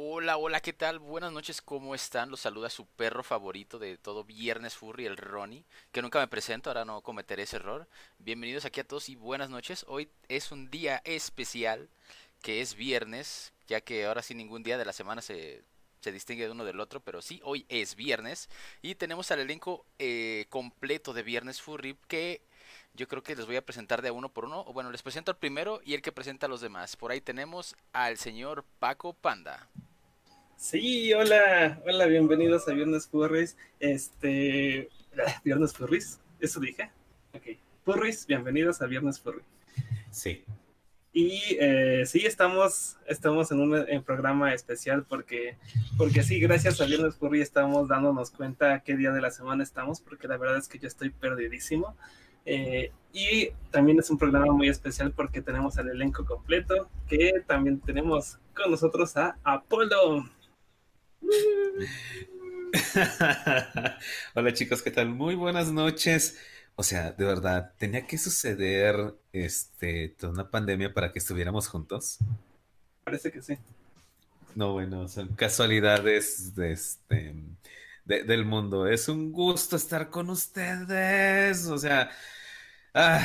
Hola, hola, ¿qué tal? Buenas noches, ¿cómo están? Los saluda su perro favorito de todo Viernes Furry, el Ronnie, que nunca me presento, ahora no cometeré ese error. Bienvenidos aquí a todos y buenas noches. Hoy es un día especial, que es viernes, ya que ahora sí ningún día de la semana se, se distingue de uno del otro, pero sí, hoy es viernes y tenemos al elenco eh, completo de Viernes Furry que yo creo que les voy a presentar de uno por uno. O bueno, les presento al primero y el que presenta a los demás. Por ahí tenemos al señor Paco Panda. Sí, hola, hola, bienvenidos a Viernes Furries. Este, Viernes Furries, eso dije. Ok, Furries, bienvenidos a Viernes Furry. Sí. Y eh, sí, estamos, estamos en un programa especial porque, porque sí, gracias a Viernes Furry estamos dándonos cuenta qué día de la semana estamos, porque la verdad es que yo estoy perdidísimo. Eh, y también es un programa muy especial porque tenemos al elenco completo, que también tenemos con nosotros a Apolo. Hola chicos, ¿qué tal? Muy buenas noches. O sea, de verdad, ¿tenía que suceder este toda una pandemia para que estuviéramos juntos? Parece que sí. No, bueno, son casualidades de este del mundo. Es un gusto estar con ustedes. O sea, ah,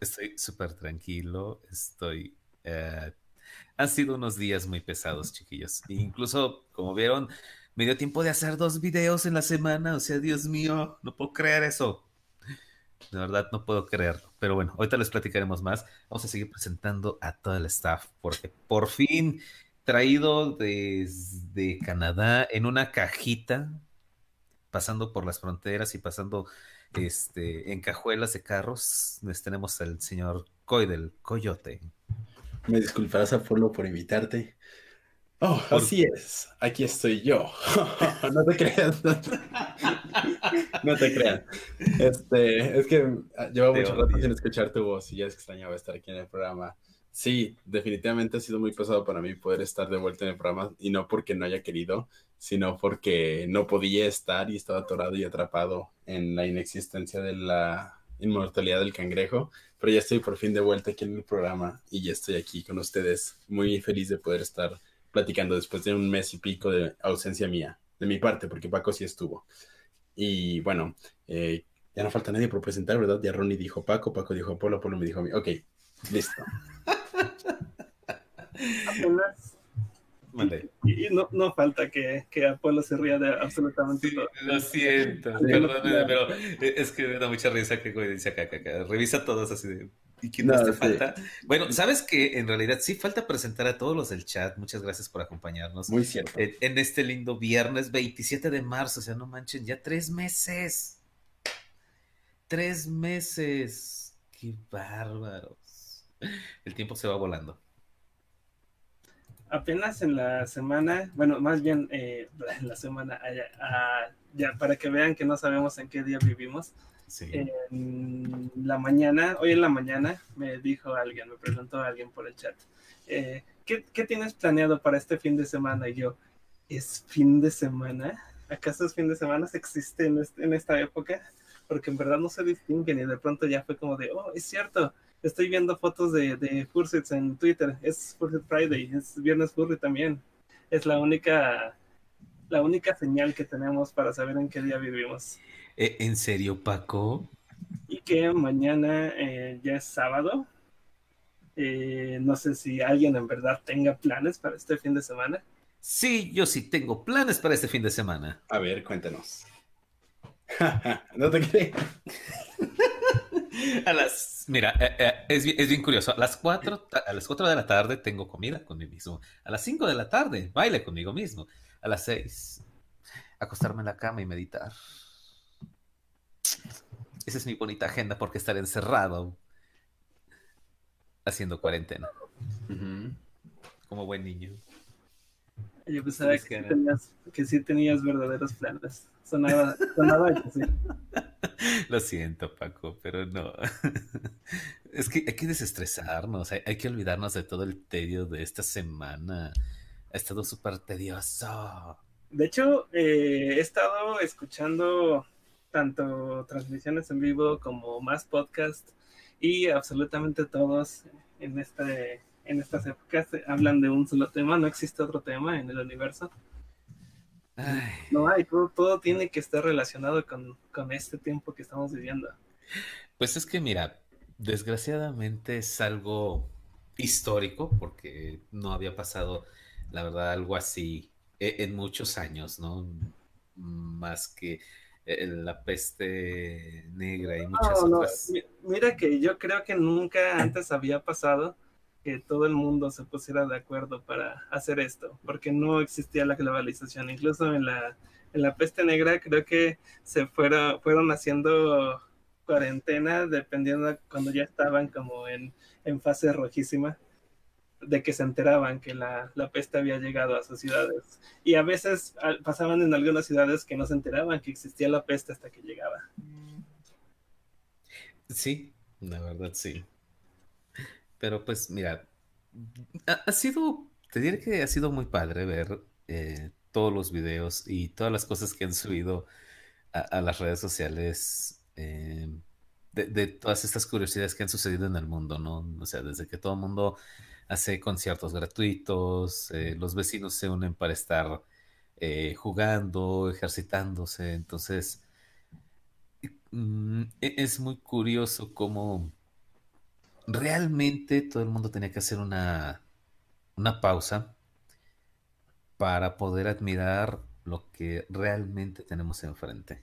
estoy súper tranquilo. Estoy eh, han sido unos días muy pesados, chiquillos. E incluso, como vieron, me dio tiempo de hacer dos videos en la semana. O sea, Dios mío, no puedo creer eso. De verdad, no puedo creerlo. Pero bueno, ahorita les platicaremos más. Vamos a seguir presentando a todo el staff, porque por fin, traído desde Canadá en una cajita, pasando por las fronteras y pasando este, en cajuelas de carros, les tenemos al señor Coy Coyote. Me disculparás, Apolo, por invitarte. Oh, así es, aquí estoy yo. no te creas. no te creas. Este, es que ah, llevo mucho rato sin escuchar tu voz y ya extrañaba estar aquí en el programa. Sí, definitivamente ha sido muy pesado para mí poder estar de vuelta en el programa y no porque no haya querido, sino porque no podía estar y estaba atorado y atrapado en la inexistencia de la Inmortalidad del Cangrejo, pero ya estoy por fin de vuelta aquí en el programa y ya estoy aquí con ustedes, muy feliz de poder estar platicando después de un mes y pico de ausencia mía, de mi parte, porque Paco sí estuvo. Y bueno, eh, ya no falta nadie por presentar, ¿verdad? Ya Ronnie dijo Paco, Paco dijo Apolo, Apolo me dijo a mí. Ok, listo. Y, no, no, falta que, que, Apolo se ría de absolutamente todo. Lo siento, perdóneme, pero es que me da mucha risa que dice acá, acá, revisa todos así de. ¿Y quién no, te falta? Bueno, sabes que en realidad sí falta presentar a todos los del chat. Muchas gracias por acompañarnos. Muy cierto. En, en este lindo viernes 27 de marzo, o sea, no manchen, ya tres meses. Tres meses. Qué bárbaros. El tiempo se va volando apenas en la semana, bueno, más bien eh, en la semana, ah, ya para que vean que no sabemos en qué día vivimos. En la mañana, hoy en la mañana, me dijo alguien, me preguntó alguien por el chat, eh, ¿qué, ¿qué, tienes planeado para este fin de semana? Y yo, ¿es fin de semana? ¿Acaso es fin de semana? ¿Existe en, este, en esta época? Porque en verdad no se distinguen y de pronto ya fue como de, oh, es cierto, estoy viendo fotos de, de Fursets en Twitter. Es Furset Friday, es Viernes Furry también. Es la única, la única señal que tenemos para saber en qué día vivimos. Eh, ¿En serio, Paco? Y que mañana eh, ya es sábado. Eh, no sé si alguien en verdad tenga planes para este fin de semana. Sí, yo sí tengo planes para este fin de semana. A ver, cuéntanos. no te crees. a las, mira, eh, eh, es, es, bien curioso. A las 4 a las 4 de la tarde tengo comida conmigo mismo. A las 5 de la tarde baile conmigo mismo. A las 6 acostarme en la cama y meditar. Esa es mi bonita agenda porque estar encerrado haciendo cuarentena. Como buen niño. Yo pensaba que, sí tenías, que sí tenías verdaderos planes. Sonaba, sonaba que sí. Lo siento, Paco, pero no. Es que hay que desestresarnos, hay, que olvidarnos de todo el tedio de esta semana. Ha estado súper tedioso. De hecho, eh, he estado escuchando tanto transmisiones en vivo como más podcasts y absolutamente todos en este en estas épocas hablan de un solo tema, no existe otro tema en el universo. No hay, todo, tiene que estar relacionado con, con este tiempo que estamos viviendo. Pues es que mira, desgraciadamente es algo histórico porque no había pasado, la verdad, algo así e, en muchos años, ¿no? Más que eh, la peste negra y muchas otras. Mira que yo creo que nunca antes había pasado que todo el mundo se pusiera de acuerdo para hacer esto, porque no existía la globalización. Incluso en la, en la peste negra creo que se fueron, fueron haciendo cuarentena dependiendo cuando ya estaban como en, en fase rojísima de que se enteraban que la, la, peste había llegado a sus ciudades. Y a veces pasaban en algunas ciudades que no se enteraban que existía la peste hasta que llegaba. Sí, la verdad sí. Pero pues mira, ha, sido, te diré que ha sido muy padre ver eh, todos los videos y todas las cosas que han subido a, las redes sociales. Eh, de, todas estas curiosidades que han sucedido en el mundo, ¿no? O sea, desde que todo el mundo hace conciertos gratuitos, eh, los vecinos se unen para estar jugando, ejercitándose, entonces mm, e-, es muy curioso cómo realmente todo el mundo tenía que hacer una, una pausa para poder admirar lo que realmente tenemos enfrente.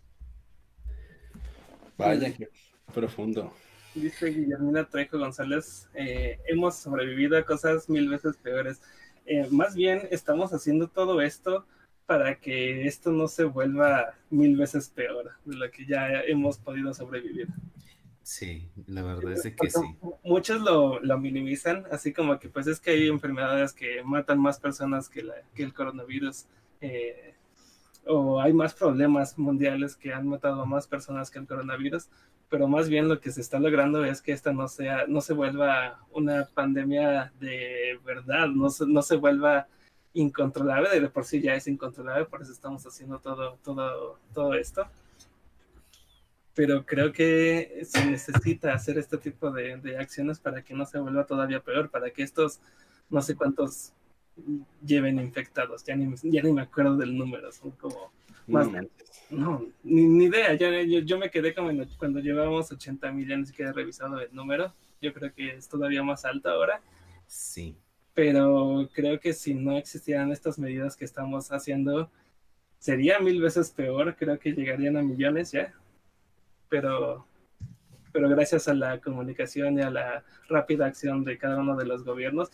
Vaya, qué profundo dice Guillermina Trejo González, eh, hemos sobrevivido a cosas mil veces peores. Eh, más bien estamos haciendo todo esto para que esto no se vuelva mil veces peor de lo que ya hemos podido sobrevivir. Sí, la verdad es que sí. Muchos lo, lo, minimizan, así como que pues es que hay enfermedades que matan más personas que, la, que el coronavirus. Eh, o hay más problemas mundiales que han matado a más personas que el coronavirus, pero más bien lo que se está logrando es que esta no sea, no se vuelva una pandemia de verdad, no se, no se vuelva incontrolable, de por sí ya es incontrolable, por eso estamos haciendo todo, todo, todo esto. Pero creo que se necesita hacer este tipo de, de acciones para que no se vuelva todavía peor, para que estos no sé cuántos lleven infectados. Ya ni, ya ni me acuerdo del número, son como más. No, ni, idea. yo, me quedé como cuando llevábamos 80 mil, ya ni siquiera he revisado el número. Yo creo que es todavía más alto ahora. Sí. Pero creo que si no existieran estas medidas que estamos haciendo, sería mil veces peor. Creo que llegarían a millones ya. Pero pero gracias a la comunicación y a la rápida acción de cada uno de los gobiernos,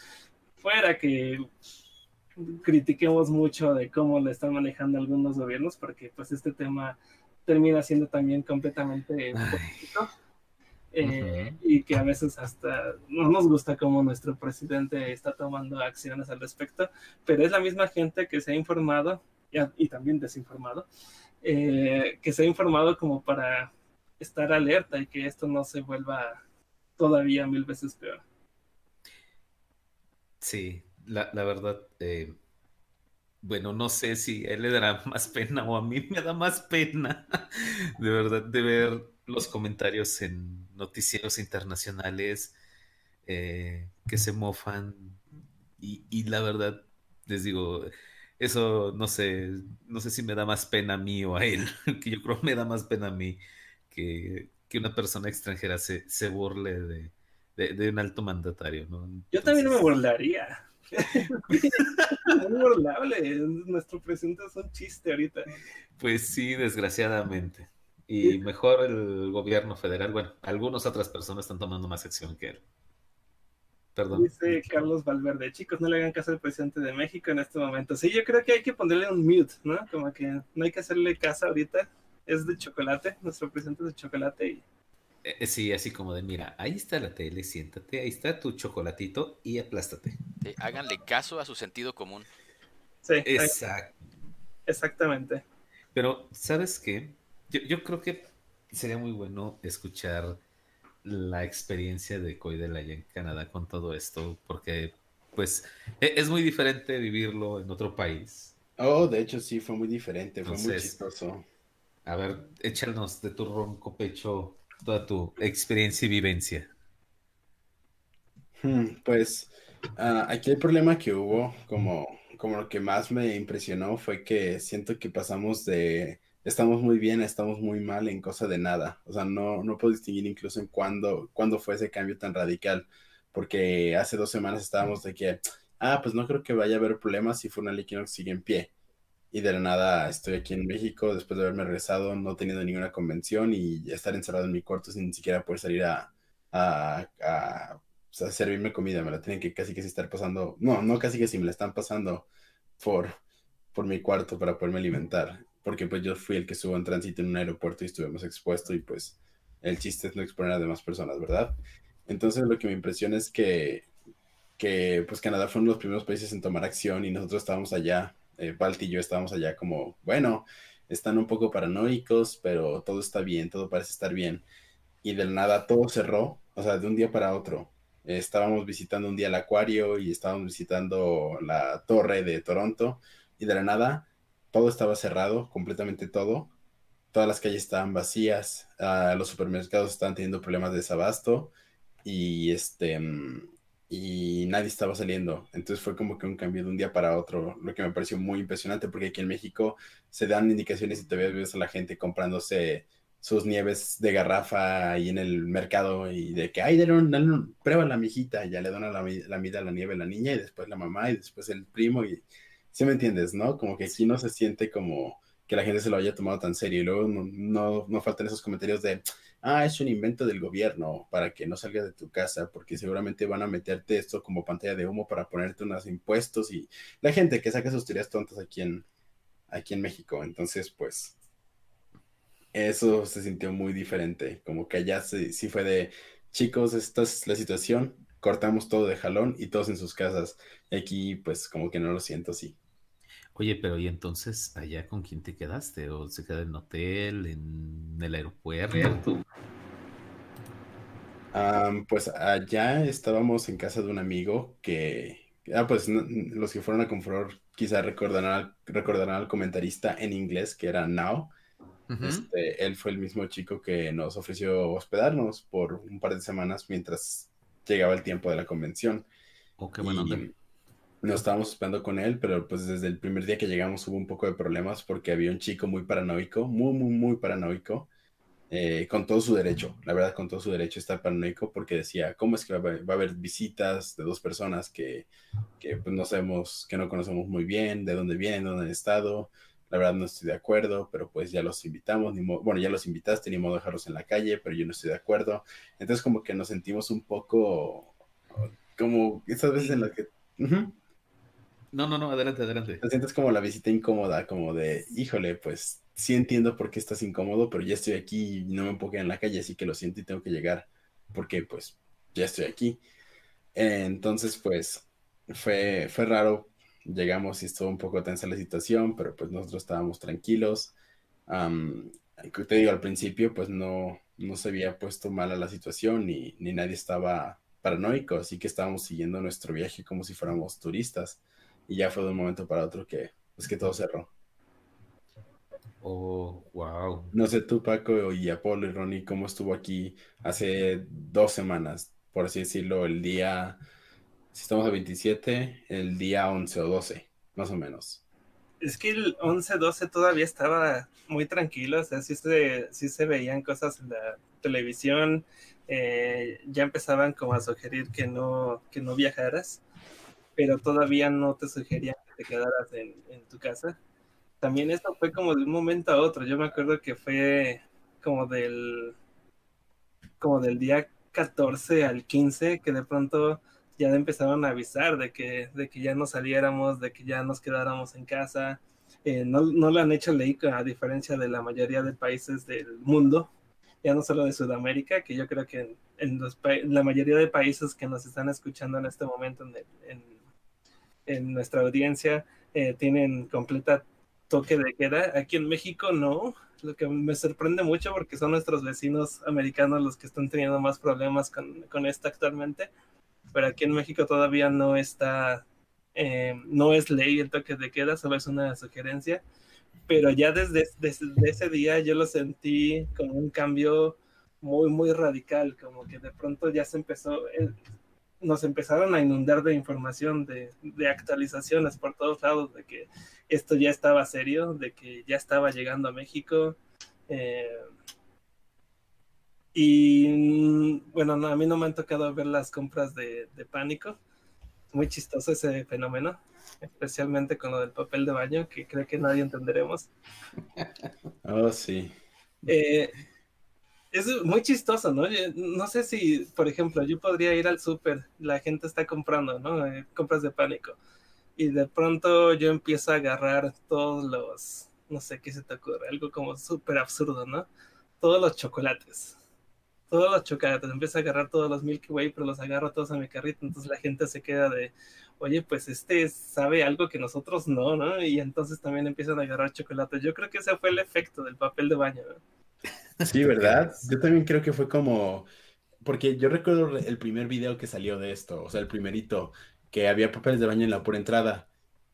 fuera que critiquemos mucho de cómo le están manejando algunos gobiernos, porque pues este tema termina siendo también completamente político. Eh, y que a veces hasta no nos gusta cómo nuestro presidente está tomando acciones al respecto, pero es la misma gente que se ha informado y, también desinformado, eh, que se ha informado como para estar alerta y que esto no se vuelva todavía mil veces peor. Sí, la, verdad, eh, bueno, no sé si a él le dará más pena o a mí me da más pena, de verdad, de ver los comentarios en noticieros internacionales eh, que se mofan y, y, la verdad, les digo, eso no sé, no sé si me da más pena a mí o a él, que yo creo me da más pena a mí que, que una persona extranjera se, se burle de, de, un alto mandatario, ¿no? Yo también me burlaría. muy burlable. Nuestro presidente es un chiste ahorita. Pues sí, desgraciadamente. Y mejor el gobierno federal, bueno, algunas otras personas están tomando más acción que él. Perdón. Dice Carlos Valverde, chicos, no le hagan caso al presidente de México en este momento. Sí, yo creo que hay que ponerle un mute, ¿no? Como que no hay que hacerle caso ahorita. Es de chocolate, nuestro presidente es de chocolate y eh, sí, así como de, mira, ahí está la tele, siéntate, ahí está tu chocolatito y aplástate. háganle caso a su sentido común. Sí, Exacto. exactamente. Pero, ¿sabes qué? Yo, creo que sería muy bueno escuchar la experiencia de Coidel allá en Canadá con todo esto, porque, pues, e, es muy diferente vivirlo en otro país. Oh, de hecho, sí, fue muy diferente, fue muy chistoso. A ver, échanos de tu ronco pecho toda tu experiencia y vivencia. Hmm, pues Ah, aquí el problema que hubo, como, como lo que más me impresionó, fue que siento que pasamos de estamos muy bien, estamos muy mal en cosa de nada. O sea, no, no puedo distinguir incluso en cuándo, cuándo fue ese cambio tan radical, porque hace dos semanas estábamos de que, ah, pues no creo que vaya a haber problemas si Equinox sigue en pie. Y de la nada estoy aquí en México después de haberme regresado, no teniendo ninguna convención y estar encerrado en mi cuarto sin ni siquiera poder salir a, a, servirme comida. Me la tienen que casi que estar pasando, no, no casi que sí, me la están pasando por, por mi cuarto para poderme alimentar porque pues yo fui el que estuvo en tránsito en un aeropuerto y estuvimos expuestos y pues el chiste es no exponer a demás personas, ¿verdad? Entonces lo que me impresiona es que, que pues Canadá fue uno de los primeros países en tomar acción y nosotros estábamos allá, eh, Balt y yo estábamos allá como, bueno, están un poco paranoicos, pero todo está bien, todo parece estar bien. Y del nada todo cerró, o sea, de un día para otro. estábamos visitando un día el acuario y estábamos visitando la torre de Toronto y de la nada todo estaba cerrado, completamente todo. Todas las calles estaban vacías, uh, los supermercados estaban teniendo problemas de desabasto y este y nadie estaba saliendo. Entonces fue como que un cambio de un día para otro, lo que me pareció muy impresionante porque aquí en México se dan indicaciones y todavía ves a la gente comprándose sus nieves de garrafa ahí en el mercado y de que, ay, dale, un, prueba la mijita, ya le dan la, la, mida la nieve a la niña y después la mamá y después el primo y ¿Sí me entiendes, no? Como que aquí no se siente como que la gente se lo haya tomado tan serio y luego no, no, faltan esos comentarios de, ah, es un invento del gobierno para que no salgas de tu casa, porque seguramente van a meterte esto como pantalla de humo para ponerte unos impuestos y la gente que saca sus teorías tontas aquí en, aquí en México. Entonces, pues, eso se sintió muy diferente, como que allá sí fue de, chicos, esta es la situación, cortamos todo de jalón y todos en sus casas. Aquí, pues, como que no lo siento así. Oye, pero ¿y entonces allá con quién te quedaste? ¿O se queda en hotel, en el aeropuerto? pues allá estábamos en casa de un amigo que, ah, pues los que fueron a Confror quizá recordarán, recordarán al comentarista en inglés que era Now. este, él fue el mismo chico que nos ofreció hospedarnos por un par de semanas mientras llegaba el tiempo de la convención. Oh, qué bueno no estábamos esperando con él, pero pues desde el primer día que llegamos hubo un poco de problemas porque había un chico muy paranoico, muy, muy, muy paranoico, eh, con todo su derecho, la verdad, con todo su derecho estar paranoico porque decía, ¿cómo es que va, a haber visitas de dos personas que, que pues, no sabemos, que no conocemos muy bien, de dónde vienen, dónde han estado? La verdad no estoy de acuerdo, pero pues ya los invitamos, ni bueno, ya los invitaste, ni modo de dejarlos en la calle, pero yo no estoy de acuerdo. Entonces como que nos sentimos un poco como esas veces en las que... No, no, no, adelante, adelante. Te sientes como la visita incómoda, como de, híjole, pues sí entiendo por qué estás incómodo, pero ya estoy aquí y no me puedo en la calle, así que lo siento y tengo que llegar, porque pues ya estoy aquí. Entonces, pues fue, fue raro, llegamos y estuvo un poco tensa la situación, pero pues nosotros estábamos tranquilos. te digo, al principio pues no, no se había puesto mala la situación ni, ni nadie estaba paranoico, así que estábamos siguiendo nuestro viaje como si fuéramos turistas y ya fue de un momento para otro que, pues que todo cerró. Oh, wow. No sé tú, Paco y Apolo y Ronnie, cómo estuvo aquí hace dos semanas, por así decirlo, el día, si estamos a 27, el día 11 o 12, más o menos. Es que el 11, 12 todavía estaba muy tranquilo, o sea, sí se, sí se veían cosas en la televisión, eh, ya empezaban como a sugerir que no, que no viajaras pero todavía no te sugerían que te quedaras en, tu casa. También esto fue como de un momento a otro. Yo me acuerdo que fue como del, como del día 14 al 15 que de pronto ya empezaron a avisar de que, de que ya no saliéramos, de que ya nos quedáramos en casa. Eh, no, no, lo han hecho ley a diferencia de la mayoría de países del mundo, ya no solo de Sudamérica, que yo creo que en, la mayoría de países que nos están escuchando en este momento en, en en nuestra audiencia eh, tienen completa toque de queda. Aquí en México no, lo que me sorprende mucho porque son nuestros vecinos americanos los que están teniendo más problemas con, con esto actualmente, pero aquí en México todavía no está, eh, no es ley el toque de queda, solo es una sugerencia, pero ya desde, desde, ese día yo lo sentí como un cambio muy, muy radical, como que de pronto ya se empezó, nos empezaron a inundar de información, de, actualizaciones por todos lados, de que esto ya estaba serio, de que ya estaba llegando a México. Eh, y bueno, a mí no me han tocado ver las compras de, pánico. Muy chistoso ese fenómeno, especialmente con lo del papel de baño, que creo que nadie entenderemos. Oh, sí. Eh, es muy chistoso, ¿no? no sé si, por ejemplo, yo podría ir al súper, la gente está comprando, ¿no? Eh, compras de pánico. Y de pronto yo empiezo a agarrar todos los, no sé qué se te ocurre, algo como súper absurdo, ¿no? Todos los chocolates. Todos los chocolates. Empiezo a agarrar todos los Milky Way, pero los agarro todos a mi carrito. Entonces la gente se queda de, oye, pues este sabe algo que nosotros no, ¿no? Y entonces también empiezan a agarrar chocolates. Yo creo que ese fue el efecto del papel de baño, ¿no? Sí, ¿verdad? Yo también creo que fue como, porque yo recuerdo el primer video que salió de esto, o sea, el primerito, que había papeles de baño en la pura entrada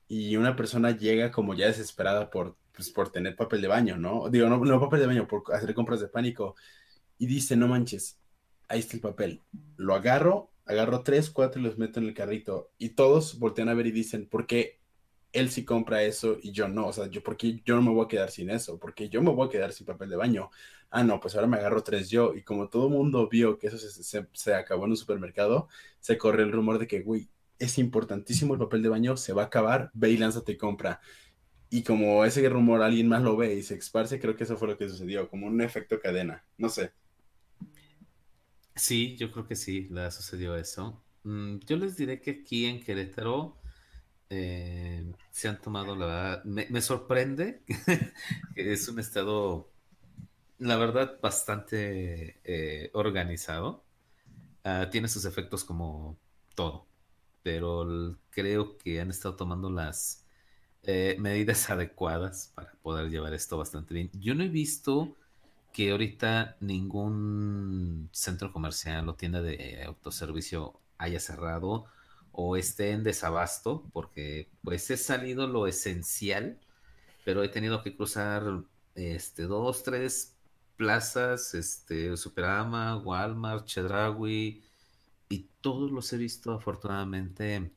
y una persona llega como ya desesperada por, pues, por tener papel de baño, ¿no? Digo, no, no papel de baño, por hacer compras de pánico y dice, no manches, ahí está el papel, lo agarro, agarro tres, cuatro y los meto en el carrito y todos voltean a ver y dicen, ¿por qué él sí compra eso y yo no, o sea, yo, porque yo no me voy a quedar sin eso? Porque yo me voy a quedar sin papel de baño. Ah, no, pues ahora me agarro tres yo. Y como todo mundo vio que eso se, acabó en un supermercado, se corre el rumor de que, güey, es importantísimo el papel de baño, se va a acabar, ve y lánzate y compra. Y como ese rumor alguien más lo ve y se esparce, creo que eso fue lo que sucedió, como un efecto cadena, no sé. Sí, yo creo que sí, le sucedió eso. Mm, yo les diré que aquí en Querétaro eh, se han tomado, la verdad, me, sorprende que es un estado, la verdad, bastante eh, organizado. Ah, tiene sus efectos como todo, pero creo que han estado tomando las eh, medidas adecuadas para poder llevar esto bastante bien. Yo no he visto que ahorita ningún centro comercial o tienda de autoservicio haya cerrado o esté en desabasto, porque pues he salido lo esencial, pero he tenido que cruzar este dos, tres plazas, este Superama, Walmart, Chedraui, y todos los he visto afortunadamente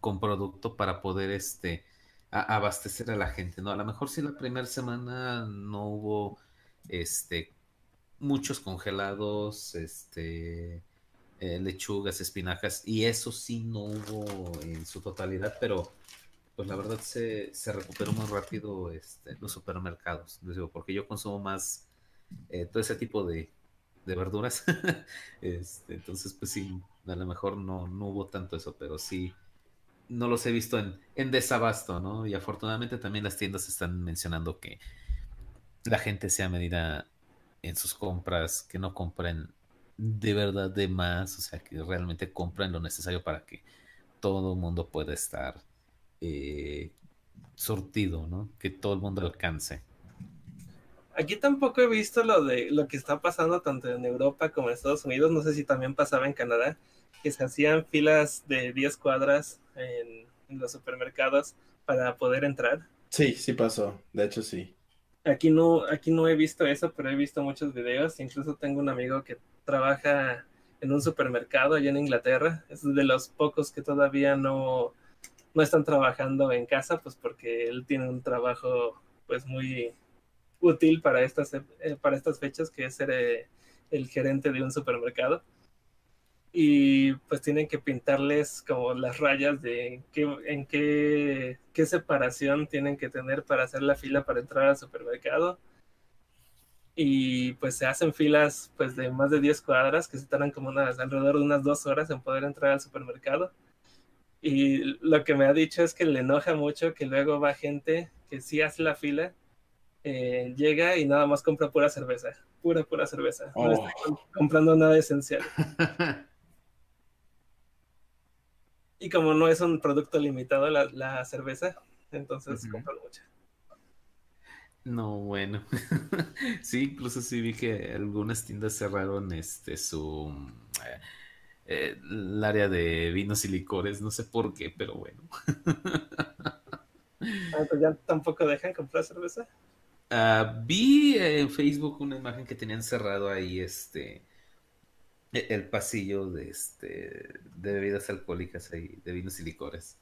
con producto para poder este abastecer a la gente, ¿no? A lo mejor si la primera semana no hubo este muchos congelados, este eh, lechugas, espinacas, y eso sí no hubo en su totalidad, pero pues la verdad se, recuperó muy rápido este, los supermercados, digo, porque yo consumo más eh, todo ese tipo de, verduras, este, entonces pues sí, a lo mejor no, no hubo tanto eso, pero sí, no los he visto en, desabasto, ¿no? Y afortunadamente también las tiendas están mencionando que la gente sea medida en sus compras, que no compren de verdad de más, o sea, que realmente compran lo necesario para que todo el mundo pueda estar eh, sortido, ¿no? Que todo el mundo alcance. Aquí tampoco he visto lo de lo que está pasando tanto en Europa como en Estados Unidos, no sé si también pasaba en Canadá, que se hacían filas de 10 cuadras en, en los supermercados para poder entrar. Sí, sí pasó, de hecho sí. Aquí no, aquí no he visto eso, pero he visto muchos videos. Incluso tengo un amigo que trabaja en un supermercado allá en Inglaterra. Es de los pocos que todavía no, no están trabajando en casa, pues porque él tiene un trabajo pues muy útil para estas, eh, para estas fechas, que es ser eh, el gerente de un supermercado y pues tienen que pintarles como las rayas de qué, en qué, qué separación tienen que tener para hacer la fila para entrar al supermercado. Y pues se hacen filas pues de más de 10 cuadras que se tardan como unas, alrededor de unas dos horas en poder entrar al supermercado. Y lo que me ha dicho es que le enoja mucho que luego va gente que sí hace la fila, eh, llega y nada más compra pura cerveza, pura, pura cerveza. No está oh. comprando nada esencial. Y como no es un producto limitado la, cerveza, entonces compran mucha. No, bueno. sí, incluso sí vi que algunas tiendas cerraron este su eh, eh, el área de vinos y licores, no sé por qué, pero bueno. Ah, pues ya tampoco dejan comprar cerveza. Ah, vi en Facebook una imagen que tenían cerrado ahí este e, el pasillo de, este, de bebidas alcohólicas y de vinos y licores.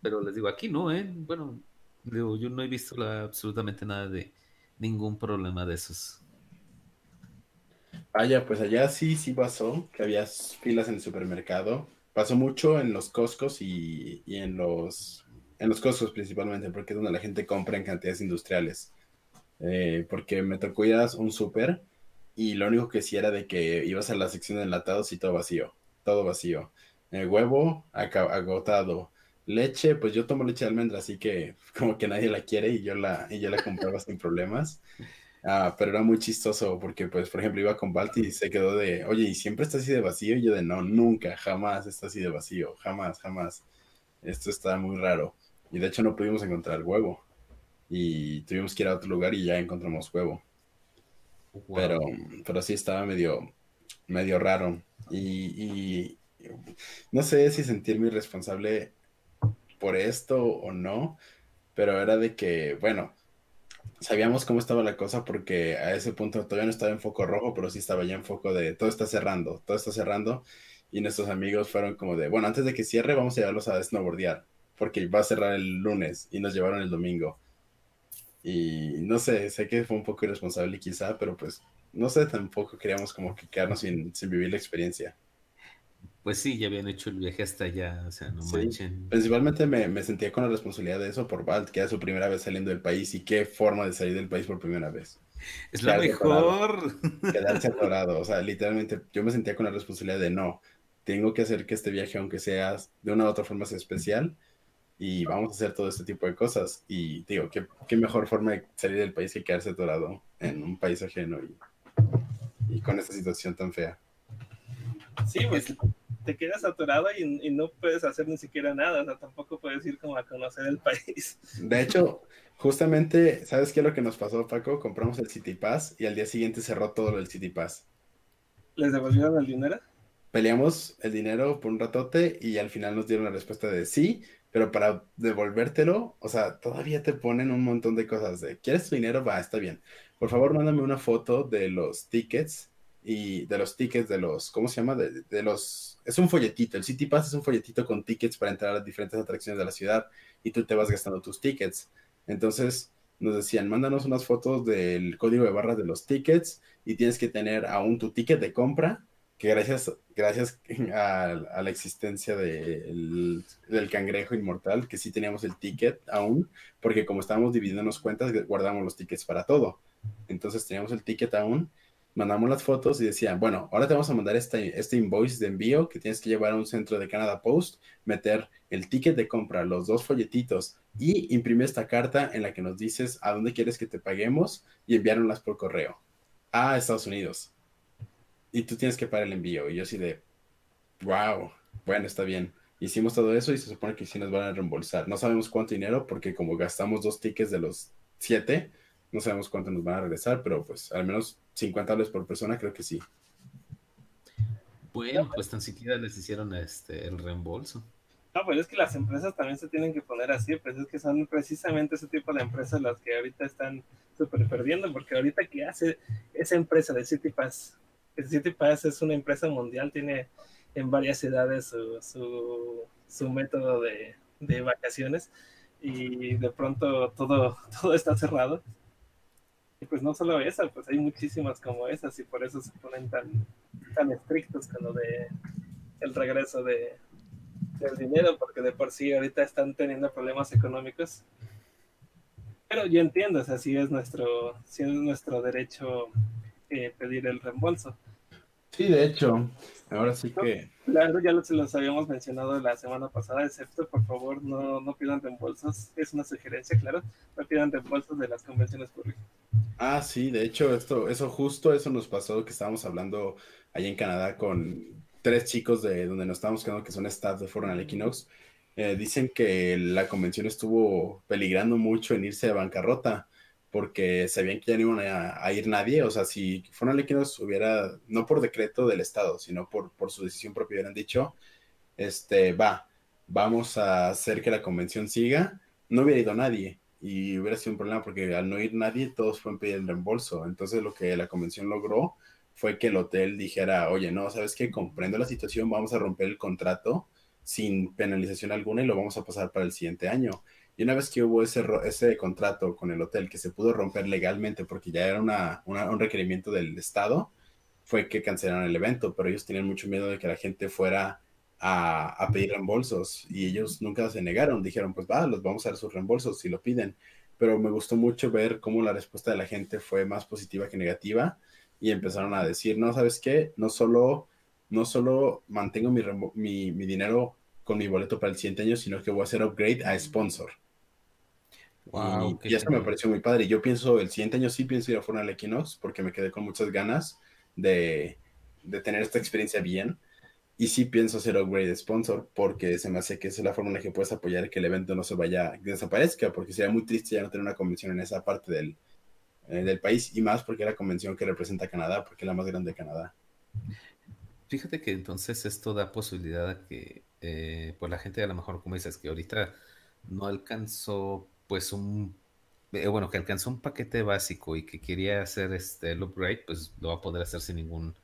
Pero les digo, aquí no, ¿eh? Bueno, digo, yo no he visto absolutamente nada de ningún problema de esos. Vaya, pues allá sí, sí pasó, que había filas en el supermercado. Pasó mucho en los Costcos y, y en los en los Costcos principalmente, porque es donde la gente compra en cantidades industriales. Eh, porque me tocó ir a un súper y lo único que sí era de que ibas a la sección de enlatados y todo vacío, todo vacío. El huevo agotado. Leche, pues yo tomo leche de almendra, así que como que nadie la quiere y yo la, y yo la compraba sin problemas. Ah, pero era muy chistoso porque, pues, por ejemplo, iba con Balti y se quedó de, oye, ¿y siempre está así de vacío? Y yo de, no, nunca, jamás está así de vacío, jamás, jamás. Esto está muy raro. Y de hecho no pudimos encontrar huevo. Y tuvimos que ir a otro lugar y ya encontramos huevo. Pero, pero sí estaba medio, medio raro. Y, no sé si sentirme responsable por esto o no, pero era de que, bueno, sabíamos cómo estaba la cosa porque a ese punto todavía no estaba en foco rojo, pero sí estaba ya en foco de todo está cerrando, todo está cerrando. Y nuestros amigos fueron como de, bueno, antes de que cierre, vamos a llevarlos a snowboardear, porque va a cerrar el lunes y nos llevaron el domingo. Y no sé, sé que fue un poco irresponsable quizá, pero pues no sé, tampoco queríamos como que quedarnos sin, vivir la experiencia. Pues sí, ya habían hecho el viaje hasta allá, o sea, no manchen. Principalmente me, me, sentía con la responsabilidad de eso por Balt, que era su primera vez saliendo del país y qué forma de salir del país por primera vez. Es lo mejor. quedarse atorado, o sea, literalmente yo me sentía con la responsabilidad de no, tengo que hacer que este viaje, aunque sea de una u otra forma, sea especial y vamos a hacer todo este tipo de cosas. Y digo, ¿qué, qué mejor forma de salir del país que quedarse atorado en un país ajeno y, y con esta situación tan fea. Sí, pues te quedas atorado y, no puedes hacer ni siquiera nada, o sea, tampoco puedes ir como a conocer el país. De hecho, justamente, ¿sabes qué es lo que nos pasó, Paco? Compramos el City Pass y al día siguiente cerró todo el City Pass. ¿Les devolvieron el dinero? Peleamos el dinero por un ratote y al final nos dieron la respuesta de sí, pero para devolvértelo, o sea, todavía te ponen un montón de cosas de, ¿quieres tu dinero? Va, está bien. Por favor, mándame una foto de los tickets y de los tickets de los, ¿cómo se llama? De, los, es un folletito, el City Pass es un folletito con tickets para entrar a las diferentes atracciones de la ciudad y tú te vas gastando tus tickets. Entonces, nos decían, mándanos unas fotos del código de barras de los tickets y tienes que tener aún tu ticket de compra que gracias, gracias a, la existencia del cangrejo inmortal, que sí teníamos el ticket aún, porque como estábamos dividiendo cuentas, guardamos los tickets para todo. Entonces teníamos el ticket aún, mandamos las fotos y decían, bueno, ahora te vamos a mandar este, este invoice de envío que tienes que llevar a un centro de Canada Post, meter el ticket de compra, los dos folletitos y imprimir esta carta en la que nos dices a dónde quieres que te paguemos y enviárnoslas por correo a Estados Unidos y tú tienes que pagar el envío. Y yo así de, wow, bueno, está bien. Hicimos todo eso y se supone que sí nos van a reembolsar. No sabemos cuánto dinero porque como gastamos dos tickets de los siete, no sabemos cuánto nos van a regresar, pero pues al menos 50 dólares por persona creo que sí. Bueno, pues tan siquiera les hicieron este el reembolso. No, pero es que las empresas también se tienen que poner así, pues es que son precisamente ese tipo de empresas las que ahorita están súper perdiendo, porque ahorita ¿qué hace esa empresa de City Pass? City Pass es una empresa mundial, tiene en varias ciudades su, su, método de, de, vacaciones y de pronto todo, todo está cerrado. Y pues no solo esa, pues hay muchísimas como esas y por eso se ponen tan, tan estrictos con lo de el regreso de, del dinero, porque de por sí ahorita están teniendo problemas económicos. Pero yo entiendo, o sea, si es nuestro, si es nuestro derecho pedir el reembolso. Sí, de hecho, ahora sí que... Claro, ya los habíamos mencionado la semana pasada, excepto por favor no, no pidan reembolsos, es una sugerencia, claro, no pidan reembolsos de las convenciones públicas. Ah, sí, de hecho, esto, eso justo eso nos pasó que estábamos hablando allá en Canadá con tres chicos de donde nos estábamos quedando que son staff de Forum Equinox. Eh, dicen que la convención estuvo peligrando mucho en irse a bancarrota porque sabían que ya no iban a, ir nadie. O sea, si fueran líquidos hubiera, no por decreto del Estado, sino por, por su decisión propia, hubieran dicho, este, va, vamos a hacer que la convención siga, no hubiera ido nadie. Y hubiera sido un problema porque al no ir nadie, todos fueron pedir el reembolso. Entonces lo que la convención logró fue que el hotel dijera, oye, no, ¿sabes qué? Comprendo la situación, vamos a romper el contrato sin penalización alguna y lo vamos a pasar para el siguiente año. Y una vez que hubo ese, ese contrato con el hotel que se pudo romper legalmente porque ya era una, un requerimiento del Estado, fue que cancelaron el evento, pero ellos tenían mucho miedo de que la gente fuera a, a, pedir reembolsos y ellos nunca se negaron, dijeron, pues va, los vamos a dar sus reembolsos si lo piden. Pero me gustó mucho ver cómo la respuesta de la gente fue más positiva que negativa y empezaron a decir, no, ¿sabes qué? No solo, no solo mantengo mi, mi, mi dinero con mi boleto para el siguiente año, sino que voy a hacer upgrade a sponsor. Wow, y, eso me pareció muy padre. Yo pienso, el siguiente año sí pienso ir a Fornal Equinox porque me quedé con muchas ganas de, de, tener esta experiencia bien. Y sí pienso hacer upgrade sponsor porque se me hace que esa es la forma en la que puedes apoyar que el evento no se vaya, desaparezca, porque sería muy triste ya no tener una convención en esa parte del, eh, del país y más porque es la convención que representa Canadá, porque es la más grande de Canadá. Fíjate que entonces esto da posibilidad a que, eh, pues la gente a lo mejor, como dices, que ahorita no alcanzó pues un, eh, bueno, que alcanzó un paquete básico y que quería hacer este, el upgrade, pues lo va a poder hacer sin ningún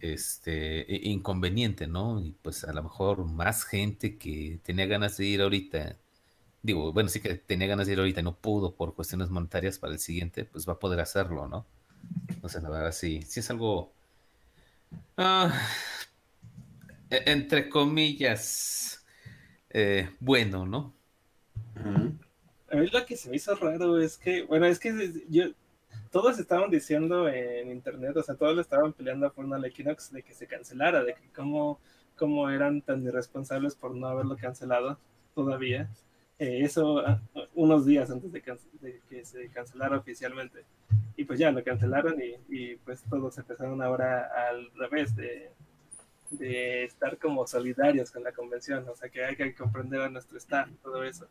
este, inconveniente, ¿no? Y pues a lo mejor más gente que tenía ganas de ir ahorita, digo, bueno, sí que tenía ganas de ir ahorita y no pudo por cuestiones monetarias para el siguiente, pues va a poder hacerlo, ¿no? Entonces, la verdad, sí, sí es algo, ah, e-, entre comillas, eh, bueno, ¿no? A mí lo que se me hizo raro es que, bueno, es que yo, todos estaban diciendo en internet, o sea, todos le estaban peleando a Fornal Equinox de que se cancelara, de que cómo, cómo eran tan irresponsables por no haberlo cancelado todavía. Eh, eso ah, unos días antes de, que se cancelara oficialmente. Y pues ya lo cancelaron y, y pues todos empezaron ahora al revés de, de estar como solidarios con la convención, o sea que hay que comprender a nuestro staff, todo eso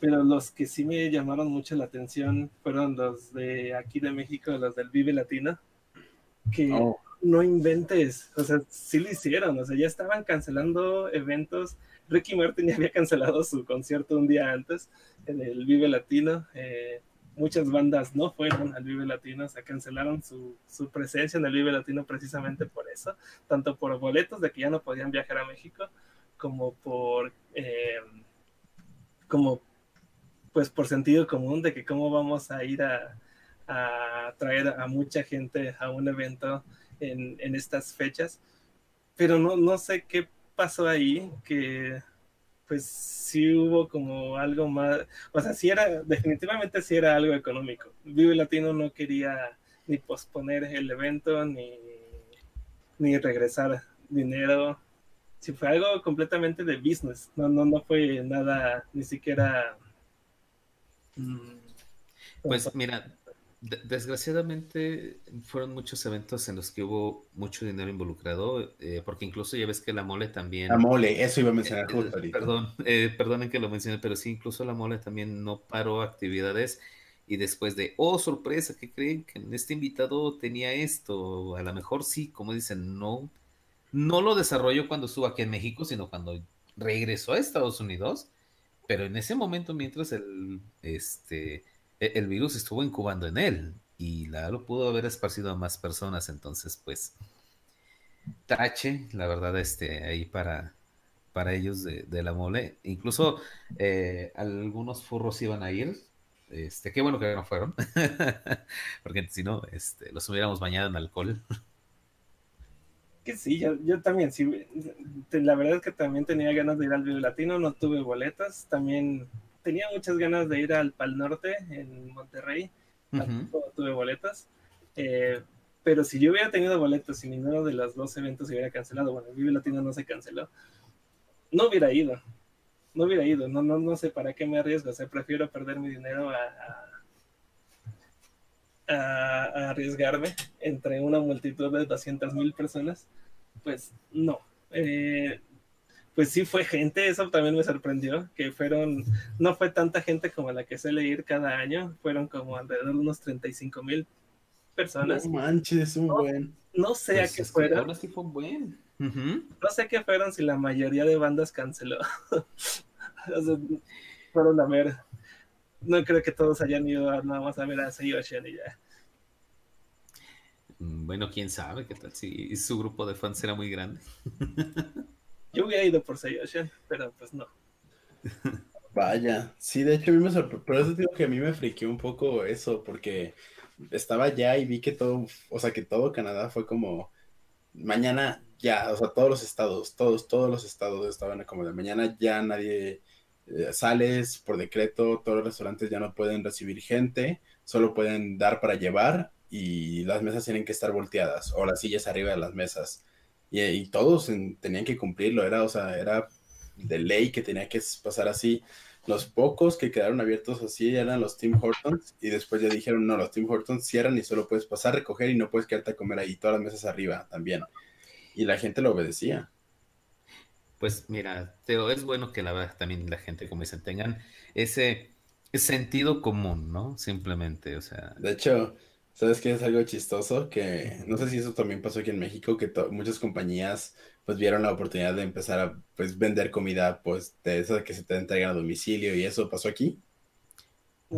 pero los que sí me llamaron mucho la atención fueron los de aquí de México, los del Vive Latino, que oh. no inventes, o sea, sí lo hicieron, o sea, ya estaban cancelando eventos. Ricky Martin ya había cancelado su concierto un día antes en el Vive Latino. Eh, muchas bandas no fueron al Vive Latino, o sea, cancelaron su, su, presencia en el Vive Latino precisamente por eso, tanto por boletos de que ya no podían viajar a México, como por, eh, como pues por sentido común de que cómo vamos a ir a, traer a mucha gente a un evento en, estas fechas. Pero no, no sé qué pasó ahí, que pues sí hubo como algo más, o sea, sí era, definitivamente sí era algo económico. Vive Latino no quería ni posponer el evento, ni, ni regresar dinero. Sí fue algo completamente de business, no, no, no fue nada, ni siquiera. Pues mira, desgraciadamente fueron muchos eventos en los que hubo mucho dinero involucrado, eh, porque incluso ya ves que la mole también... La mole, eso iba a mencionar eh, justo Perdón, eh, perdonen que lo mencione, pero sí, incluso la mole también no paró actividades y después de, oh, sorpresa, que creen que este invitado tenía esto? A lo mejor sí, como dicen, no, no lo desarrolló cuando estuvo aquí en México, sino cuando regresó a Estados Unidos pero en ese momento, mientras el, este, e, el virus estuvo incubando en él y la lo pudo haber esparcido a más personas, entonces pues tache, la verdad, este, ahí para, para ellos de, la mole. Incluso eh, algunos furros iban a ir. Este, qué bueno que no fueron, porque si no, este, los hubiéramos bañado en alcohol que sí, yo, yo también, sí, la verdad es que también tenía ganas de ir al Vivo Latino, no tuve boletas, también tenía muchas ganas de ir al Pal Norte en Monterrey, tampoco tuve boletas, eh, pero si yo hubiera tenido boletos y ninguno de los dos eventos se hubiera cancelado, bueno, el Vive Latino no se canceló, no hubiera ido, no hubiera ido, no, no, no sé para qué me arriesgo, o sea, prefiero perder mi dinero a a, arriesgarme entre una multitud de 200 mil personas, pues no. Eh, pues sí fue gente, eso también me sorprendió, que fueron, no fue tanta gente como la que suele ir cada año, fueron como alrededor de unos 35 mil personas. No manches, un buen. No sé a pues qué fueron. No sé qué fueron si la mayoría de bandas canceló. fueron a ver no creo que todos hayan ido nada más a ver a Sei y ya. Mm, bueno, quién sabe qué tal si su grupo de fans era muy grande. Yo hubiera ido por Sayoshan, pero pues no. Vaya, sí, de hecho a mí me sorprendió, pero eso digo que a mí me friqueó un poco eso, porque estaba allá y vi que todo, o sea, que todo Canadá fue como, mañana ya, o sea, todos los estados, todos, todos los estados estaban como de mañana ya nadie eh, sales por decreto, todos los restaurantes ya no pueden recibir gente, solo pueden dar para llevar y las mesas tienen que estar volteadas o las sillas arriba de las mesas. Y, todos tenían que cumplirlo, era, o sea, era de ley que tenía que pasar así. Los pocos que quedaron abiertos así eran los Tim Hortons y después ya dijeron, no, los Tim Hortons cierran y solo puedes pasar, recoger y no puedes quedarte a comer ahí, todas las mesas arriba también. Y la gente lo obedecía. Pues mira, Teo, es bueno que la también la gente, como dicen, tengan ese sentido común, ¿no? Simplemente, o sea. De hecho, ¿sabes qué es algo chistoso? Que no sé si eso también pasó aquí en México, que muchas compañías pues vieron la oportunidad de empezar a pues vender comida pues de eso de que se te entregan a domicilio y eso pasó aquí.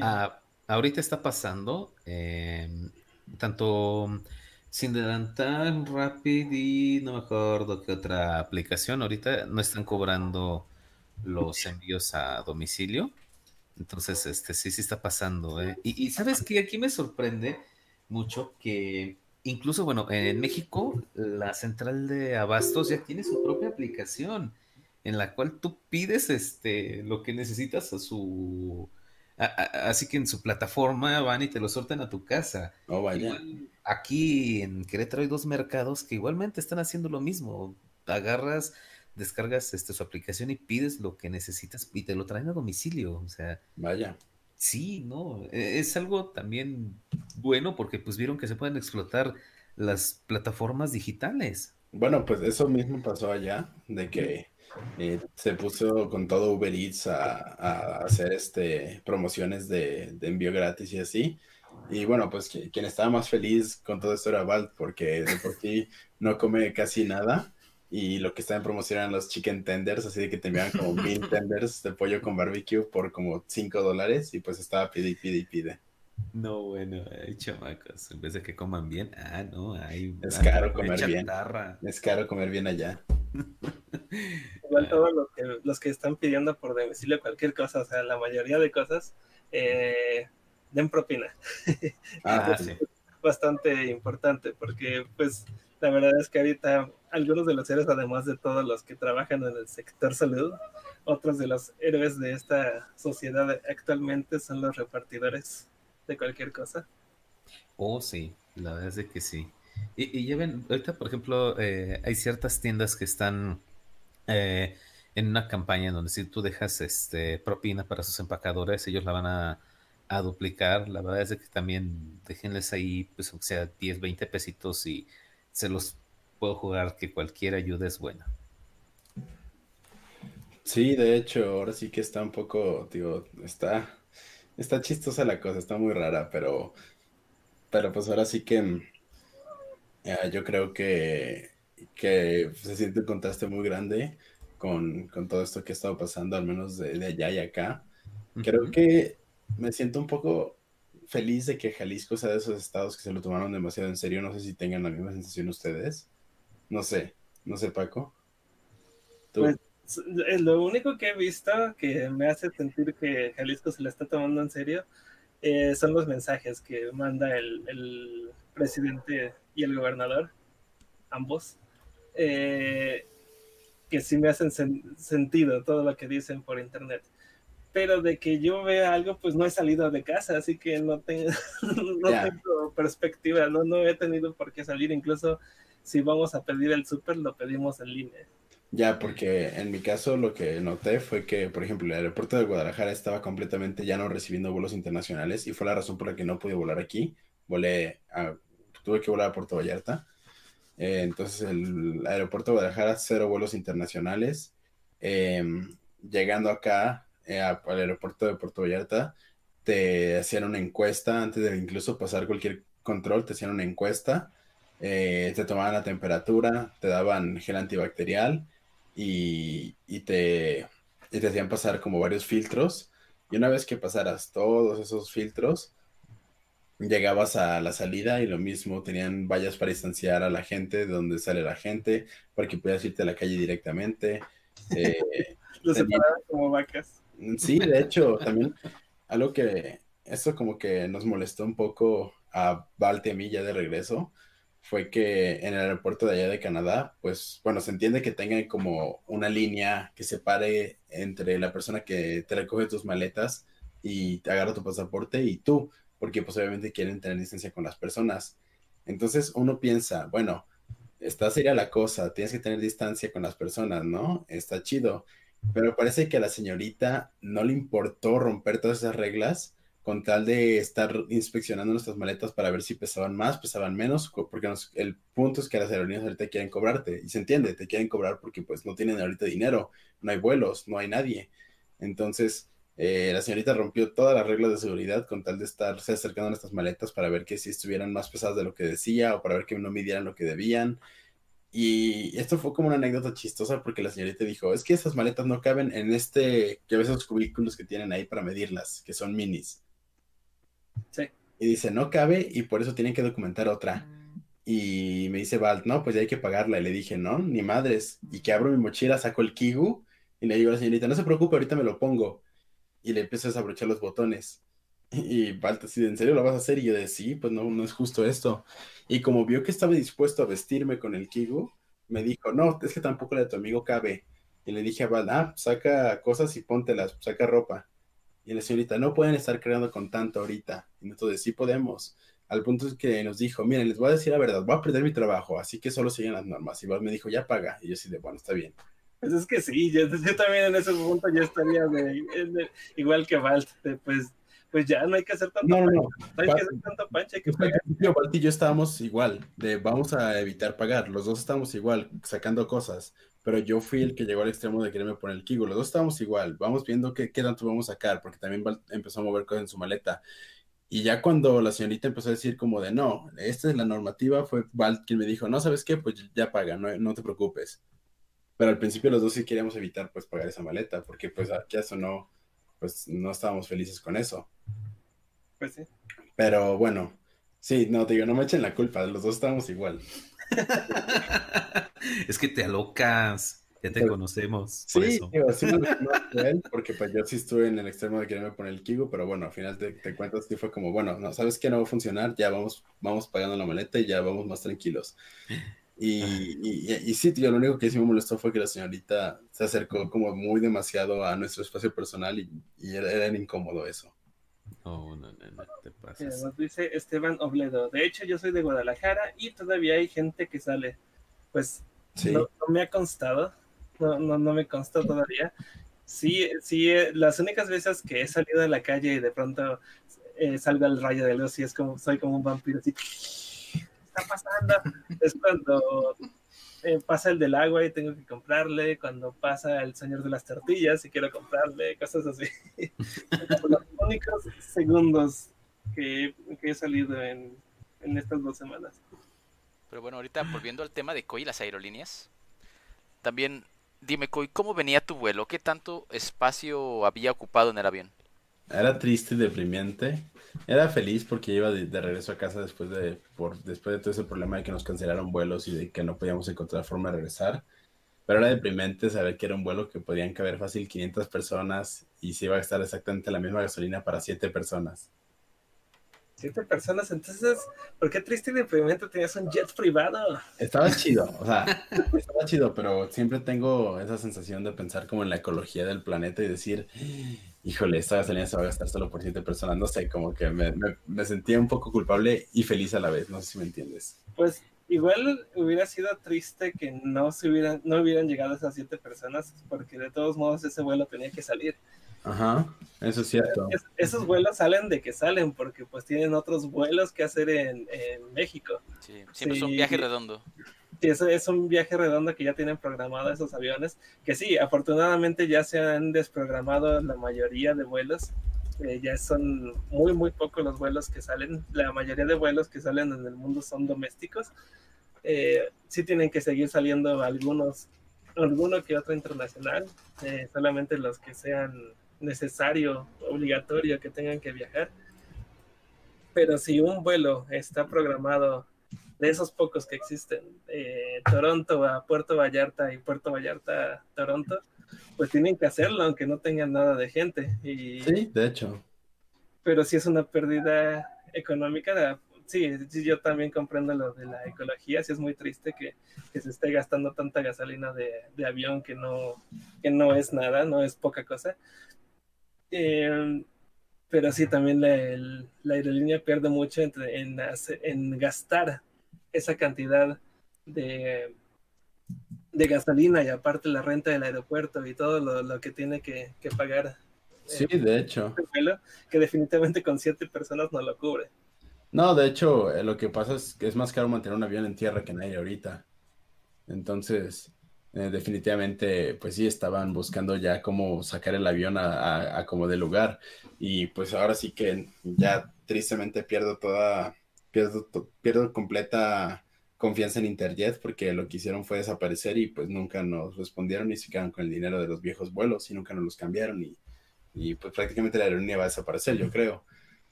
Ah, ahorita está pasando em, tanto sin adelantar Rapid y no me acuerdo qué otra aplicación ahorita no están cobrando los envíos a domicilio entonces este sí sí está pasando ¿eh? y, y sabes que aquí me sorprende mucho que incluso, bueno, en México la central de abastos ya tiene su propia aplicación en la cual tú pides este lo que necesitas a su así que en su plataforma van y te lo sorten a tu casa. Oh, vaya. Aquí en Querétaro hay dos mercados que igualmente están haciendo lo mismo. Agarras, descargas este, su aplicación y pides lo que necesitas y te lo traen a domicilio. O sea, vaya. Sí, no, e, es algo también bueno porque pues vieron que se pueden explotar las plataformas digitales. Bueno, pues eso mismo pasó allá, de que eh, se puso con todo Uber Eats a, hacer este promociones de, envío gratis y así. Y bueno, pues quien estaba más feliz con todo esto era Valt, porque de por sí no come casi nada y lo que estaba en promoción eran los chicken tenders, así de que te enviaban como mil tenders de pollo con barbecue por como 5 dólares y pues estaba pide y pide y pide. No, bueno, hay chamacos, en vez de que coman bien, ah, no, hay... Es caro comer bien. Es caro comer bien allá. Igual todos los que, los que están pidiendo por domicilio cualquier cosa, o sea, la mayoría de cosas, eh, den propina. Ah, sí. Bastante importante porque pues la verdad es que ahorita algunos de los héroes, además de todos los que trabajan en el sector salud, otros de los héroes de esta sociedad actualmente son los repartidores de cualquier cosa. Oh, sí, la verdad es que sí. Y, y lleven, ahorita, por ejemplo, eh, hay ciertas tiendas que están eh, en una campaña en donde si tú dejas este propina para sus empacadores, ellos la van a, a duplicar. La verdad es que también déjenles ahí, pues, o sea, 10, 20 pesitos y se los puedo jugar que cualquier ayuda es buena. Sí, de hecho, ahora sí que está un poco, digo, está, está chistosa la cosa, está muy rara, pero, pero pues ahora sí que yo creo que, que se siente un contraste muy grande con, todo esto que ha estado pasando, al menos de, allá y acá. Creo que me siento un poco feliz de que Jalisco sea de esos estados que se lo tomaron demasiado en serio. No sé si tengan la misma sensación ustedes. No sé, no sé, Paco. Pues, lo único que he visto que me hace sentir que Jalisco se lo está tomando en serio eh, son los mensajes que manda el, presidente y el gobernador, ambos, eh, que sí me hacen sentido todo lo que dicen por internet pero de que yo vea algo, pues no he salido de casa, así que no, tengo, no tengo perspectiva, no, no he tenido por qué salir, incluso si vamos a pedir el súper, lo pedimos en línea. Ya, porque en mi caso lo que noté fue que, por ejemplo, el aeropuerto de Guadalajara estaba completamente ya no recibiendo vuelos internacionales y fue la razón por la que no pude volar aquí. Volé a, tuve que volar a Puerto Vallarta. Eh, entonces, el aeropuerto de Guadalajara, cero vuelos internacionales. Em, llegando acá, eh, al aeropuerto de Puerto Vallarta, te hacían una encuesta antes de incluso pasar cualquier control, te hacían una encuesta, eh, te tomaban la temperatura, te daban gel antibacterial y, te, y te hacían pasar como varios filtros. Y una vez que pasaras todos esos filtros, llegabas a la salida y lo mismo, tenían vallas para distanciar a la gente de donde sale la gente, para que pudieras irte a la calle directamente. Eh, Los separaban como vacas. Sí, de hecho, también algo que esto como que nos molestó un poco a Valte a de regreso fue que en el aeropuerto de allá de Canadá, pues bueno, se entiende que tengan como una línea que separe entre la persona que te recoge tus maletas y te agarra tu pasaporte y tú, porque pues obviamente quieren tener distancia con las personas. Entonces uno piensa, bueno, esta sería la cosa, tienes que tener distancia con las personas, ¿no? Está chido. Pero parece que a la señorita no le importó romper todas esas reglas con tal de estar inspeccionando nuestras maletas para ver si pesaban más, pesaban menos, porque el punto es que las aerolíneas ahorita quieren cobrarte, y se entiende, te quieren cobrar porque pues no tienen ahorita dinero, no hay vuelos, no hay nadie. Entonces, eh, la señorita rompió todas las reglas de seguridad con tal de estarse acercando a nuestras maletas para ver que si estuvieran más pesadas de lo que decía o para ver que no midieran lo que debían. Y esto fue como una anécdota chistosa porque la señorita dijo, es que esas maletas no caben en este, que ves esos cubículos que tienen ahí para medirlas, que son minis. Sí. Y dice, no cabe y por eso tienen que documentar otra. Y me dice Valt, no, pues ya hay que pagarla. Y le dije, no, ni madres. Y que abro mi mochila, saco el Kigu y le digo a la señorita, no se preocupe, ahorita me lo pongo. Y le empiezo a desabrochar los botones. Y Valt así, ¿en serio lo vas a hacer? Y yo de, sí, pues no, no es justo esto. Y como vio que estaba dispuesto a vestirme con el Kigu, me dijo, no, es que tampoco la de tu amigo cabe. Y le dije a Val, ah, saca cosas y póntelas, saca ropa. Y la señorita, no pueden estar creando con tanto ahorita. Y nosotros, sí podemos. Al punto que nos dijo, miren, les voy a decir la verdad, voy a perder mi trabajo, así que solo siguen las normas. Y Val me dijo, ya paga. Y yo sí de, bueno, está bien. Pues es que sí, yo, también en ese punto ya estaría de, igual que Val, pues pues ya no hay que hacer tanto no, no, no. hay que hacer tanto pancha, hay que pagar. Val y yo estábamos igual, de vamos a evitar pagar, los dos estábamos igual, sacando cosas, pero yo fui el que llegó al extremo de quererme poner el kigo. Los dos estábamos igual. Vamos viendo qué, qué tanto vamos a sacar, porque también empezó a mover cosas en su maleta. Y ya cuando la señorita empezó a decir como de, no, esta es la normativa, fue Val quien me dijo, no, ¿sabes qué? Pues ya paga, no, no te preocupes. Pero al principio los dos sí queríamos evitar pues pagar esa maleta, porque pues aquí eso no, pues no estábamos felices con eso. Pues sí. Pero bueno, sí, no, te digo, no me echen la culpa, los dos estábamos igual. es que te alocas, ya te conocemos. Sí, Digo, sí porque pues yo sí estuve en el extremo de quererme poner el Kigo, pero bueno, al final te, te cuentas que fue como, bueno, no, ¿sabes qué? No va a funcionar, ya vamos, vamos pagando la maleta y ya vamos más tranquilos. Y, y, y, sí, tío, lo único que sí me molestó fue que la señorita se acercó como muy demasiado a nuestro espacio personal y, y era, era, incómodo eso. Oh, no, no, no te pases. Nos dice Esteban Obledo. De hecho, yo soy de Guadalajara y todavía hay gente que sale. Pues no, me ha constado, no, no, no me consta todavía. Sí, sí, eh, las únicas veces que he salido de la calle y de pronto eh, salgo al rayo de luz y es como, soy como un vampiro así. Está pasando? es cuando eh, pasa el del agua y tengo que comprarle, cuando pasa el señor de las tortillas y quiero comprarle, cosas así. los únicos segundos que, he salido en, en, estas dos semanas. Pero bueno, ahorita volviendo al tema de COI y las aerolíneas, también dime, COI, ¿cómo venía tu vuelo? ¿Qué tanto espacio había ocupado en el avión? Era triste y deprimente. Era feliz porque iba de, regreso a casa después de, por, después de todo ese problema de que nos cancelaron vuelos y de que no podíamos encontrar forma de regresar. Pero era deprimente saber que era un vuelo que podían caber fácil 500 personas y se iba a gastar exactamente la misma gasolina para 7 personas. Siete personas, entonces, ¿por qué triste y deprimente tenías un jet privado? Estaba chido, o sea, estaba chido, pero siempre tengo esa sensación de pensar como en la ecología del planeta y decir, híjole, esta gasolina se va a gastar solo por siete personas, no sé, como que me, me, sentía un poco culpable y feliz a la vez, no sé si me entiendes. Pues igual hubiera sido triste que no se hubieran, no hubieran llegado esas siete personas, porque de todos modos ese vuelo tenía que salir. Ajá, eso es cierto. esos vuelos salen de que salen, porque pues tienen otros vuelos que hacer en, México. Sí, siempre es un viaje redondo. Sí, eso es un viaje redondo que ya tienen programado esos aviones, que sí, afortunadamente ya se han desprogramado la mayoría de vuelos, eh, ya son muy, muy pocos los vuelos que salen, la mayoría de vuelos que salen en el mundo son domésticos, eh, sí tienen que seguir saliendo algunos, alguno que otro internacional, eh, solamente los que sean necesario, obligatorio que tengan que viajar. Pero si un vuelo está programado de esos pocos que existen, eh, Toronto a Puerto Vallarta y Puerto Vallarta a Toronto, pues tienen que hacerlo aunque no tengan nada de gente. Y, sí, de hecho. Pero si es una pérdida económica, sí, yo también comprendo lo de la ecología, sí es muy triste que, se esté gastando tanta gasolina de, avión que no, que no es nada, no es poca cosa. Eh, pero sí, también la, aerolínea pierde mucho en, en gastar esa cantidad de, de gasolina y aparte la renta del aeropuerto y todo lo, que tiene que, pagar. Sí, de hecho. Que definitivamente con siete personas no lo cubre. No, de hecho, eh, lo que pasa es que es más caro mantener un avión en tierra que en aire ahorita. Entonces, eh, definitivamente, pues sí, estaban buscando ya cómo sacar el avión a, como de lugar. Y pues ahora sí que ya tristemente pierdo toda, pierdo, pierdo completa confianza en Interjet porque lo que hicieron fue desaparecer y pues nunca nos respondieron y se quedaron con el dinero de los viejos vuelos y nunca nos los cambiaron y, y pues prácticamente la aerolínea va a desaparecer, yo creo.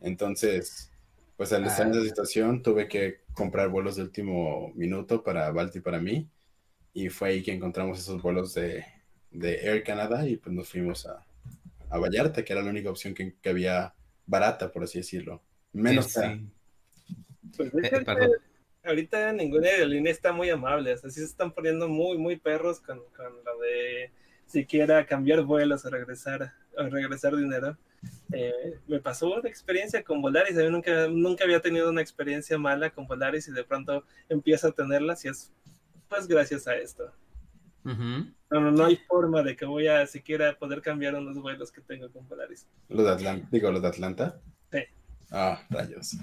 Entonces, pues al estar en esa ah. situación tuve que comprar vuelos de último minuto para Balti y para mí y fue ahí que encontramos esos vuelos de, de Air Canada y pues nos fuimos a, a Vallarta, que era la única opción que, que había barata, por así decirlo. Menos sí, Pues eh, ahorita ninguna aerolínea está muy amable, así se están poniendo muy, muy perros con, con lo de siquiera cambiar vuelos o regresar, o regresar dinero. Eh, me pasó una experiencia con Volaris, yo nunca, nunca había tenido una experiencia mala con Volaris y de pronto empiezo a tenerlas y es pues gracias a esto. no, no, hay forma de que voy a siquiera poder cambiar unos vuelos que tengo con Volaris. ¿Los de Atlanta? Digo, ¿los de Atlanta? Sí. Ah, rayos.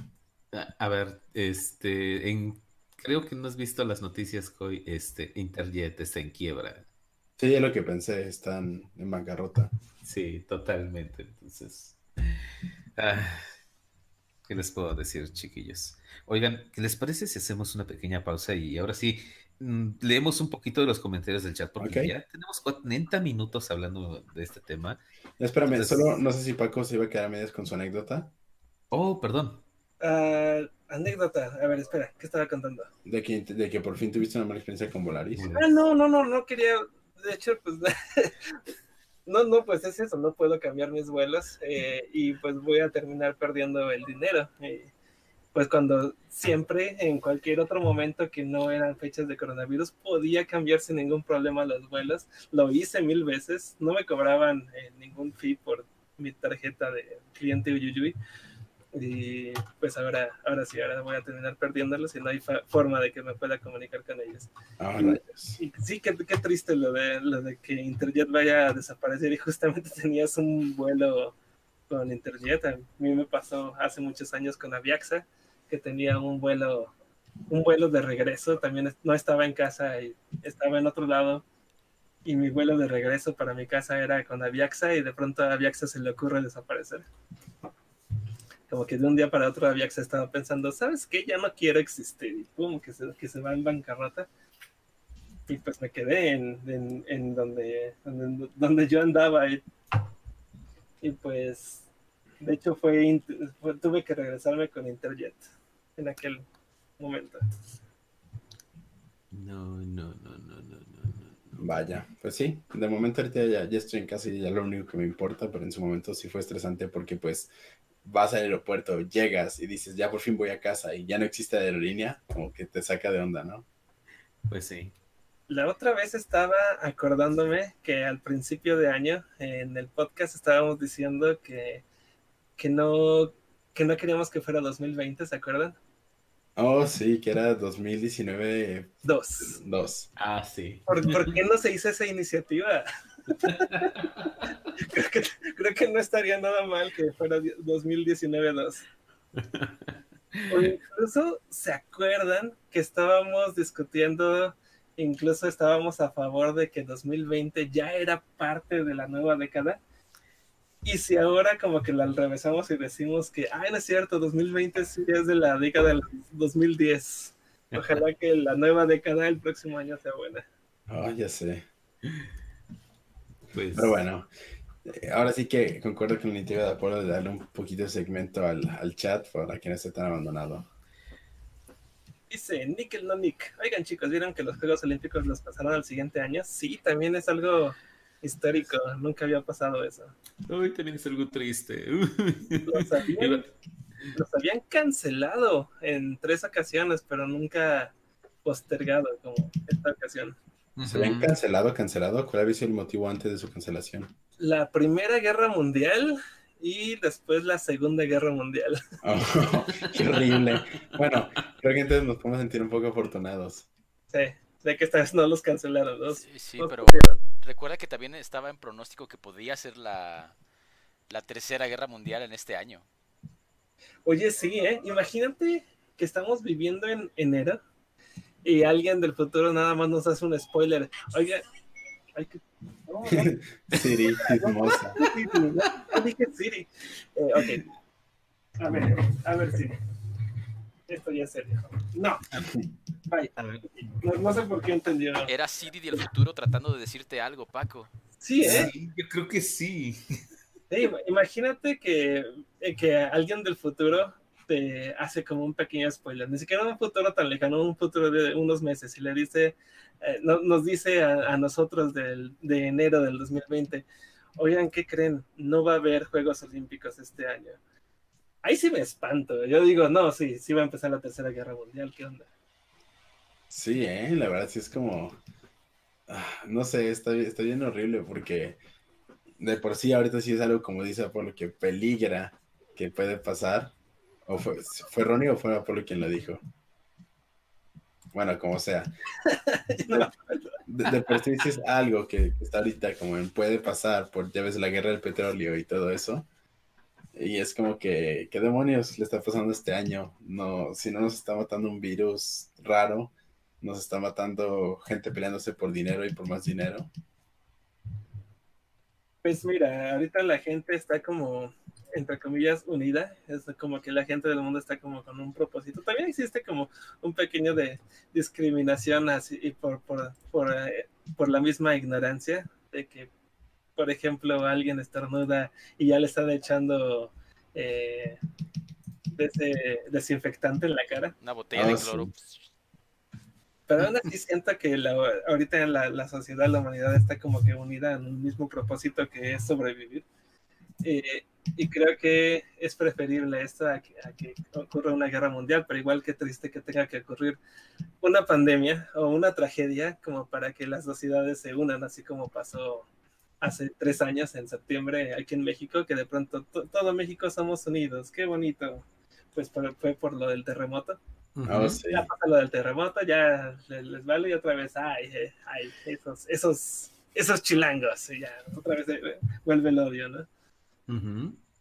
A ver, este, en, creo que no has visto las noticias que hoy este, Interjet está en quiebra. Sí, es lo que pensé, están en bancarrota. Sí, totalmente. Entonces, ah, ¿qué les puedo decir, chiquillos? Oigan, ¿qué les parece si hacemos una pequeña pausa y ahora sí mm, leemos un poquito de los comentarios del chat? Porque ya tenemos 40 minutos hablando de este tema. Espérame, solo no sé si Paco se iba a quedar a medias con su anécdota. Oh, perdón. Uh, anécdota, a ver, espera, ¿qué estaba contando? De que, de que por fin tuviste una mala experiencia con Volaris. Ah, no, no, no, no quería, de hecho, pues, no, no, pues es eso, no puedo cambiar mis vuelos eh, y pues voy a terminar perdiendo el dinero. pues cuando siempre, en cualquier otro momento que no eran fechas de coronavirus, podía cambiar sin ningún problema los vuelos. Lo hice mil veces, no me cobraban eh, ningún fee por mi tarjeta de cliente Uyuyuy. Y pues ahora, ahora sí, ahora voy a terminar perdiéndolos y no hay forma de que me pueda comunicar con ellos. Ah, y, sí, qué, qué, triste lo de, lo de que Interjet vaya a desaparecer y justamente tenías un vuelo con Interjet. A mí me pasó hace muchos años con Aviaxa, que tenía un vuelo, un vuelo de regreso. También no estaba en casa y estaba en otro lado. Y mi vuelo de regreso para mi casa era con Aviaxa y de pronto a Aviaxa se le ocurre desaparecer como que de un día para otro había se estaba pensando, ¿sabes qué? Ya no quiero existir. Y pum, que se, que se va en bancarrota. Y pues me quedé en, en, donde, donde, yo andaba. Y, y, pues, de hecho, fue, tuve que regresarme con Interjet en aquel momento. No, no, no, no, no, no. Vaya, pues sí, de momento ahorita ya, ya estoy en casa y ya lo único que me importa, pero en su momento sí fue estresante porque pues vas al aeropuerto, llegas y dices, ya por fin voy a casa y ya no existe aerolínea, como que te saca de onda, ¿no? Pues sí. La otra vez estaba acordándome que al principio de año en el podcast estábamos diciendo que, que, no, que no queríamos que fuera 2020, ¿se acuerdan? Oh, sí, que era 2019. Dos. Dos. Ah, sí. ¿Por, ¿por qué no se hizo esa iniciativa? Creo, que, creo que no estaría nada mal que fuera 2019-2. O incluso se acuerdan que estábamos discutiendo, incluso estábamos a favor de que 2020 ya era parte de la nueva década. Y si ahora como que la regresamos y decimos que, ay, no es cierto, 2020 sí es de la década del 2010. Ojalá que la nueva década el próximo año sea buena. Ah, ya sé. Pues... Pero bueno, Eh, ahora sí que concuerdo con la iniciativa de Apolo de darle un poquito de segmento al, al chat para quienes están abandonado. Dice Nickel no Nick. Oigan chicos, ¿vieron que los Juegos Olímpicos los pasaron al siguiente año? Sí, también es algo histórico. Nunca había pasado eso. Uy, también es algo triste. Los habían, los habían cancelado en tres ocasiones, pero nunca postergado como esta ocasión. ¿Se habían cancelado, cancelado? ¿Cuál había sido el motivo antes de su cancelación? La Primera Guerra Mundial y después la Segunda Guerra Mundial. Oh, qué horrible. Bueno, creo que entonces nos podemos sentir un poco afortunados. Sí, sé que esta vez no los cancelaron. ¿no? Sí, sí, pero recuerda que también estaba en pronóstico que podía ser la, la Tercera Guerra Mundial en este año. Oye, sí, ¿eh? Imagínate que estamos viviendo en enero y alguien del futuro nada más nos hace un spoiler. Oye, hay que... No, no. Siri, chismosa. No dije Siri. Eh, ok. A ver, a ver, Siri. Esto ya es serio. No. Bye. No, no sé por qué entendió. Era Siri del futuro tratando de decirte algo, Paco. Sí, ¿eh? Sí, yo creo que sí. Sí, imagínate que, eh, que alguien del futuro te hace como un pequeño spoiler, ni siquiera un futuro tan lejano, un futuro de unos meses, y le dice, eh, no- nos dice a, nosotros del, de enero del 2020, oigan, ¿qué creen? No va a haber Juegos Olímpicos este año. Ahí sí me espanto, yo digo, no, sí, sí va a empezar la Tercera Guerra Mundial, ¿qué onda? Sí, ¿eh? La verdad sí es como... ah, no sé, está, está bien horrible porque de por sí ahorita sí es algo como dice Apolo que peligra que puede pasar. ¿O fue, fue Ronnie o fue Apolo quien lo dijo? Bueno, como sea. De, de por sí sí es algo que está ahorita como en puede pasar por, ya ves, la guerra del petróleo y todo eso. Y es como que, ¿qué demonios le está pasando este año? No, si no nos está matando un virus raro, nos está matando gente peleándose por dinero y por más dinero. Pues mira, ahorita la gente está como, entre comillas, unida. Es como que la gente del mundo está como con un propósito. También existe como un pequeño de discriminación así y por, por, por, eh, por la misma ignorancia de que, por ejemplo, alguien estornuda y ya le están echando eh, ese desinfectante en la cara. Una botella Ah, de sí. cloro. Pero aún así siento que la, ahorita en la, la sociedad, la humanidad está como que unida en un mismo propósito que es sobrevivir. Eh, y creo que es preferible esto a que, a que ocurra una guerra mundial, pero igual que triste que tenga que ocurrir una pandemia o una tragedia como para que las dos ciudades se unan, así como pasó hace tres años en septiembre aquí en México, que de pronto to- todo México somos unidos, qué bonito. Pues por- fue por lo del terremoto Ah, sí. ya pasa lo del terremoto, ya les, les vale y otra vez, ay, eh, ay, esos, esos, esos chilangos, y ya, otra vez eh, vuelve el odio, ¿no?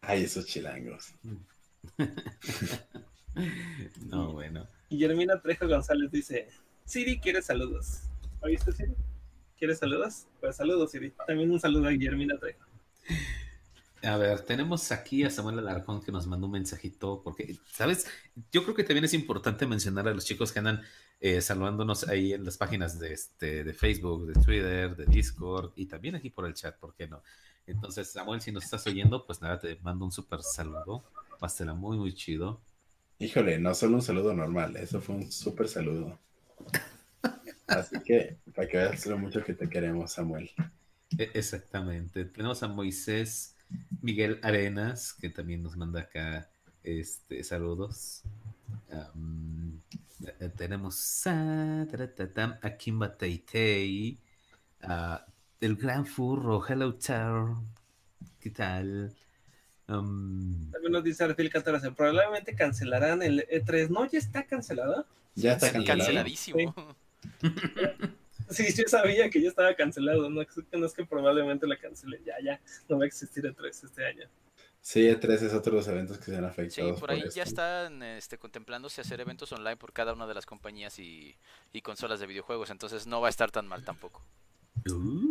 Ay, esos chilangos. No, bueno. Guillermina Trejo González dice, Siri quiere saludos. ¿Oíste, Siri? ¿Quieres saludos? Pues saludos, Siri. También un saludo a Guillermina Trejo. A ver, tenemos aquí a Samuel Alarcón que nos mandó un mensajito porque, ¿sabes? Yo creo que también es importante mencionar a los chicos que andan eh, saludándonos ahí en las páginas de, este, de Facebook, de Twitter, de Discord y también aquí por el chat, ¿por qué no? Entonces, Samuel, si nos estás oyendo, pues nada, te mando un súper saludo. Pásela muy, muy chido. Híjole, no solo un saludo normal, eso fue un súper saludo. Así que, para que veas lo mucho que te queremos, Samuel. E- Exactamente. Tenemos a Moisés Miguel Arenas, que también nos manda acá este, saludos. Eh, tenemos a, a Kimba Teitei, a el Gran Furro, Hello Tower, ¿qué tal? Am, También nos dice Arfil 14, probablemente cancelarán el E3. No, ya está cancelado. Ya está Sí, cancelado. Canceladísimo. Sí, yo sabía que ya estaba cancelado, no, es que- no es que probablemente la cancele, ya, ya, no va a existir E3 este año. Sí, E3 es otro de los eventos que se han Sí, afectados por ahí ya están este, contemplándose hacer eventos online por cada una de las compañías y, y consolas de videojuegos, entonces no va a estar tan mal tampoco. uh,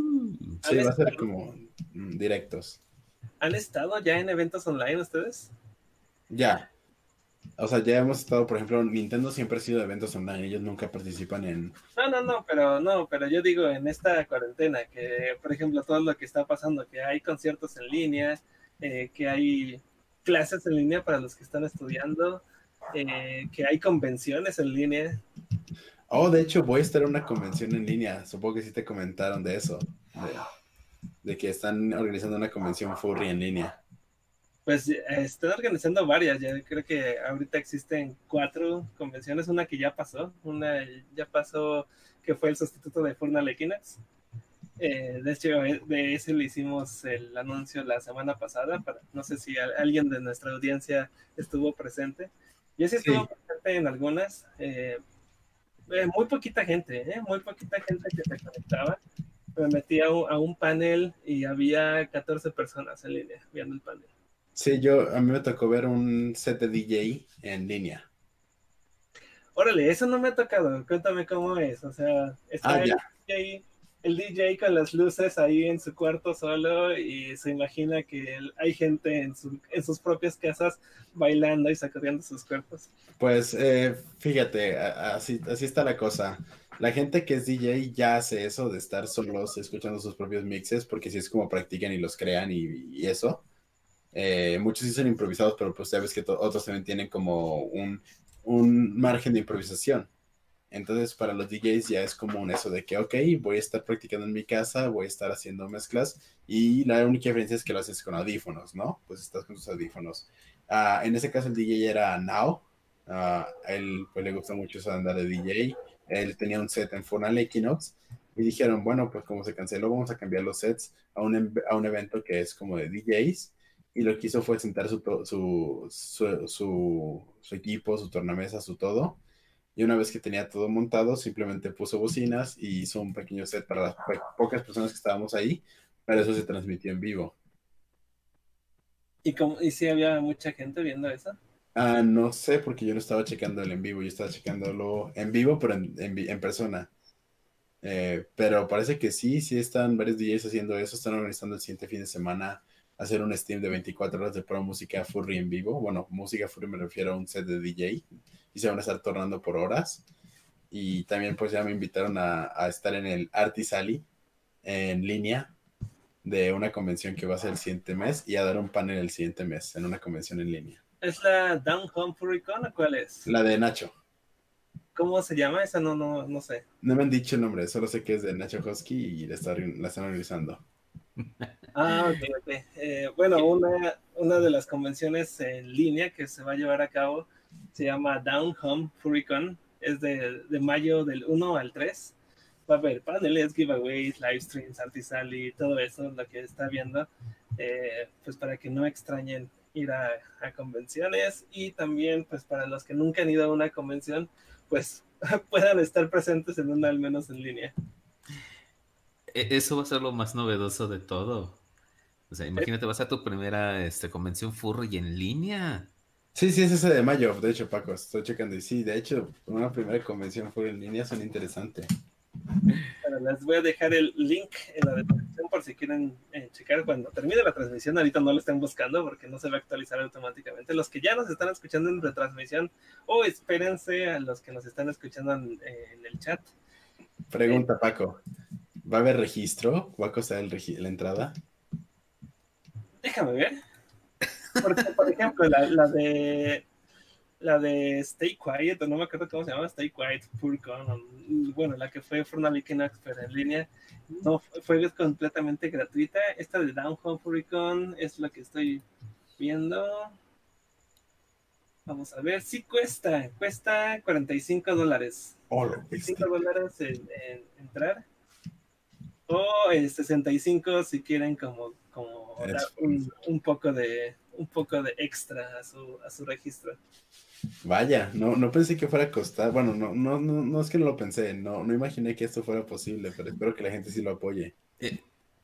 Sí, va a ser como directos. ¿Han estado ya en eventos online ustedes? Ya. o sea, ya hemos estado, por ejemplo, Nintendo siempre ha sido de eventos online, ellos nunca participan en... No, no, no, pero no, pero yo digo en esta cuarentena, que por ejemplo todo lo que está pasando, que hay conciertos en línea, eh, que hay clases en línea para los que están estudiando, eh, que hay convenciones en línea. Oh, de hecho, voy a estar en una convención en línea. Supongo que sí te comentaron de eso. De, que están organizando una convención furry en línea. Pues eh, están organizando varias. Ya creo que ahorita existen cuatro convenciones. Una que ya pasó. Una ya pasó que fue el sustituto de Furnal Equinox. Eh, de hecho, eh, de ese le hicimos el anuncio la semana pasada. Para, no sé si alguien de nuestra audiencia estuvo presente. Yo sí estuve presente en algunas. Eh, muy poquita gente, ¿eh? muy poquita gente que se conectaba. Me metí a un, panel y había 14 personas en línea viendo el panel. Sí, yo a mí me tocó ver un set de DJ en línea. Órale, eso no me ha tocado. Cuéntame cómo es. O sea, está ah, el DJ el DJ con las luces ahí en su cuarto solo y se imagina que hay gente en, sus propias casas bailando y sacudiendo sus cuerpos. Pues eh, fíjate, así, está la cosa. La gente que es DJ ya hace eso de estar solos escuchando sus propios mixes, porque si es como practican y los crean y, eso. Eh, muchos sí son improvisados, pero pues sabes que otros también tienen como un margen de improvisación. Entonces, para los DJs ya es como un eso de que, ok, voy a estar practicando en mi casa, voy a estar haciendo mezclas y la única diferencia es que lo haces con audífonos, ¿no? Pues estás con tus audífonos. Ah, en ese caso, el DJ era Now. a él pues, le gusta mucho de andar de DJ. Él tenía un set en Fornal Equinox y dijeron, bueno, pues como se canceló, vamos a cambiar los sets a un, a un evento que es como de DJs. Y lo que hizo fue sentar su, su, su, su equipo, su tornamesa, su todo y una vez que tenía todo montado, simplemente puso bocinas y hizo un pequeño set para las pocas personas que estábamos ahí, pero eso se transmitió en vivo. ¿Y, cómo, y si había mucha gente viendo eso? Ah, no sé, porque yo no estaba checando el en vivo, yo estaba checándolo en vivo, pero en, en, persona. Eh, pero parece que sí, sí están varios DJs haciendo eso, están organizando el siguiente fin de semana hacer un stream de 24 horas de pro música furry en vivo. Bueno, música furry me refiero a un set de DJ y se van a estar tornando por horas. Y también pues ya me invitaron a, estar en el Artisali en línea de una convención que va a ser el siguiente mes y a dar un panel el siguiente mes en una convención en línea. ¿Es la Down Home Furrycon o cuál es? La de Nacho. ¿Cómo se llama? Esa no, no, no sé. No me han dicho el nombre, solo sé que es de Nacho Hosky y la, la están organizando. Ah, ok, ok. Eh, bueno, una, una de las convenciones en línea que se va a llevar a cabo se llama Down Home Furrycon, es de, mayo del 1 al 3. Va a haber paneles, giveaways, live streams, y todo eso, lo que está viendo, eh, pues para que no extrañen ir a, convenciones y también pues para los que nunca han ido a una convención, pues puedan estar presentes en una al menos en línea. E, eso va a ser lo más novedoso de todo. O sea, imagínate, vas a tu primera este, convención furry en línea. Sí, sí, es ese de mayo, de hecho, Paco, estoy checando. Y sí, de hecho, una primera convención fue en línea, son interesantes. les voy a dejar el link en la descripción por si quieren eh, checar cuando termine la transmisión. Ahorita no lo estén buscando porque no se va a actualizar automáticamente. Los que ya nos están escuchando en retransmisión, o espérense a los que nos están escuchando en, el chat. Pregunta, eh, Paco. ¿Va a haber registro? ¿Va a costar el la entrada? Déjame ver. Porque, por ejemplo, la, de la de Stay Quiet, o no me acuerdo cómo se llama, Stay Quiet Furcon, bueno, la que fue Furnaliken Expert en línea, no fue completamente gratuita. Esta de Down Home Furcon es la que estoy viendo. Vamos a ver, sí cuesta, cuesta 45 dólares. 45 dólares en, entrar. O el 65 si quieren como, como un, un poco de un poco de extra a su, a su registro. Vaya, no, no pensé que fuera a costar. Bueno, no, no, no, es que no lo pensé, no, no imaginé que esto fuera posible, pero espero que la gente sí lo apoye. Eh,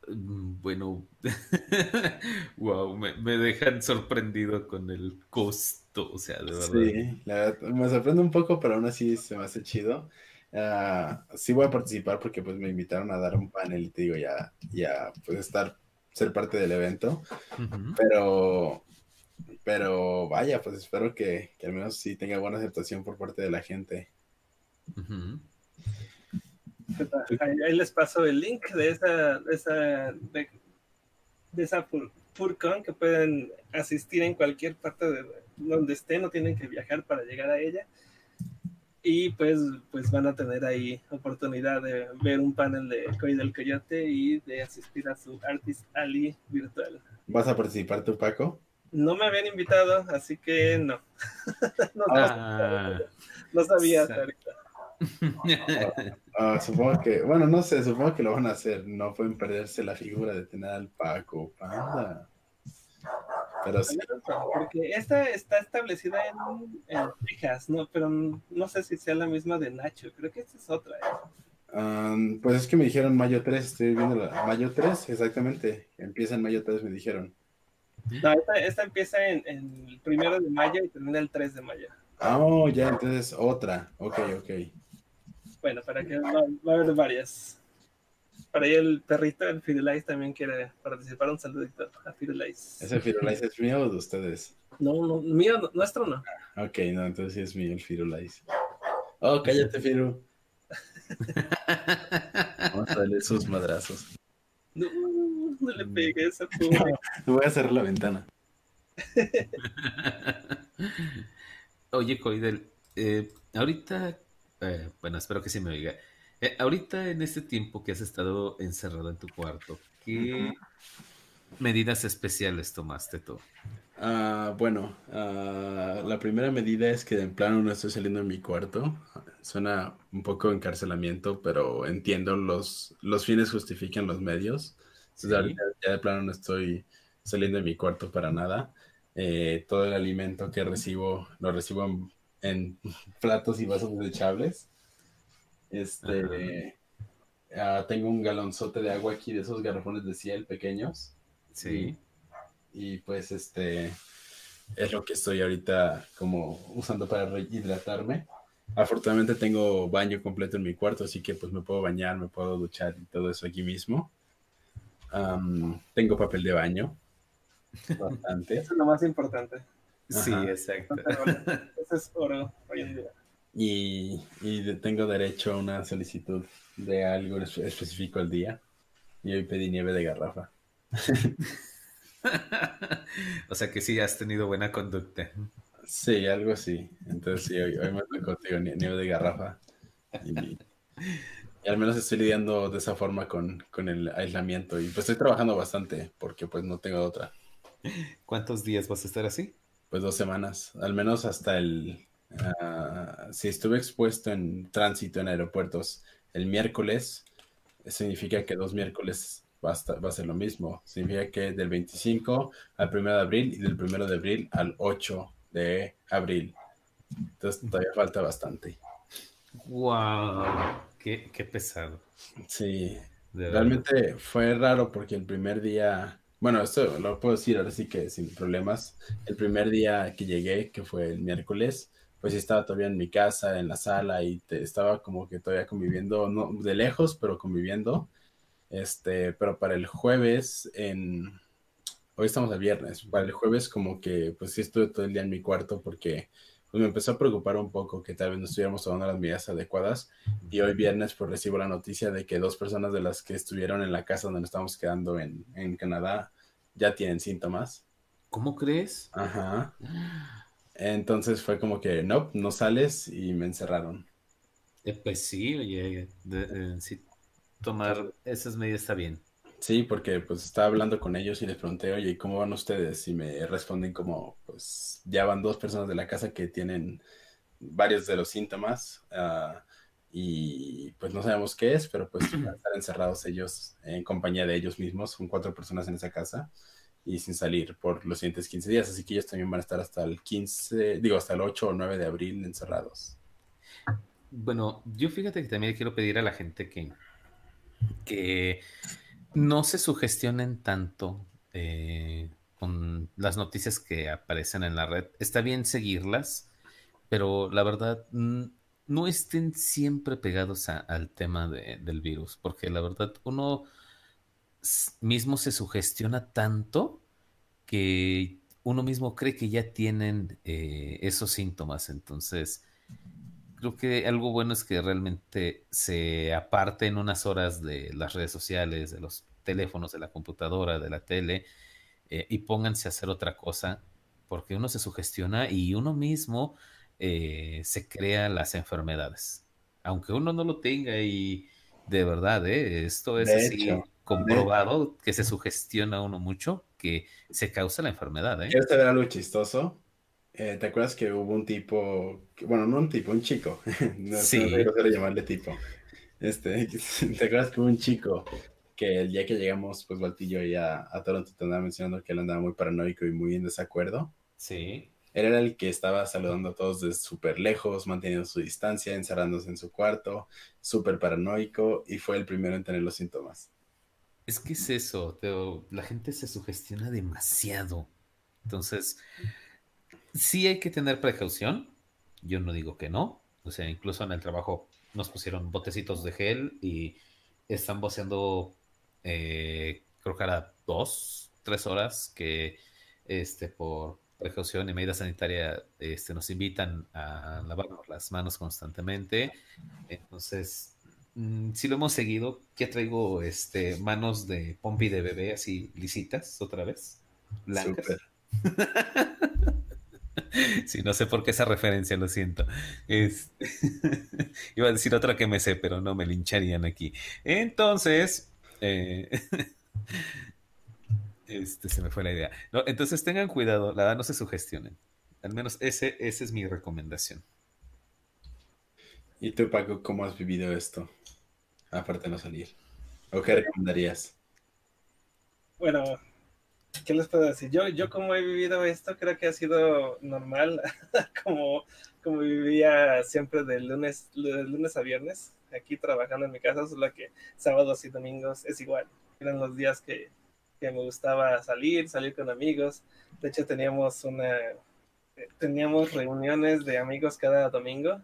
mm, bueno, wow, me, dejan sorprendido con el costo, o sea, de verdad. Sí, la verdad, me sorprende un poco, pero aún así se me hace chido. Ah, sí voy a participar porque pues me invitaron a dar un panel y te digo, ya, ya, pues estar ser parte del evento. Pero Pero vaya, pues espero que, al menos sí tenga buena aceptación por parte de la gente. ahí, les paso el link de esa, de esa, de, esa FurCon que pueden asistir en cualquier parte de donde estén, no tienen que viajar para llegar a ella. Y pues, pues van a tener ahí oportunidad de ver un panel de Coy del Coyote y de asistir a su Artist Ali virtual. ¿Vas a participar tú, Paco? No me habían invitado, así que no. no, ah, no, sabía ah, supongo que, bueno, no sé, supongo que lo van a hacer. No pueden perderse la figura de tener al Paco Panda. Pero sí. Porque esta está establecida en, Texas, ¿no? Pero no sé si sea la misma de Nacho. Creo que esta es otra. ¿eh? pues es que me dijeron mayo 3, estoy viendo la... Mayo 3, exactamente. Empieza en mayo 3, me dijeron. No, esta, empieza en, el primero de mayo y termina el 3 de mayo. Ah, oh, ya, entonces otra. Ok, ok. Bueno, para que va, a haber varias. Para ahí el perrito, el Firulais, también quiere participar. Un saludito a Firulais. ¿Ese Firulais es mío o de ustedes? No, no, mío, nuestro no. Ok, no, entonces sí es mío el Firulais. Oh, cállate, Firu. Vamos a darle sus madrazos. No, no le pegues a No, voy a cerrar la ventana. Oye, Coidel, eh, ahorita, eh, bueno, espero que sí me oiga. Eh, ahorita en este tiempo que has estado encerrado en tu cuarto, ¿qué medidas especiales tomaste tú? Ah, bueno, ah, la primera medida es que en plano no estoy saliendo de mi cuarto. Suena un poco encarcelamiento, pero entiendo los, los fines justifican los medios. Entonces, ya de plano no estoy saliendo de mi cuarto para nada. Eh, todo el alimento que recibo lo recibo en, platos y vasos desechables. Este, ah, tengo un galonzote de agua aquí de esos garrafones de ciel pequeños. Sí. Y, pues este es lo que estoy ahorita como usando para rehidratarme. Afortunadamente tengo baño completo en mi cuarto, así que pues me puedo bañar, me puedo duchar y todo eso aquí mismo tengo papel de baño. Bastante. Eso es lo más importante. Sí, exacto. Eso es oro hoy en día. Y, y, tengo derecho a una solicitud de algo específico al día. Y hoy pedí nieve de garrafa. o sea que sí has tenido buena conducta. Sí, algo así. Entonces sí, hoy, me tocó nieve de garrafa. Y, y al menos estoy lidiando de esa forma con, el aislamiento y pues estoy trabajando bastante porque pues no tengo otra. ¿Cuántos días vas a estar así? Pues dos semanas, al menos hasta el... Ah, si estuve expuesto en tránsito en aeropuertos el miércoles, significa que dos miércoles va a, va a ser lo mismo. Significa que del 25 al 1 de abril y del 1 de abril al 8 de abril. Entonces todavía falta bastante. ¡Wow! Qué, pesado. Sí. Realmente fue raro porque el primer día, bueno, esto lo puedo decir ahora sí que sin problemas. El primer día que llegué, que fue el miércoles, pues estaba todavía en mi casa, en la sala y te, estaba como que todavía conviviendo, no de lejos, pero conviviendo. Este, pero para el jueves, en hoy estamos a viernes, para el jueves como que pues sí estuve todo el día en mi cuarto porque pues me empezó a preocupar un poco que tal vez no estuviéramos tomando las medidas adecuadas. Y hoy viernes pues recibo la noticia de que dos personas de las que estuvieron en la casa donde nos estamos quedando en, en Canadá ya tienen síntomas. ¿Cómo crees? Ajá. Entonces fue como que, no, no sales y me encerraron. Eh, pues sí, oye, sí, tomar esas medidas está bien. Sí, porque pues estaba hablando con ellos y les pregunté, oye, ¿cómo van ustedes? Y me responden como, pues ya van dos personas de la casa que tienen varios de los síntomas ah, y pues no sabemos qué es, pero pues van a estar encerrados ellos en compañía de ellos mismos, son cuatro personas en esa casa y sin salir por los siguientes 15 días, así que ellos también van a estar hasta el 15, digo, hasta el 8 o 9 de abril encerrados. Bueno, yo fíjate que también quiero pedir a la gente que, que no se sugestionen tanto eh, con las noticias que aparecen en la red. Está bien seguirlas, pero la verdad, no estén siempre pegados al tema del virus, porque la verdad uno mismo se sugestiona tanto que uno mismo cree que ya tienen eh, esos síntomas. Entonces, creo que algo bueno es que realmente se aparten unas horas de las redes sociales, de los teléfonos, de la computadora, de la tele, eh, y pónganse a hacer otra cosa, porque uno se sugestiona y uno mismo eh, se crea las enfermedades. Aunque uno no lo tenga y de verdad, esto es así comprobado que se sugestiona uno mucho que se causa la enfermedad. ¿eh? ¿Quieres saber algo chistoso? Eh, ¿Te acuerdas que hubo un tipo, bueno, no un tipo, un chico, no, sí. no llamarle tipo, este, ¿te acuerdas que hubo un chico que el día que llegamos, pues Baltillo y a, a Toronto te andaba mencionando que él andaba muy paranoico y muy en desacuerdo? Sí. Él era el que estaba saludando a todos desde súper lejos, manteniendo su distancia, encerrándose en su cuarto, súper paranoico y fue el primero en tener los síntomas. Es que es eso, la gente se sugestiona demasiado. Entonces, sí hay que tener precaución. Yo no digo que no. O sea, incluso en el trabajo nos pusieron botecitos de gel y están voceando, eh, creo que era dos, tres horas que este, por precaución y medida sanitaria este, nos invitan a lavarnos las manos constantemente. Entonces, Mm, si lo hemos seguido. Ya traigo este, manos de pompi de bebé así lisitas otra vez. Blancas. sí, no sé por qué esa referencia, lo siento. Iba a decir otra que me sé, pero no me lincharían aquí. Entonces, eh, este se me fue la idea. No, entonces tengan cuidado, la verdad no se sugestionen. Al menos ese, esa es mi recomendación. ¿Y tú, Paco, cómo has vivido esto? Aparte de no salir. ¿O qué recomendarías? Bueno, ¿qué les puedo decir? Yo, yo como he vivido esto, creo que ha sido normal, como, como vivía siempre de lunes, lunes a viernes, aquí trabajando en mi casa, solo que sábados y domingos es igual. Eran los días que, que me gustaba salir, salir con amigos. De hecho, teníamos una, teníamos reuniones de amigos cada domingo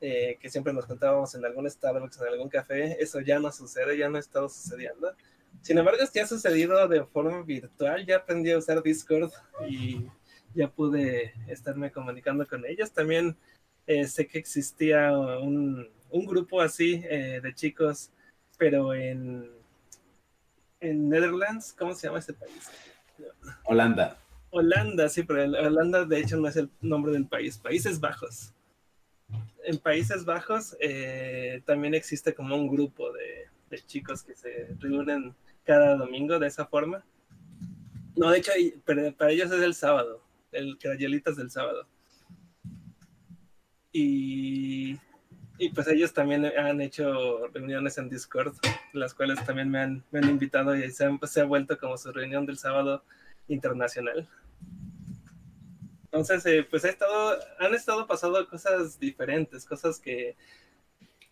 eh, que siempre nos contábamos en algún Starbucks, en algún café, eso ya no sucede, ya no ha estado sucediendo. Sin embargo, es que ha sucedido de forma virtual, ya aprendí a usar Discord y ya pude estarme comunicando con ellos. También eh, sé que existía un, un grupo así eh, de chicos, pero en, en Netherlands, ¿cómo se llama ese país? Holanda. Holanda, sí, pero Holanda de hecho no es el nombre del país, Países Bajos en Países Bajos eh, también existe como un grupo de, chicos que se reúnen cada domingo de esa forma. No, de hecho, para ellos es el sábado, el Crayolitas del sábado. Y, pues ellos también han hecho reuniones en Discord, las cuales también me han, invitado y se, se ha vuelto como su reunión del sábado internacional. Entonces, eh, pues estado, han estado pasando cosas diferentes, cosas que,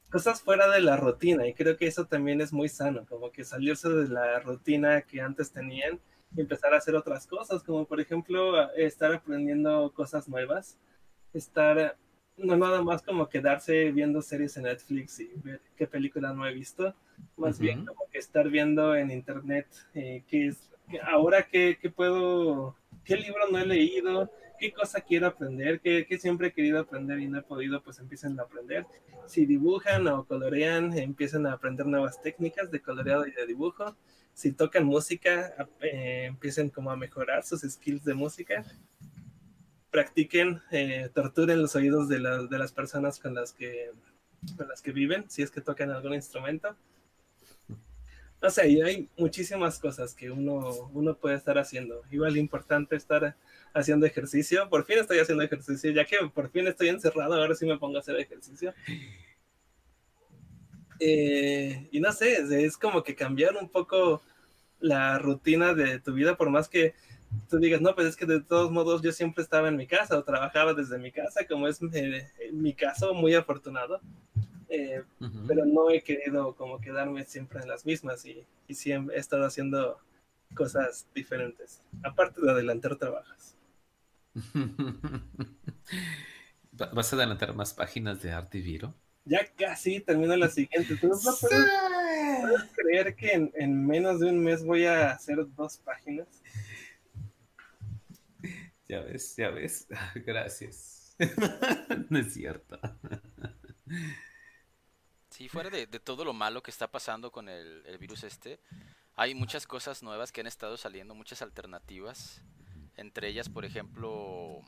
cosas fuera de la rutina y creo que eso también es muy sano, como que salirse de la rutina que antes tenían y empezar a hacer otras cosas, como por ejemplo estar aprendiendo cosas nuevas, estar no nada más como quedarse viendo series en Netflix y ver qué película no he visto, más bien como que estar viendo en internet eh, qué es, ahora qué, qué puedo, qué libro no he leído, qué cosa quiero aprender, qué, siempre he querido aprender y no he podido, pues empiecen a aprender. Si dibujan o colorean, empiecen a aprender nuevas técnicas de coloreado y de dibujo. Si tocan música, eh, empiecen como a mejorar sus skills de música. Practiquen, eh, torturen los oídos de, de las personas con las, que, con las que viven, si es que tocan algún instrumento. No sé, hay muchísimas cosas que uno, uno puede estar haciendo. Igual importante estar haciendo ejercicio. Por fin estoy haciendo ejercicio, ya que por fin estoy encerrado, ahora sí me pongo a hacer ejercicio. Eh, y no sé, es como que cambiar un poco la rutina de tu vida, por más que tú digas, no, pues es que de todos modos yo siempre estaba en mi casa o trabajaba desde mi casa, como es eh, mi caso, muy afortunado. Eh, pero no he querido como quedarme siempre en las mismas y, y siempre he estado haciendo cosas diferentes, aparte de adelantar trabajos. ¿Vas a adelantar más páginas de Artiviro? Ya casi termino la siguiente. ¿Tú no puedes, creer que en, menos de un mes voy a hacer dos páginas? Ya ves, ya ves. Gracias. no es cierto. Sí, fuera de, todo lo malo que está pasando con el, virus este, hay muchas cosas nuevas que han estado saliendo, muchas alternativas. Entre ellas, por ejemplo,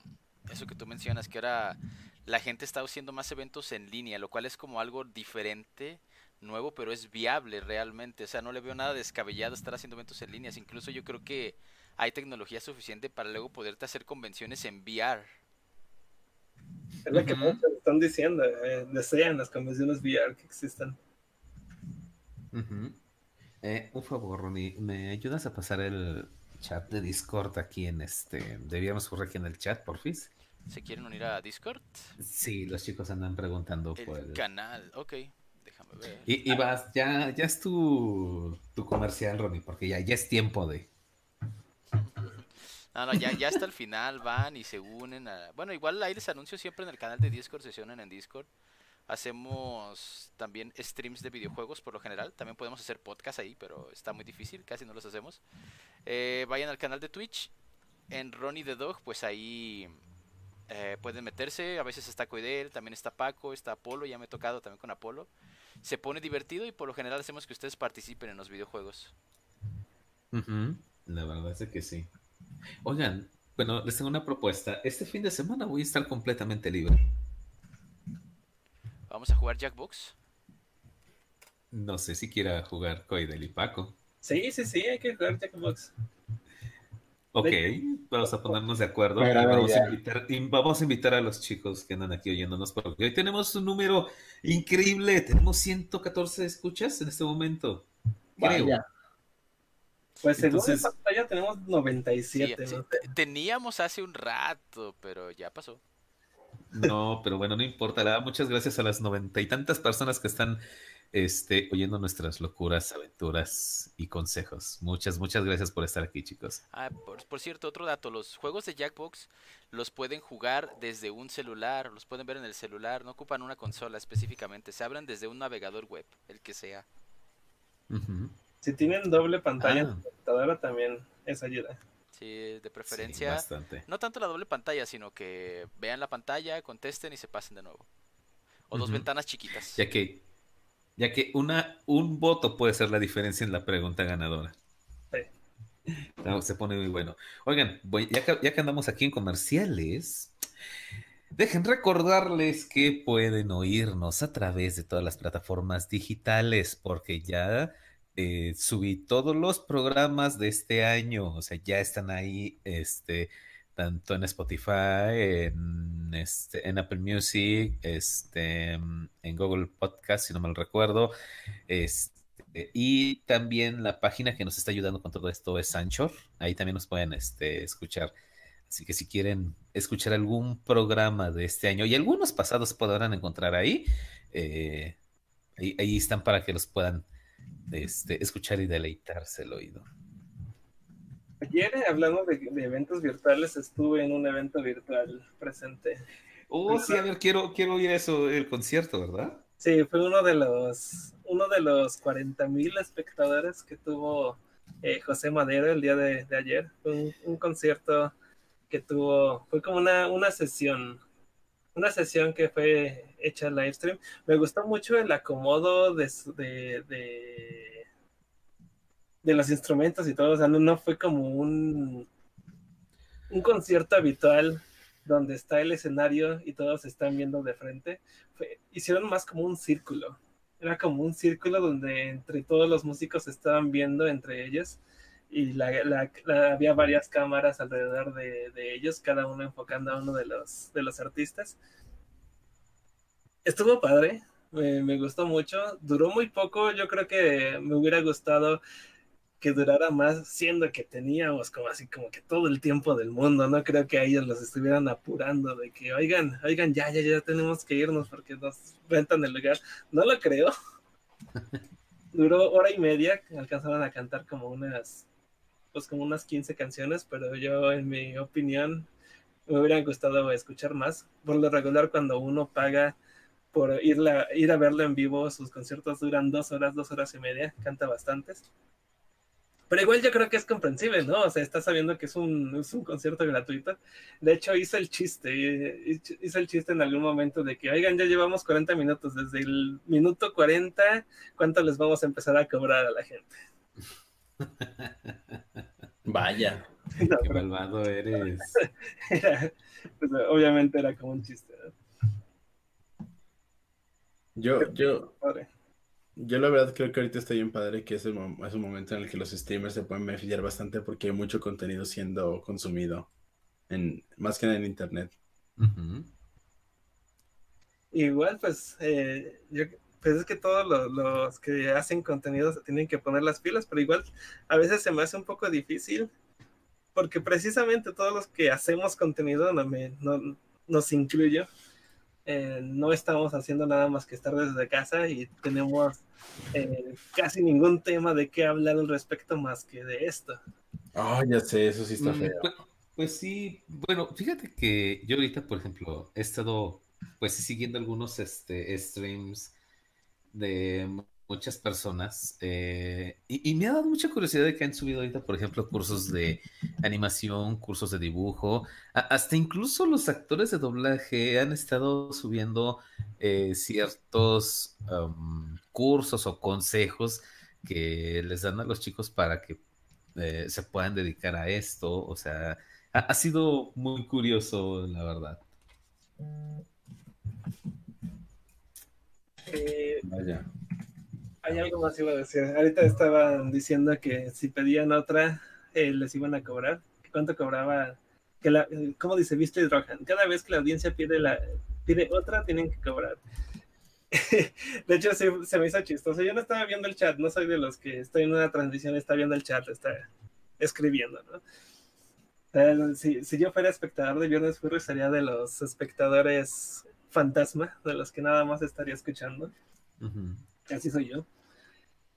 eso que tú mencionas, que era la gente está haciendo más eventos en línea, lo cual es como algo diferente, nuevo, pero es viable realmente. O sea, no le veo nada descabellado estar haciendo eventos en línea. Incluso yo creo que hay tecnología suficiente para luego poderte hacer convenciones en VR. Es lo que están diciendo, eh, desean las convenciones VR que existan. Eh, un favor, Ronnie, ¿me ayudas a pasar el chat de Discord aquí en este? Debíamos correr aquí en el chat, porfis. ¿Se quieren unir a Discord? Sí, los chicos andan preguntando por el canal. Ok, déjame ver. Y, vas, ya, ya es tu, tu comercial, Ronnie, porque ya, ya es tiempo de. No, no, ya, ya hasta el final van y se unen a... Bueno, igual ahí les anuncio siempre en el canal de Discord, se unen en Discord. Hacemos también streams de videojuegos por lo general. También podemos hacer podcast ahí, pero está muy difícil, casi no los hacemos. Eh, vayan al canal de Twitch. En Ronnie the Dog, pues ahí eh, pueden meterse. A veces está Coidel, también está Paco, está Apolo. Ya me he tocado también con Apolo. Se pone divertido y por lo general hacemos que ustedes participen en los videojuegos. La verdad es que sí. Oigan, bueno, les tengo una propuesta. Este fin de semana voy a estar completamente libre. ¿Vamos a jugar Jackbox? No sé si quiera jugar Coidel y Paco. Sí, sí, sí, hay que jugar Jackbox. Ok, vamos a ponernos de acuerdo. vamos, a invitar, vamos, a invitar, a los chicos que andan aquí oyéndonos, porque hoy tenemos un número increíble. Tenemos 114 escuchas en este momento. Creo. Pues según Entonces, pantalla tenemos 97. Teníamos hace un rato, pero ya pasó. No, pero bueno, no importa. Muchas gracias a las noventa y tantas personas que están este, oyendo nuestras locuras, aventuras y consejos. Muchas, muchas gracias por estar aquí, chicos. Ah, por, cierto, otro dato, los juegos de Jackbox los pueden jugar desde un celular, los pueden ver en el celular, no ocupan una consola específicamente, se abren desde un navegador web, el que sea. Si tienen doble pantalla en ah. computadora también es ayuda. Sí, de preferencia. no tanto la doble pantalla, sino que vean la pantalla, contesten y se pasen de nuevo. O dos ventanas chiquitas. Ya que, ya que una, un voto puede ser la diferencia en la pregunta ganadora. Sí. se pone muy bueno. Oigan, ya, que, ya que andamos aquí en comerciales, dejen recordarles que pueden oírnos a través de todas las plataformas digitales, porque ya eh, subí todos los programas de este año, o sea, ya están ahí, este, tanto en Spotify, en, este, Apple Music, este, en Google Podcast, si no mal recuerdo, este, y también la página que nos está ayudando con todo esto es Anchor, ahí también nos pueden este, escuchar. Así que si quieren escuchar algún programa de este año y algunos pasados podrán encontrar ahí, eh, ahí, ahí, están para que los puedan este, escuchar y deleitarse el oído. Ayer, hablando de, eventos virtuales, estuve en un evento virtual presente. Oh, sí, a ver, quiero, quiero oír eso, el concierto, ¿verdad? Sí, fue uno de los, uno de los 40 mil espectadores que tuvo eh, José Madero el día de, ayer. Fue un, concierto que tuvo, fue como una, una sesión una sesión que fue hecha live stream. Me gustó mucho el acomodo de, de, de, los instrumentos y todo. O sea, no, fue como un, un concierto habitual donde está el escenario y todos están viendo de frente. hicieron más como un círculo. Era como un círculo donde entre todos los músicos estaban viendo entre ellos y la, había varias cámaras alrededor de, ellos, cada uno enfocando a uno de los, de los artistas. Estuvo padre, me, gustó mucho, duró muy poco, yo creo que me hubiera gustado que durara más, siendo que teníamos como así como que todo el tiempo del mundo, no creo que a ellos los estuvieran apurando de que, oigan, oigan, ya, ya, ya tenemos que irnos porque nos rentan el lugar, no lo creo. Duró hora y media, alcanzaron a cantar como unas pues como unas 15 canciones, pero yo en mi opinión me hubiera gustado escuchar más. Por lo regular cuando uno paga por ir, ir a verlo en vivo, sus conciertos duran dos horas, dos horas y media, canta bastantes. Pero igual yo creo que es comprensible, ¿no? O sea, está sabiendo que es un, es un concierto gratuito. De hecho, hice el chiste, hice el chiste en algún momento de que, oigan, ya llevamos 40 minutos, desde el minuto 40, ¿cuánto les vamos a empezar a cobrar a la gente? Vaya. Qué malvado eres. Pues, obviamente era como un chiste. Yo, yo, yo la verdad creo que ahorita está bien padre que es, el, es un momento en el que los streamers se pueden beneficiar bastante porque hay mucho contenido siendo consumido, en, más que en internet. Igual, pues, eh, yo, pues es que todos los, que hacen contenido se tienen que poner las pilas, pero igual a veces se me hace un poco difícil porque precisamente todos los que hacemos contenido, no me, no, nos incluyo, eh, no estamos haciendo nada más que estar desde casa y tenemos eh, casi ningún tema de qué hablar al respecto más que de esto. Ah, ya sé, eso sí está mm, feo. Pues, pues, sí, bueno, fíjate que yo ahorita, por ejemplo, he estado pues siguiendo algunos este, streams de muchas personas eh, y, me ha dado mucha curiosidad de que han subido ahorita, por ejemplo, cursos de animación, cursos de dibujo, hasta incluso los actores de doblaje han estado subiendo eh, ciertos cursos o consejos que les dan a los chicos para que eh, se puedan dedicar a esto. O sea, ha, sido muy curioso, la verdad. Vaya hay algo más iba a decir. Ahorita estaban diciendo que si pedían otra, eh, les iban a cobrar. ¿Cuánto cobraba? Que la, ¿Cómo dice Viste Rohan? Cada vez que la audiencia pide, la, pide otra, tienen que cobrar. de hecho, se, me hizo chistoso. Yo no estaba viendo el chat, no soy de los que estoy en una transmisión está viendo el chat, está escribiendo, ¿no? si, si, yo fuera espectador de Viernes Furry, sería de los espectadores fantasma, de los que nada más estaría escuchando. Así soy yo.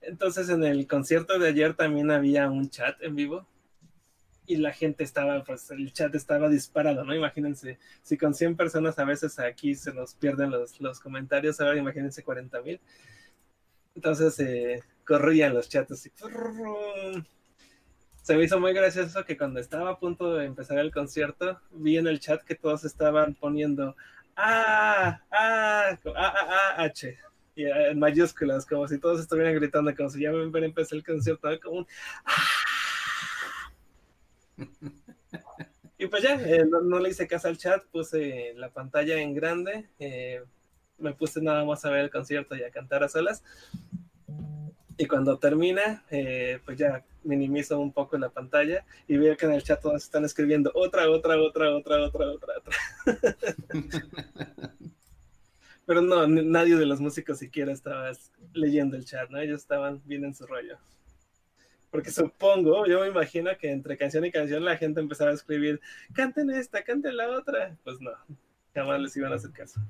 Entonces en el concierto de ayer también había un chat en vivo y la gente estaba, pues el chat estaba disparado, ¿no? Imagínense, si con 100 personas a veces aquí se nos pierden los, los comentarios, ahora imagínense 40 mil. Entonces eh, corrían los chats así. Se me hizo muy gracioso que cuando estaba a punto de empezar el concierto, vi en el chat que todos estaban poniendo ah, ah, ah, ah, ah, H. Y en mayúsculas, como si todos estuvieran gritando, como si ya me a empezar el concierto, como un... y pues ya, eh, no, le hice caso al chat, puse la pantalla en grande, eh, me puse nada más a ver el concierto y a cantar a solas. Y cuando termina, eh, pues ya minimizo un poco la pantalla y veo que en el chat todos están escribiendo otra, otra, otra, otra, otra, otra, otra. Pero no, nadie de los músicos siquiera estaba leyendo el chat, ¿no? Ellos estaban bien en su rollo. Porque supongo, yo me imagino que entre canción y canción la gente empezaba a escribir, canten esta, canten la otra. Pues no, jamás les iban a hacer caso.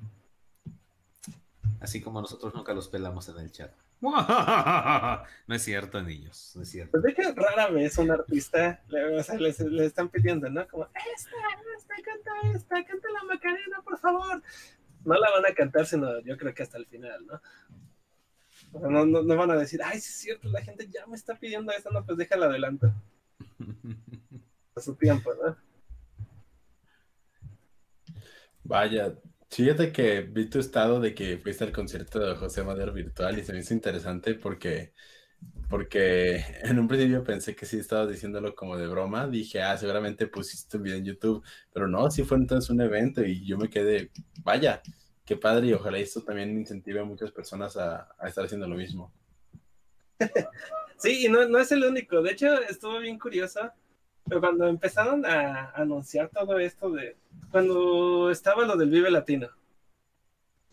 Así como nosotros nunca los pelamos en el chat. No es cierto, niños, no es cierto. Pues de que rara vez un artista le, o sea, les, están pidiendo, ¿no? Como, esta, esta, canta esta, canta la Macarena, por favor no la van a cantar, sino yo creo que hasta el final, ¿no? no, no, van a decir, ay, sí es cierto, la gente ya me está pidiendo esta, no, pues déjala adelante. A su tiempo, ¿no? Vaya, fíjate que vi tu estado de que fuiste al concierto de José Madero virtual y se me hizo interesante porque porque en un principio pensé que sí estabas diciéndolo como de broma. Dije, ah, seguramente pusiste un video en YouTube, pero no, sí fue entonces un evento y yo me quedé, vaya, qué padre y ojalá esto también incentive a muchas personas a, estar haciendo lo mismo. Sí, y no, no es el único. De hecho, estuvo bien curioso. Pero cuando empezaron a anunciar todo esto de. Cuando estaba lo del Vive Latino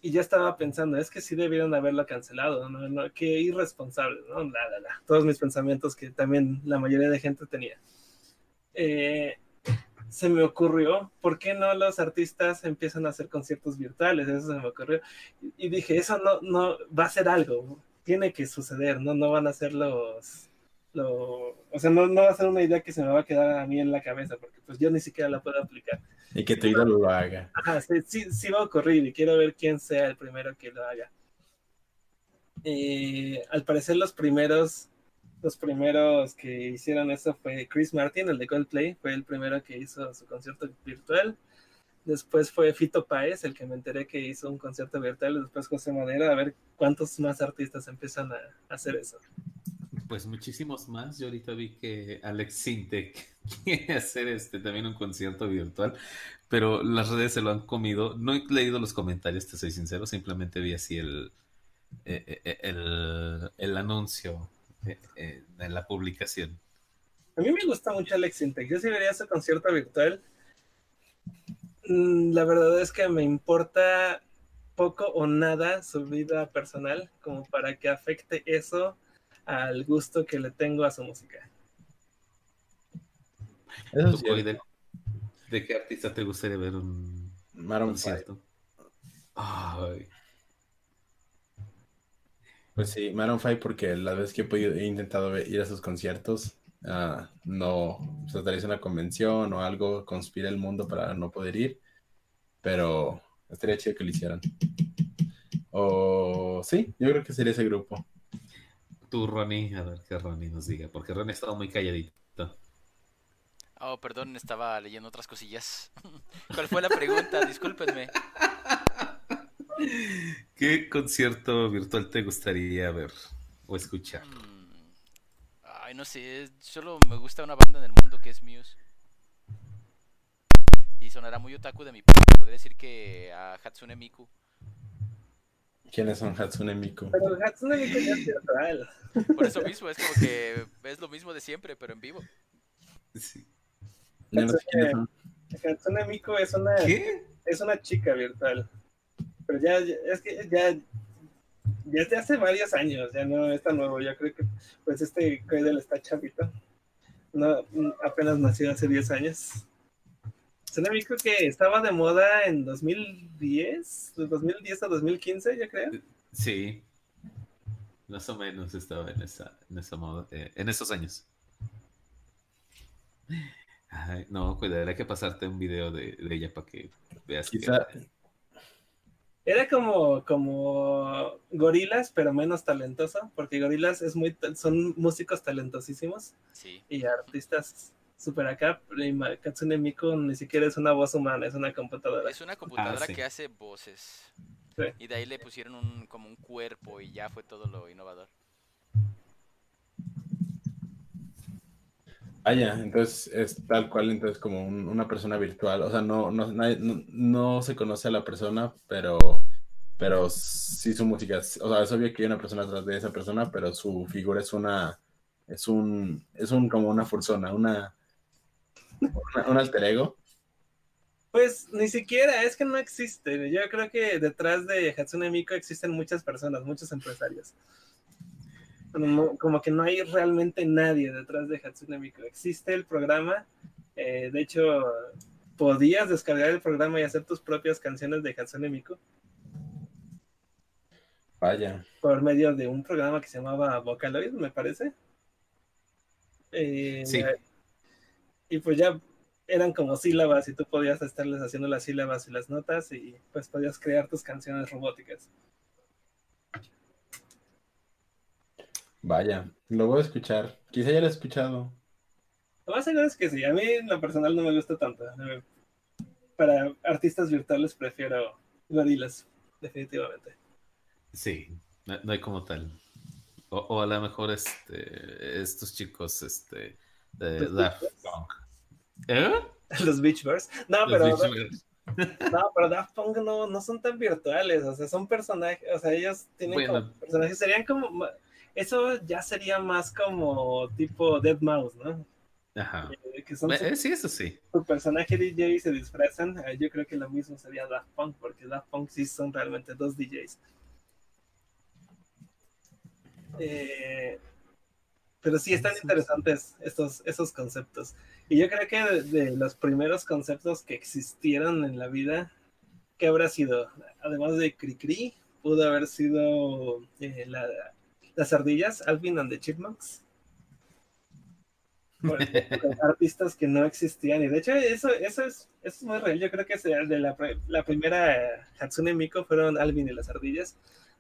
y ya estaba pensando, es que sí debieron haberlo cancelado, ¿no? no qué irresponsable, ¿no? La, la, la. Todos mis pensamientos que también la mayoría de gente tenía. Eh, se me ocurrió, ¿por qué no los artistas empiezan a hacer conciertos virtuales? Eso se me ocurrió. Y, dije, eso no, no va a ser algo, tiene que suceder, ¿no? No van a ser los lo, o sea, no, no, va a ser una idea que se me va a quedar a mí en la cabeza, porque pues yo ni siquiera la puedo aplicar. Y que tu ídolo lo haga. Ajá, sí, sí, va a ocurrir y quiero ver quién sea el primero que lo haga. Eh, al parecer los primeros los primeros que hicieron eso fue Chris Martin, el de Coldplay, fue el primero que hizo su concierto virtual. Después fue Fito Páez, el que me enteré que hizo un concierto virtual. Después José Madera, a ver cuántos más artistas empiezan a, hacer eso. Pues muchísimos más. Yo ahorita vi que Alex Sintek quiere hacer este también un concierto virtual, pero las redes se lo han comido. No he leído los comentarios, te soy sincero, simplemente vi así el, eh, eh, eh, el, el anuncio en la publicación. A mí me gusta mucho Alex Sintek. Yo sí vería ese concierto virtual Mm, la verdad es que me importa poco o nada su vida personal como para que afecte eso al gusto que le tengo a su música. de, qué artista te gustaría ver un Maroon concierto? Pues sí, Maroon 5 porque la vez que he, intentado ir a sus conciertos, Ah, no se realiza una convención o algo, conspira el mundo para no poder ir, pero estaría chido que lo hicieran. O sí, yo creo que sería ese grupo. Tú, Ronnie, a ver qué Ronnie nos diga, porque Ronnie ha estado muy calladito. Oh, perdón, estaba leyendo otras cosillas. ¿Cuál fue la pregunta? Discúlpenme. ¿Qué concierto virtual te gustaría ver o escuchar? Mm, Ay, no sé, solo me gusta una banda en el mundo que es Muse. Y sonará muy otaku de mi parte, podría decir que a Hatsune Miku. ¿Quiénes son Hatsune Miku? Pero Hatsune Miku ya es virtual. Por eso mismo, es como que es lo mismo de siempre, pero en vivo. Sí. Hatsune, Miku es una, ¿Qué? es una chica virtual. Pero ya, es que ya desde hace varios años, ya no es tan nuevo. Yo creo que pues este Cradle está chavito. No, apenas nació hace 10 años. Mí creo que estaba de moda en 2010, 2010 a 2015, yo creo. Sí, más o menos estaba en esa, en esa moda, eh, en esos años. Ay, no, cuidado, hay que pasarte un video de, ella para que veas. Quizá, era como, como gorilas, pero menos talentoso, porque gorilas es muy, son músicos talentosísimos y artistas super acá. Katsune Miku ni siquiera es una voz humana, es una computadora. Es una computadora ah, que hace voces. Y de ahí le pusieron un, como un cuerpo y ya fue todo lo innovador. Ah, ya, entonces es tal cual, entonces como una persona virtual, o sea, no, no, no, se conoce a la persona, pero, pero sí su música, o sea, es obvio que hay una persona atrás de esa persona, pero su figura es una, es un, es un como una fursona, una, un alter ego. Pues ni siquiera, es que no existe. Yo creo que detrás de Hatsune Miku existen muchas personas, muchos empresarios como, que no hay realmente nadie detrás de Hatsune Miku. Existe el programa, eh, de hecho, podías descargar el programa y hacer tus propias canciones de Hatsune Miku. Vaya. Por medio de un programa que se llamaba Vocaloid, me parece. Eh, sí. Y pues ya eran como sílabas y tú podías estarles haciendo las sílabas y las notas y pues podías crear tus canciones robóticas. Vaya, lo voy a escuchar. Quizá ya lo he escuchado. Lo más seguro es que sí. A mí en lo personal no me gusta tanto. Para artistas virtuales prefiero gorilas, definitivamente. Sí, no, hay como tal. O, a lo mejor este, estos chicos este, de Daft Punk. ¿Eh? Los Beach Bears. No, pero. No, pero Daft Punk no, no son tan virtuales, o sea, son personajes, o sea, ellos tienen como personajes, serían como, eso ya sería más como tipo Dead Mouse, ¿no? Ajá. Eh, eh, sí, eso sí. Su personaje DJ se disfrazan. Eh, yo creo que lo mismo sería Daft Punk, porque Daft Punk sí son realmente dos DJs. Pero sí están interesantes estos, esos conceptos. Y yo creo que de, los primeros conceptos que existieron en la vida, ¿qué habrá sido? Además de Cricri, pudo haber sido la, las ardillas, Alvin and the Chipmunks. artistas que no existían. Y de hecho, eso, eso, es, eso es muy real. Yo creo que de la, la primera Hatsune Miku fueron Alvin y las ardillas,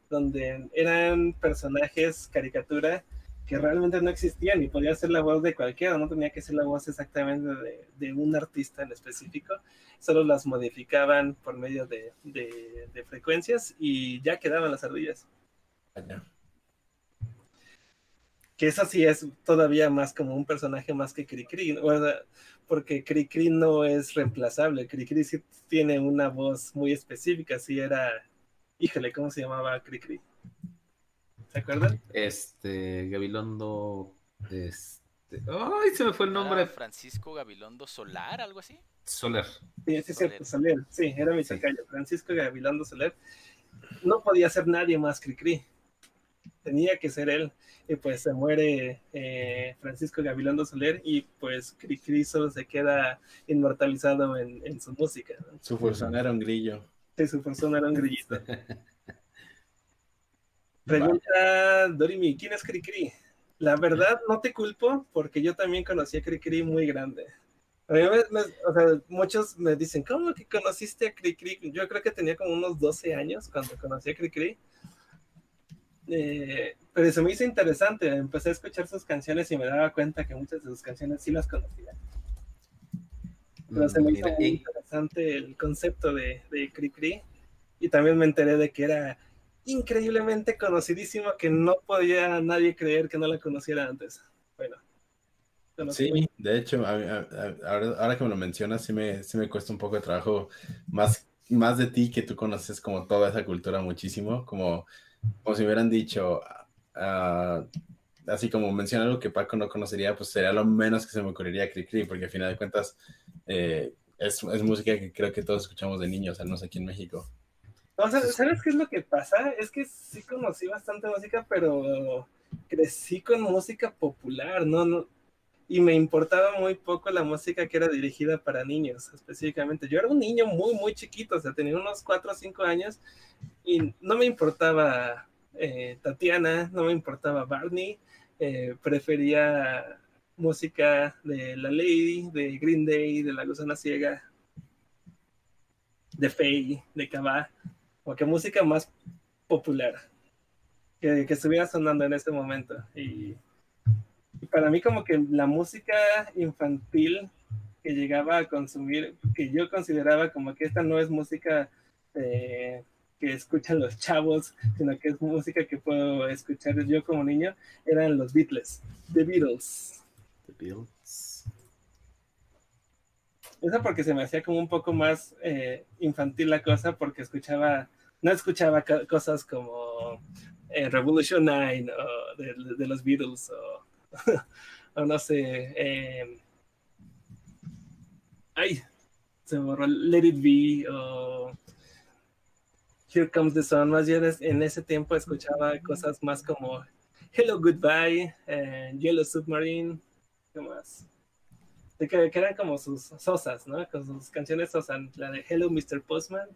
donde eran personajes caricatura que realmente no existían y podía ser la voz de cualquiera, no tenía que ser la voz exactamente de, un artista en específico, solo las modificaban por medio de, frecuencias y ya quedaban las ardillas. Que eso sí es todavía más como un personaje más que Cricri, porque Cricri no es reemplazable, Cricri sí tiene una voz muy específica, sí era, híjole, ¿cómo se llamaba Cricri? ¿Se acuerdan? Este, Gabilondo. Este. ¡Ay! Se me fue el nombre. Francisco Gabilondo Solar, algo así. Soler. Sí, sí, cierto, Soler. Sí, era mi sacayo. Francisco Gabilondo Soler. No podía ser nadie más Cricri. Tenía que ser él. Y pues se muere eh, Francisco Gabilondo Soler y pues Cricri solo se queda inmortalizado en, su música. Su persona era un grillo. Sí, su persona era un grillito. Pregunta Dorimi, ¿quién es Cricri? La verdad no te culpo porque yo también conocí a Cricri muy grande. A mí o sea, muchos me dicen, ¿cómo que conociste a Cricri? Yo creo que tenía como unos 12 años cuando conocí a Cricri. Eh, pero eso me hizo interesante. Empecé a escuchar sus canciones y me daba cuenta que muchas de sus canciones sí las conocía. Pero se me hizo muy interesante el concepto de, de Cricri. Y también me enteré de que era increíblemente conocidísima que no podía nadie creer que no la conociera antes. Bueno. Sí, de hecho, ahora, que me lo mencionas, sí me, sí me cuesta un poco de trabajo más, más de ti que tú conoces como toda esa cultura muchísimo, como, como si hubieran dicho, ah, así como menciona algo que Paco no conocería, pues sería lo menos que se me ocurriría Cri porque al final de cuentas eh, es, es, música que creo que todos escuchamos de niños, al menos aquí en México. ¿Sabes qué es lo que pasa? Es que sí conocí bastante música, pero crecí con música popular, ¿no? no y me importaba muy poco la música que era dirigida para niños, específicamente. Yo era un niño muy, muy chiquito, o sea, tenía unos 4 o 5 años y no me importaba eh, Tatiana, no me importaba Barney, eh, prefería música de La Lady, de Green Day, de La Gusana Ciega, de Faye, de Cabá como que música más popular que, que estuviera sonando en ese momento. Y, para mí como que la música infantil que llegaba a consumir, que yo consideraba como que esta no es música que escuchan los chavos, sino que es música que puedo escuchar yo como niño, eran los Beatles, The Beatles. The Beatles. Eso porque se me hacía como un poco más eh, infantil la cosa, porque escuchaba no escuchaba cosas como eh, Revolution 9 o de, los Beatles o, no sé. Eh, ay, se borró Let It Be o Here Comes the Sun. Más bien en ese tiempo escuchaba cosas más como Hello Goodbye, Yellow Submarine, ¿qué más? De que, eran como sus sosas, ¿no? Con sus canciones sosas, la de Hello Mr. Postman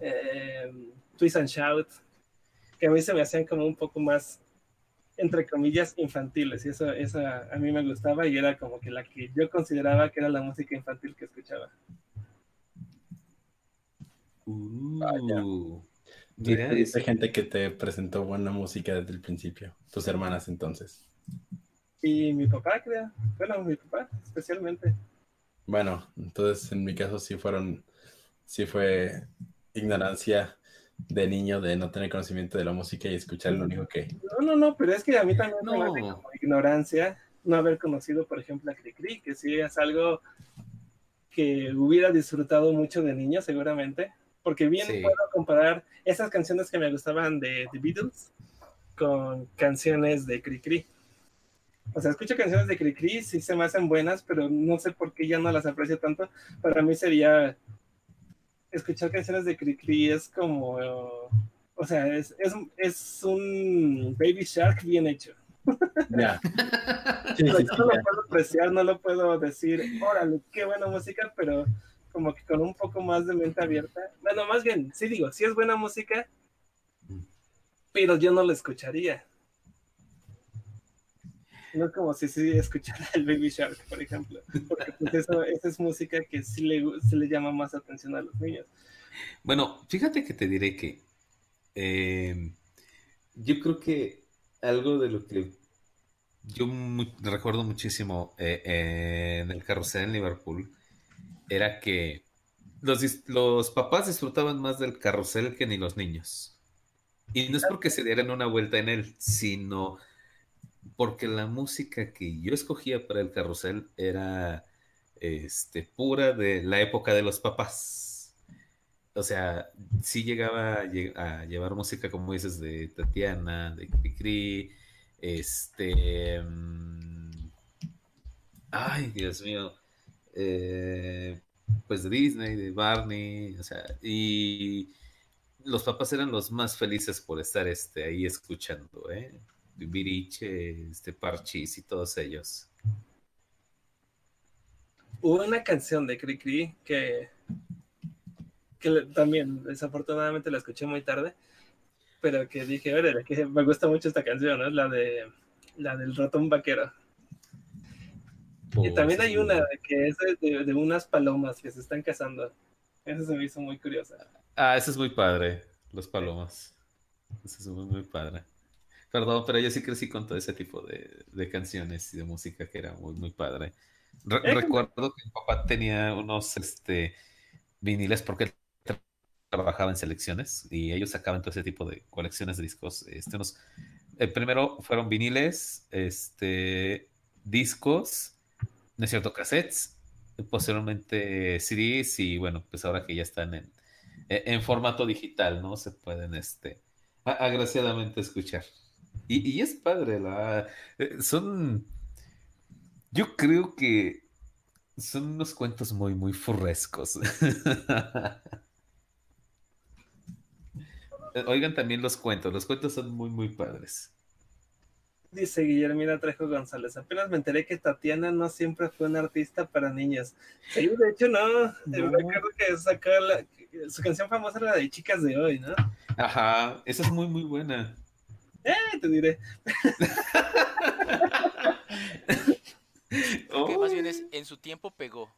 eh, Twist and Shout, que a mí se me hacían como un poco más, entre comillas, infantiles. Y eso, esa a mí me gustaba y era como que la que yo consideraba que era la música infantil que escuchaba. Uh, Dice gente que te presentó buena música desde el principio, tus hermanas entonces. Y mi papá, creo. Bueno, mi papá, especialmente. Bueno, entonces en mi caso sí fueron, sí fue ignorancia de niño de no tener conocimiento de la música y escuchar lo único que... No, no, no, pero es que a mí también me hace como ignorancia no haber conocido, por ejemplo, a Cricri, que sí es algo que hubiera disfrutado mucho de niño, seguramente, porque bien puedo comparar esas canciones que me gustaban de The Beatles con canciones de Cricri. O sea, escucho canciones de Cricri, sí se me hacen buenas, pero no sé por qué ya no las aprecio tanto. Para mí sería escuchar canciones de Cricri es como, o sea, es, es, un Baby Shark bien hecho. Ya. no lo puedo apreciar, no lo puedo decir, órale, qué buena música, pero como que con un poco más de mente abierta. Bueno, más bien, sí digo, sí es buena música, pero yo no la escucharía. No como si sí escuchara el Baby Shark, por ejemplo. Porque pues eso, esa es música que sí le, se le llama más atención a los niños. Bueno, fíjate que te diré que em, yo creo que algo de lo que yo recuerdo muchísimo eh, eh, en el carrusel en Liverpool, era que los, los papás disfrutaban más del carrusel que ni los niños. Y no es porque se dieran una vuelta en él, sino porque la música que yo escogía para el carrusel era este, pura de la época de los papás. O sea, sí llegaba a, llevar música, como dices, de Tatiana, de Cricri, este... Mm, ay, Dios mío. Eh, pues de Disney, de Barney, o sea, y los papás eran los más felices por estar este, ahí escuchando, ¿eh? Viriche, este Parchis y todos ellos. Hubo una canción de Cricri que, que también desafortunadamente la escuché muy tarde, pero que dije, oye, que me gusta mucho esta canción, ¿no? La de la del ratón vaquero. y también hay una que es de, unas palomas que se están cazando. Esa se me hizo muy curiosa. Ah, esa es muy padre, los palomas. Esa es muy, muy padre. Perdón, pero yo sí crecí con todo ese tipo de, canciones y de música que era muy, muy padre. recuerdo que mi papá tenía unos este, viniles porque él trabajaba en selecciones y ellos sacaban todo ese tipo de colecciones de discos. Este, unos, primero fueron viniles, este, discos, no es cierto, cassettes, posteriormente CDs y bueno, pues ahora que ya están en, en formato digital, ¿no? Se pueden, este, agraciadamente escuchar. Y, es padre, la, eh, son, yo creo que son unos cuentos muy, muy furrescos. Oigan también los cuentos, los cuentos son muy, muy padres. Dice Guillermina Trejo González, apenas me enteré que Tatiana no siempre fue una artista para niñas. Sí, de hecho no, no. recuerdo que sacó la, su canción famosa era la de Chicas de Hoy, ¿no? Ajá, esa es muy, muy buena. Eh, te diré. que más bien es, en su tiempo pegó.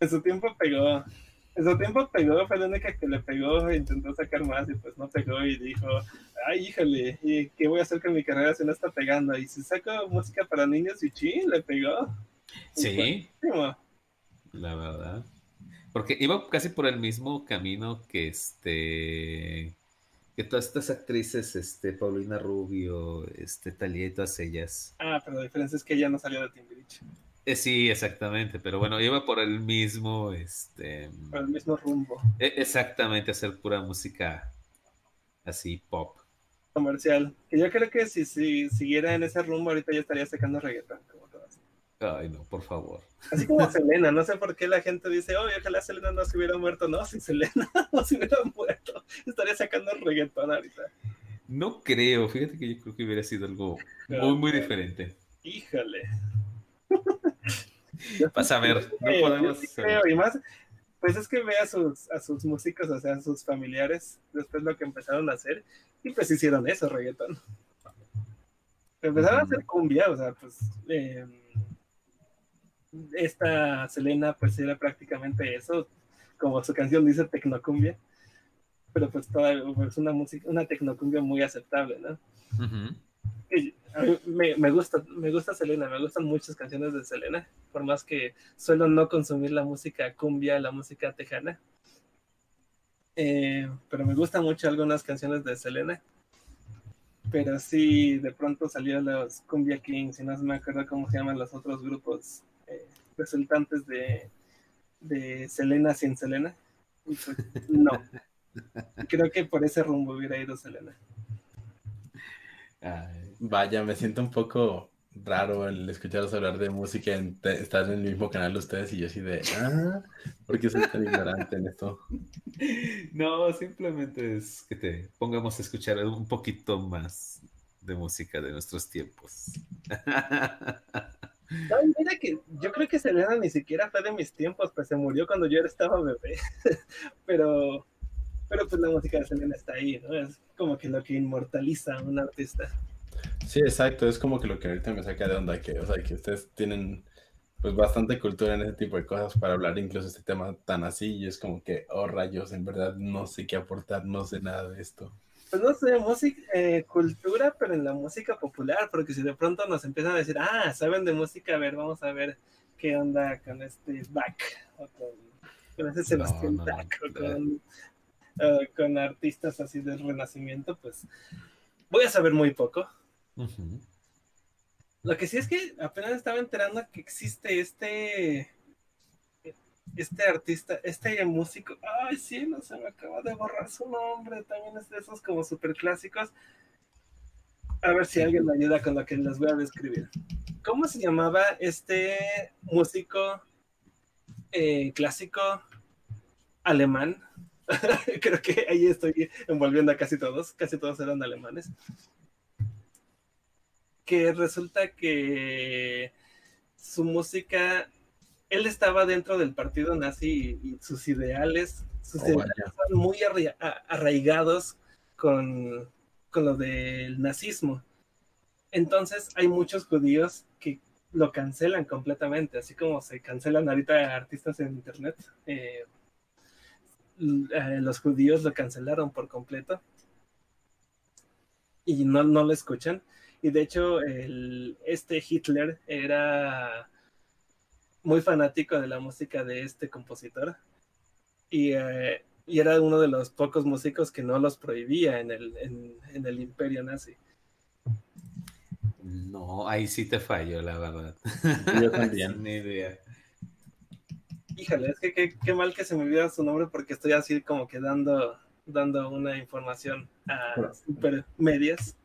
En su tiempo pegó. En su tiempo pegó, fue la única que le pegó intentó sacar más y pues no pegó y dijo, ay, híjole, ¿y qué voy a hacer con mi carrera si no está pegando? Y si saco música para niños y sí, le pegó. Sí. La verdad. Porque iba casi por el mismo camino que este que todas estas actrices, este, Paulina Rubio, este, Talia y todas ellas. Ah, pero la diferencia es que ella no salió de Timbiriche. Eh, sí, exactamente, pero bueno, iba por el mismo, este... Por el mismo rumbo. E, exactamente, hacer pura música así, pop. Comercial. Que yo creo que si, si siguiera en ese rumbo, ahorita ya estaría sacando reggaetón. Ay, no, por favor. Así como Selena, no sé por qué la gente dice, oh, ojalá Selena no se hubiera muerto. No, si Selena no se hubiera muerto, estaría sacando reggaetón ahorita. No creo, fíjate que yo creo que hubiera sido algo muy, muy diferente. Híjole. Vas a ver, no podemos. y más, pues es que ve a sus, a sus músicos, o sea, a sus familiares, después lo que empezaron a hacer, y pues hicieron eso, reggaetón. Empezaron a hacer cumbia, o sea, pues. Eh, esta Selena pues era prácticamente eso, como su canción dice tecnocumbia, pero pues toda pues, una música, una tecnocumbia muy aceptable, ¿no? me, gusta, me gusta Selena, me gustan muchas canciones de Selena, por más que suelo no consumir la música cumbia, la música tejana. Eh, pero me gustan mucho algunas canciones de Selena. Pero sí, de pronto salieron los Cumbia Kings, y no me acuerdo cómo se llaman los otros grupos eh, resultantes de, de Selena sin Selena. Pues, no. Creo que por ese rumbo hubiera ido Selena. vaya, me siento un poco raro el escucharos hablar de música, en, estar en el mismo canal de ustedes y yo así de, ah, ¿por qué soy tan ignorante en esto? No, simplemente es que te pongamos a escuchar un poquito más de música de nuestros tiempos. Mira que yo creo que Selena ni siquiera fue de mis tiempos, pues se murió cuando yo estaba bebé. pero, pero pues la música de Selena está ahí, ¿no? Es como que lo que inmortaliza a un artista. Sí, exacto, es como que lo que ahorita me saca de onda, que, o sea, que ustedes tienen pues bastante cultura en ese tipo de cosas para hablar incluso este tema tan así y es como que, oh rayos, en verdad no sé qué aportar, no sé nada de esto. Pues no sé, música, eh, cultura, pero en la música popular, porque si de pronto nos empiezan a decir, ah, saben de música, a ver, vamos a ver qué onda con este Bach, o con, ese Sebastián Bach, o con, con, artistas así del Renacimiento, pues voy a saber muy poco. Lo que sí es que apenas estaba enterando que existe este este artista, este músico, ay, sí, no se me acaba de borrar su nombre, también es de esos como super clásicos. A ver si alguien me ayuda con lo que les voy a describir. ¿Cómo se llamaba este músico eh, clásico alemán? Creo que ahí estoy envolviendo a casi todos, casi todos eran alemanes. Que resulta que su música él estaba dentro del partido nazi y, sus ideales, sus oh, ideales muy arraigados con, con lo del nazismo. Entonces hay muchos judíos que lo cancelan completamente, así como se cancelan ahorita artistas en internet. Eh, eh, los judíos lo cancelaron por completo y no, no lo escuchan. Y de hecho, el, este Hitler era muy fanático de la música de este compositor eh, y, era uno de los pocos músicos que no los prohibía en el, en, el imperio nazi. No, ahí sí te fallo, la verdad. Yo también. Ni idea. Híjole, es que qué, mal que se me olvida su nombre porque estoy así como que dando, dando una información a super medias.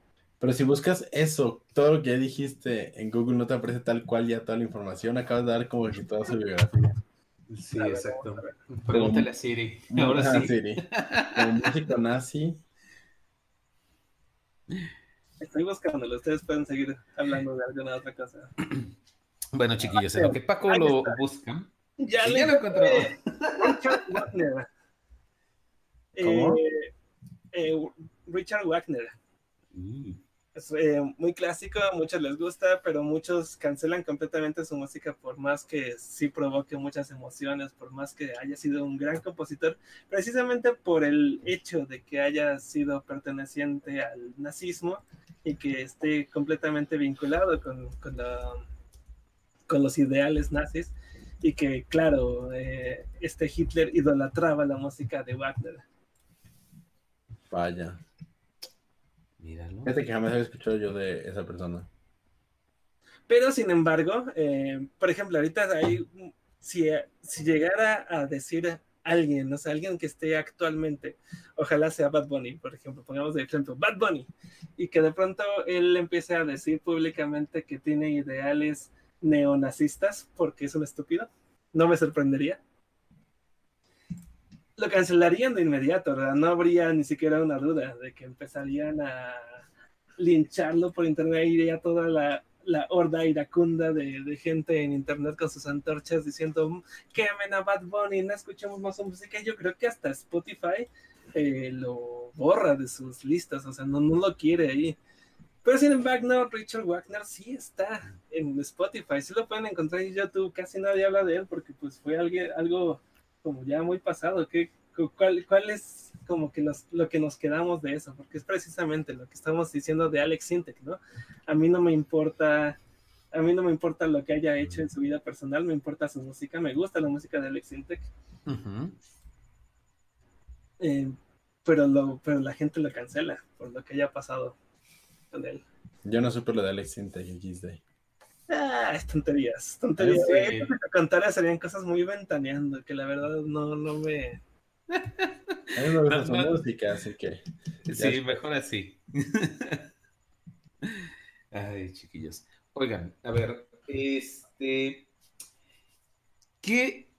Pero si buscas eso, todo lo que ya dijiste en Google no te aparece tal cual ya toda la información, acabas de dar como que toda su biografía. Sí, exacto. Pregúntale a Siri. Ahora sí. Siri. Como músico nazi. Estoy buscándolo, ustedes pueden seguir hablando de alguna otra cosa. Bueno, chiquillos, en lo que Paco lo busca. Ya, ya lo encontró. Richard Wagner. ¿Cómo? Eh, eh, Richard Wagner. Mm es eh, muy clásico, a muchos les gusta, pero muchos cancelan completamente su música por más que sí provoque muchas emociones, por más que haya sido un gran compositor, precisamente por el hecho de que haya sido perteneciente al nazismo y que esté completamente vinculado con, con, los ideales nazis y que, claro, eh, este Hitler idolatraba la música de Wagner. Vaya. Fíjate que jamás había escuchado yo de esa persona. Pero sin embargo, eh, por ejemplo, ahorita hay, si, si llegara a decir alguien, o sea, alguien que esté actualmente, ojalá sea Bad Bunny, por ejemplo, pongamos de ejemplo, Bad Bunny, y que de pronto él empiece a decir públicamente que tiene ideales neonazistas porque es un estúpido, no me sorprendería lo cancelarían de inmediato, ¿verdad? No habría ni siquiera una duda de que empezarían a lincharlo por internet, iría toda la, horda iracunda de, de, gente en internet con sus antorchas diciendo quemen a Bad Bunny, no escuchemos más su música. Yo creo que hasta Spotify eh, lo borra de sus listas, o sea, no, no lo quiere ahí. Pero sin embargo, no, Richard Wagner sí está en Spotify, sí lo pueden encontrar en YouTube, casi nadie habla de él porque pues fue alguien, algo como ya muy pasado. ¿Qué, cuál, ¿Cuál es como que lo que nos quedamos de eso? Porque es precisamente lo que estamos diciendo de Alex Sintek, ¿no? A mí no me importa, a mí no me importa lo que haya hecho en su vida personal, me importa su música, me gusta la música de Alex Sintek. Eh, pero, lo, pero la gente lo cancela por lo que haya pasado con él. Yo no supe lo de Alex Sintek XD. Ah, es tonterías, tonterías. Sí. contar serían cosas muy ventaneando, que la verdad no, no me... A mí me gusta su música, así que... Sí, mejor así. Ay, chiquillos. Oigan, a ver, este... ¿Qué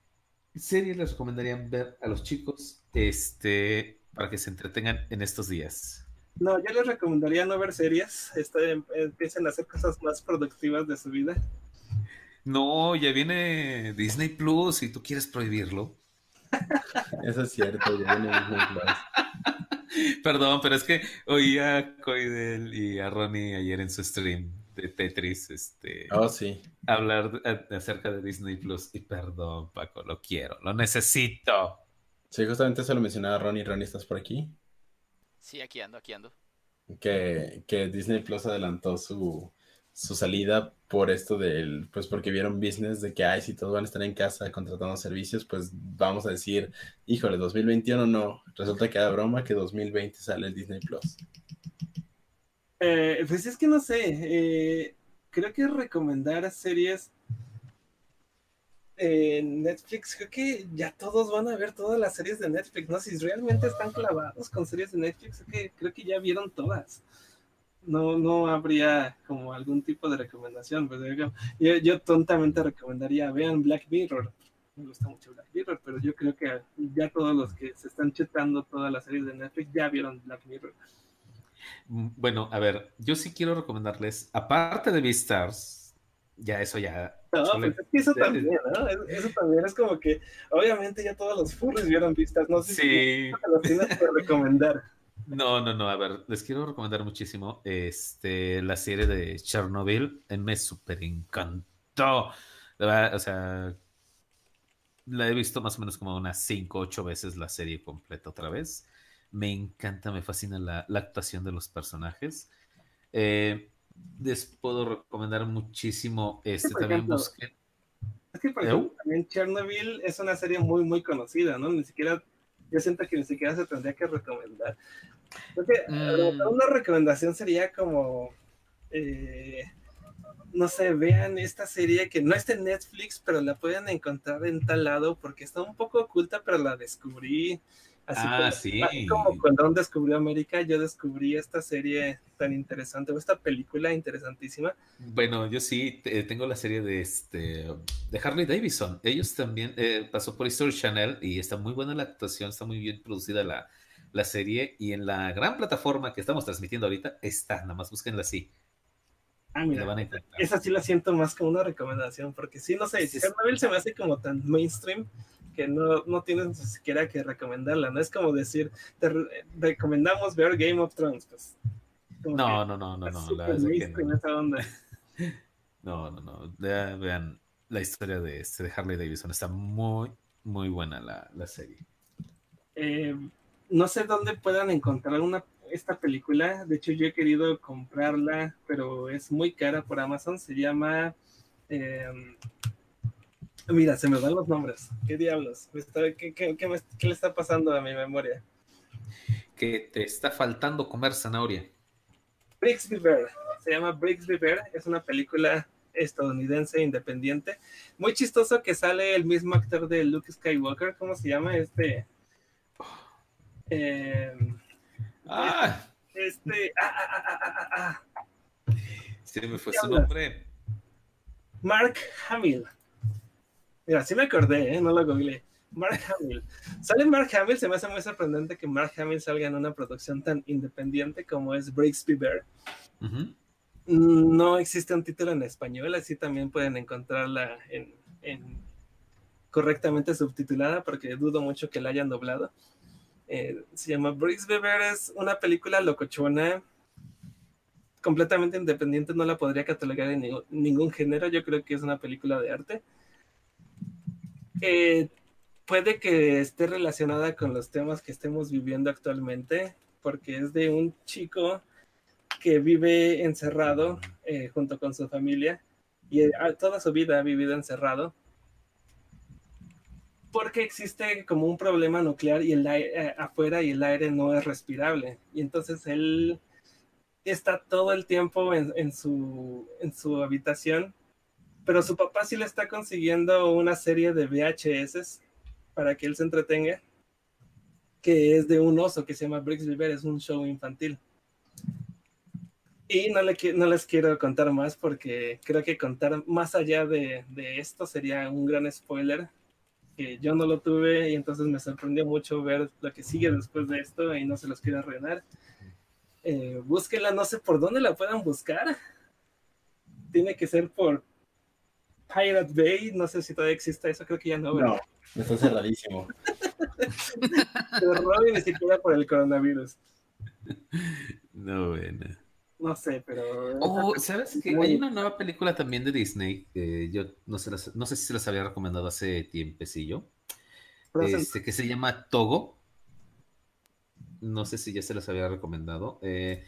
series les recomendarían ver a los chicos este, para que se entretengan en estos días? No, yo les recomendaría no ver series, este, empiecen a hacer cosas más productivas de su vida. No, ya viene Disney Plus y tú quieres prohibirlo. Eso es cierto, ya viene Disney Plus. Perdón, pero es que oía a Coidel y a Ronnie ayer en su stream de Tetris, este, oh, sí. hablar acerca de Disney Plus. Y perdón, Paco, lo quiero, lo necesito. Sí, justamente eso lo mencionaba Ronnie. Ronnie, ¿estás por aquí? Sí, aquí ando, aquí ando. Que, que Disney Plus adelantó su, su salida por esto del, pues porque vieron business de que, ay, si todos van a estar en casa contratando servicios, pues vamos a decir, híjole, 2021 no, resulta que era broma que 2020 sale el Disney Plus. Eh, pues es que no sé, eh, creo que recomendar series en Netflix, creo que ya todos van a ver todas las series de Netflix, ¿no? Si realmente están clavados con series de Netflix, creo que, ya vieron todas no, no habría como algún tipo de recomendación. Pues, yo, yo tontamente recomendaría, vean Black Mirror. Me gusta mucho Black Mirror, pero yo creo que ya todos los que se están chetando todas las series de Netflix ya vieron Black Mirror. Mm, bueno, a ver, yo sí quiero recomendarles, aparte de Beastars, ya eso ya. No, pues es que eso también, ¿no? Eso también es como que, obviamente ya todos los furries vieron Beastars, no sé sí. si los tienes que recomendar. No, no, no. A ver, les quiero recomendar muchísimo este, la serie de Chernobyl. Me súper encantó. o sea, la he visto más o menos como unas 5, 8 veces la serie completa otra vez. Me encanta, me fascina la, actuación de los personajes. Eh, les puedo recomendar muchísimo. Este también busquen. Es que, por ejemplo, también Chernobyl es una serie muy, muy conocida, ¿no? Ni siquiera yo siento que ni siquiera se tendría que recomendar. Porque mm. una recomendación sería como, eh, no sé, vean esta serie que no está en Netflix, pero la pueden encontrar en tal lado porque está un poco oculta, pero la descubrí Así, ah, como, sí. como cuando descubrió América, yo descubrí esta serie tan interesante, o esta película interesantísima. Bueno, yo sí tengo la serie de este de Harley Davidson. Ellos también eh, pasó por History Channel y está muy buena la actuación, está muy bien producida la, la serie y en la gran plataforma que estamos transmitiendo ahorita está, nada más búsquenla así. Ah, mira, esa sí la siento más como una recomendación, porque sí, no sé, si Chernobyl se me hace como tan mainstream que no, no tienes ni siquiera que recomendarla, no es como decir, te recomendamos ver Game of Thrones, pues. No, no, no, no, no, la no. no, no, vean la historia de, este, de Harley Davidson, está muy, muy buena la, la serie. Eh, no sé dónde puedan encontrar una, esta película, de hecho yo he querido comprarla, pero es muy cara por Amazon, se llama... Eh, Mira, se me dan los nombres. ¿Qué diablos? ¿Qué, le está pasando a mi memoria? Que te está faltando comer zanahoria. Brixby Bear. Se llama Brixby Bear. Es una película estadounidense independiente. Muy chistoso que sale el mismo actor de Luke Skywalker. ¿Cómo se llama? Este. Eh, ah. Este. Ah, ah, ah, ah, ah. Sí, me fue su nombre. Mark Hamill. Mira, sí me acordé, ¿eh? no lo googleé. Mark Hamill. Sale Mark Hamill, se me hace muy sorprendente que Mark Hamill salga en una producción tan independiente como es Breaksby Bear. No existe un título en español, así también pueden encontrarla en, correctamente subtitulada, porque dudo mucho que la hayan doblado. Eh, se llama Breaksby Bear, es una película locochona, completamente independiente, no la podría catalogar en ningún género, yo creo que es una película de arte eh, puede que esté relacionada con los temas que estemos viviendo actualmente, porque es de un chico que vive encerrado eh, junto con su familia y eh, toda su vida ha vivido encerrado porque existe como un problema nuclear y el aire, afuera y el aire no es respirable. Y entonces él está todo el tiempo en, su, en su habitación pero su papá sí le está consiguiendo una serie de VHS para que él se entretenga, que es de un oso que se llama Brix River, es un show infantil. Y no les quiero contar más porque creo que contar más allá de, esto sería un gran spoiler, que yo no lo tuve y entonces me sorprendió mucho ver lo que sigue después de esto y no se los quiero arruinar. Eh, búsquenla, no sé por dónde la puedan buscar. Tiene que ser por Pirate Bay, no sé si todavía existe eso, creo que ya no. No, está cerradísimo. Pero Robin ni siquiera por el coronavirus. No, bueno. No sé, pero. Oh, ¿sabes qué? Hay una nueva película también de Disney. yo no sé, no sé si se las había recomendado hace tiempecillo. Este, que se llama Togo. no sé si ya se las había recomendado. Eh,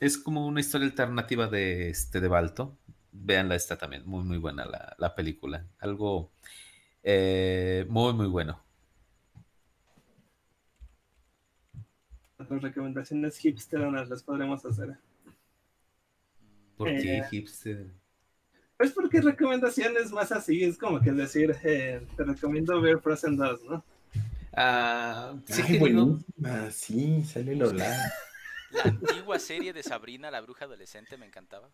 es como una historia alternativa de, este, de Balto. Veanla, está también muy, muy buena la, película. Algo eh, muy, muy bueno. Las recomendaciones hipsteronas las podremos hacer. ¿Por qué eh, hipster? Pues porque recomendaciones más así, es como que decir, eh, te recomiendo ver Frozen 2, ¿no? Ah, sí, bueno. sí, sale Lola. La antigua serie de Sabrina, la bruja adolescente, me encantaba.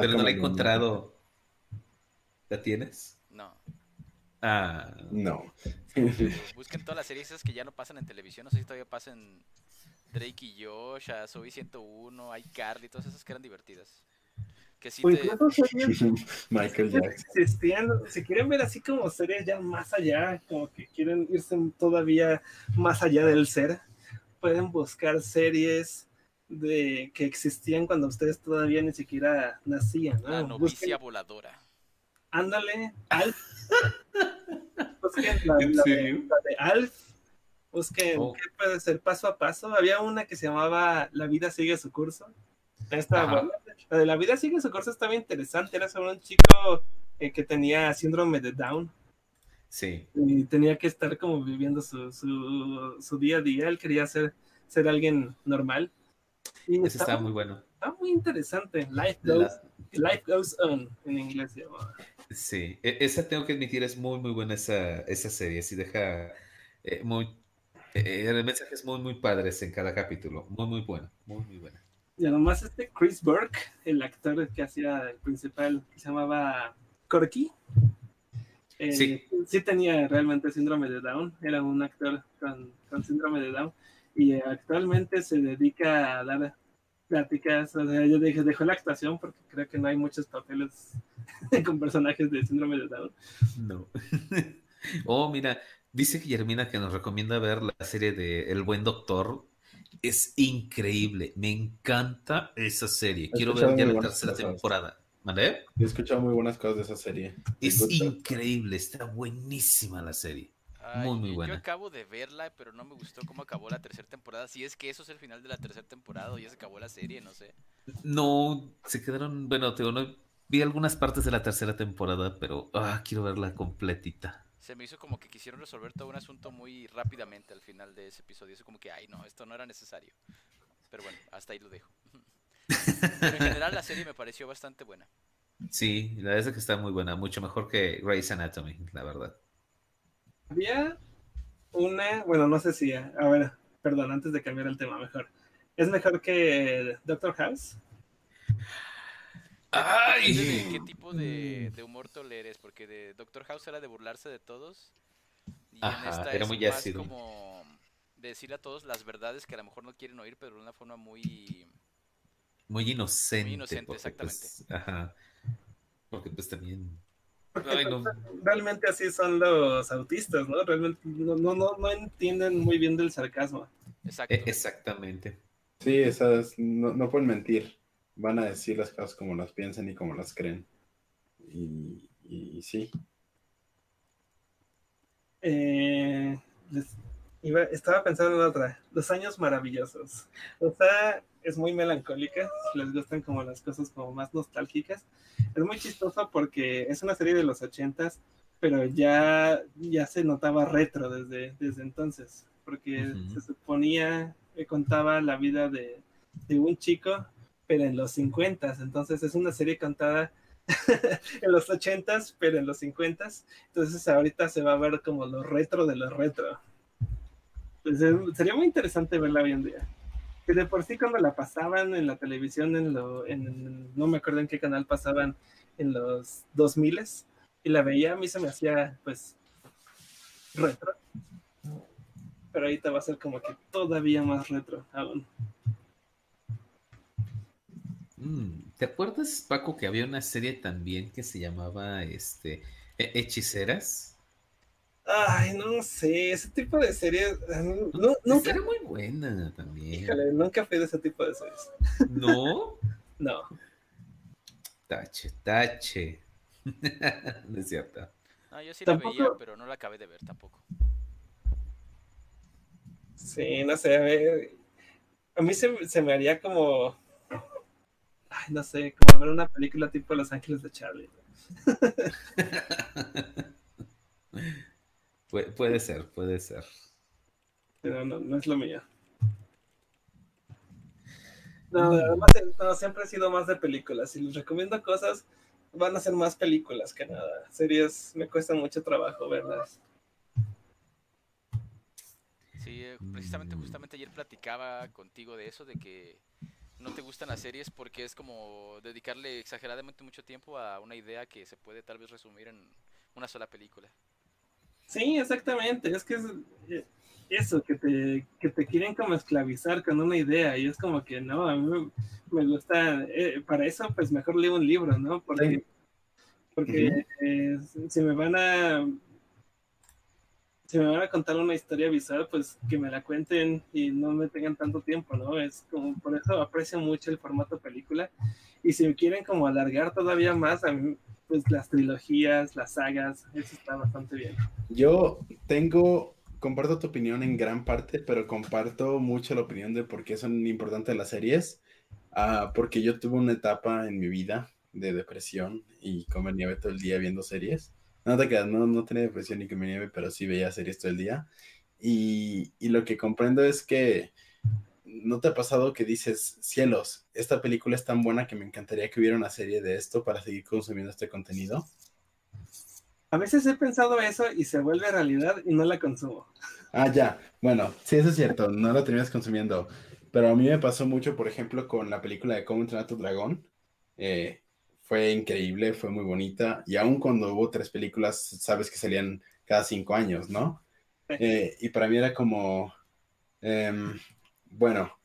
Pero no la he encontrado. ¿La tienes? No. Ah. No. Busquen todas las series que ya no pasan en televisión. No sé si todavía pasan Drake y Josh, Soy 101, iCarly, todas esas que eran divertidas. Que sí te... Michael Jackson. Si quieren ver así como series ya más allá, como que quieren irse todavía más allá del ser, pueden buscar series de que existían cuando ustedes todavía ni siquiera nacían. La novicia voladora. Ándale, Alf. busquen la, de Alf. Busquen oh. qué puede ser paso a paso. Había una que se llamaba La vida sigue su curso. Esta, la de La vida sigue su curso estaba interesante. Era sobre un chico eh, que tenía síndrome de Down. Sí. Y tenía que estar como viviendo su, su, su día a día. Él quería ser, ser alguien normal. Y Ese está muy bueno. Está muy interesante. Life goes, Life goes on en inglés. Sí, e, esa tengo que admitir es muy, muy buena esa, esa serie. Sí, deja eh, muy. Eh, eh mensajes muy, muy padres en cada capítulo. Muy, muy bueno. Muy, muy buena. Y además, este Chris Burke, el actor que hacía el principal, se llamaba Corky. Eh, sí. sí tenía realmente síndrome de Down, era un actor con, síndrome de Down y actualmente se dedica a dar pláticas, o sea, yo dije, dejó la actuación porque creo que no hay muchos papeles con personajes de síndrome de Down. No. oh, mira, dice Guillermina que nos recomienda ver la serie de El Buen Doctor. Es increíble, me encanta esa serie. Quiero ver ya la tercera temporada. ¿Vale? He escuchado muy buenas cosas de esa serie. Es increíble, está buenísima la serie. Muy, muy buena. Yo acabo de verla, pero no me gustó cómo acabó la tercera temporada. Si es que eso es el final de la tercera temporada o ya se acabó la serie, no sé. No, se quedaron, bueno, te, no, vi algunas partes de la tercera temporada, pero ah, quiero verla completita. Se me hizo como que quisieron resolver todo un asunto muy rápidamente al final de ese episodio. Eso como que, ay, no, esto no era necesario. Pero bueno, hasta ahí lo dejo. Pero en general la serie me pareció bastante buena. Sí, la verdad es que está muy buena, mucho mejor que Grey's Anatomy, la verdad. Había una, bueno, no sé si, a ver, perdón, antes de cambiar el tema, mejor. ¿Es mejor que Doctor House? Ay. ¿Qué tipo de, humor toleres? Porque de Doctor House era de burlarse de todos. Y en esta era es muy más como decir a todos las verdades que a lo mejor no quieren oír, pero de una forma muy muy inocente. Muy inocente, pues, exactamente. ajá. Porque pues también. Realmente así son los autistas, ¿no? Realmente no, no, no, entienden muy bien del sarcasmo. Exacto. E, exactamente. Sí, esas no, no pueden mentir. Van a decir las cosas como las piensan y como las creen. Y, y sí. Eh, estaba pensando en otra. Los años maravillosos. O sea, es muy melancólica, si les gustan como las cosas como más nostálgicas. Es muy chistoso porque es una serie de los ochentas, pero ya, ya se notaba retro desde, desde entonces, porque se suponía que contaba la vida de, de un chico, pero en los cincuentas, entonces es una serie contada en los ochentas, pero en los cincuentas, entonces ahorita se va a ver como lo retro de lo retro. Entonces, sería muy interesante verla hoy en día que de por sí cuando la pasaban en la televisión, en lo, en, no me acuerdo en qué canal pasaban en los 2000 y la veía, a mí se me hacía pues retro. Pero ahorita va a ser como que todavía más retro aún. Mm, ¿Te acuerdas, Paco, que había una serie también que se llamaba este Hechiceras? Ay, no sé, ese tipo de series. No, nunca... Era muy buena también. Híjole, nunca fui de ese tipo de series. ¿No? no. Tache, tache. no es cierto. No, yo sí la veía, pero no la acabé de ver tampoco. Sí, no sé, a ver, a mí se, se me haría como, ay, no sé, como ver una película tipo Los Ángeles de Charlie. puede ser, puede ser. Pero no, no es lo mío. No, además, no, siempre he sido más de películas. Si les recomiendo cosas, van a ser más películas que nada. Series me cuesta mucho trabajo verlas. Sí, eh, precisamente, justamente ayer platicaba contigo de eso, de que no te gustan las series porque es como dedicarle exageradamente mucho tiempo a una idea que se puede tal vez resumir en una sola película. Sí, exactamente. Es que es eh, eso, que te, que te quieren como esclavizar con una idea y es como que no, a mí me, gusta, eh, para eso pues mejor leo un libro, ¿no? Porque, porque eh, si me van a si me van a contar una historia visual, pues que me la cuenten y no me tengan tanto tiempo, ¿no? Es como, por eso aprecio mucho el formato película. Y si me quieren como alargar todavía más, a mí, pues las trilogías, las sagas, eso está bastante bien. Yo tengo, comparto tu opinión en gran parte, pero comparto mucho la opinión de por qué son importantes las series, uh, porque yo tuve una etapa en mi vida de depresión y como nieve todo el día viendo series no te quedas, no, no tenía depresión ni me nieve, pero sí veía series todo el día. Y, y, lo que comprendo es que no te ha pasado que dices, cielos, esta película es tan buena que me encantaría que hubiera una serie de esto para seguir consumiendo este contenido. A veces he pensado eso y se vuelve realidad y no la consumo. Ah, ya. Bueno, sí, eso es cierto, no la terminas consumiendo. Pero a mí me pasó mucho, por ejemplo, con la película de Cómo entrenar a tu dragón. Eh, fue increíble, fue muy bonita. Y aún cuando hubo tres películas, sabes que salían cada cinco años, ¿no? Eh, y para mí era como, em, bueno,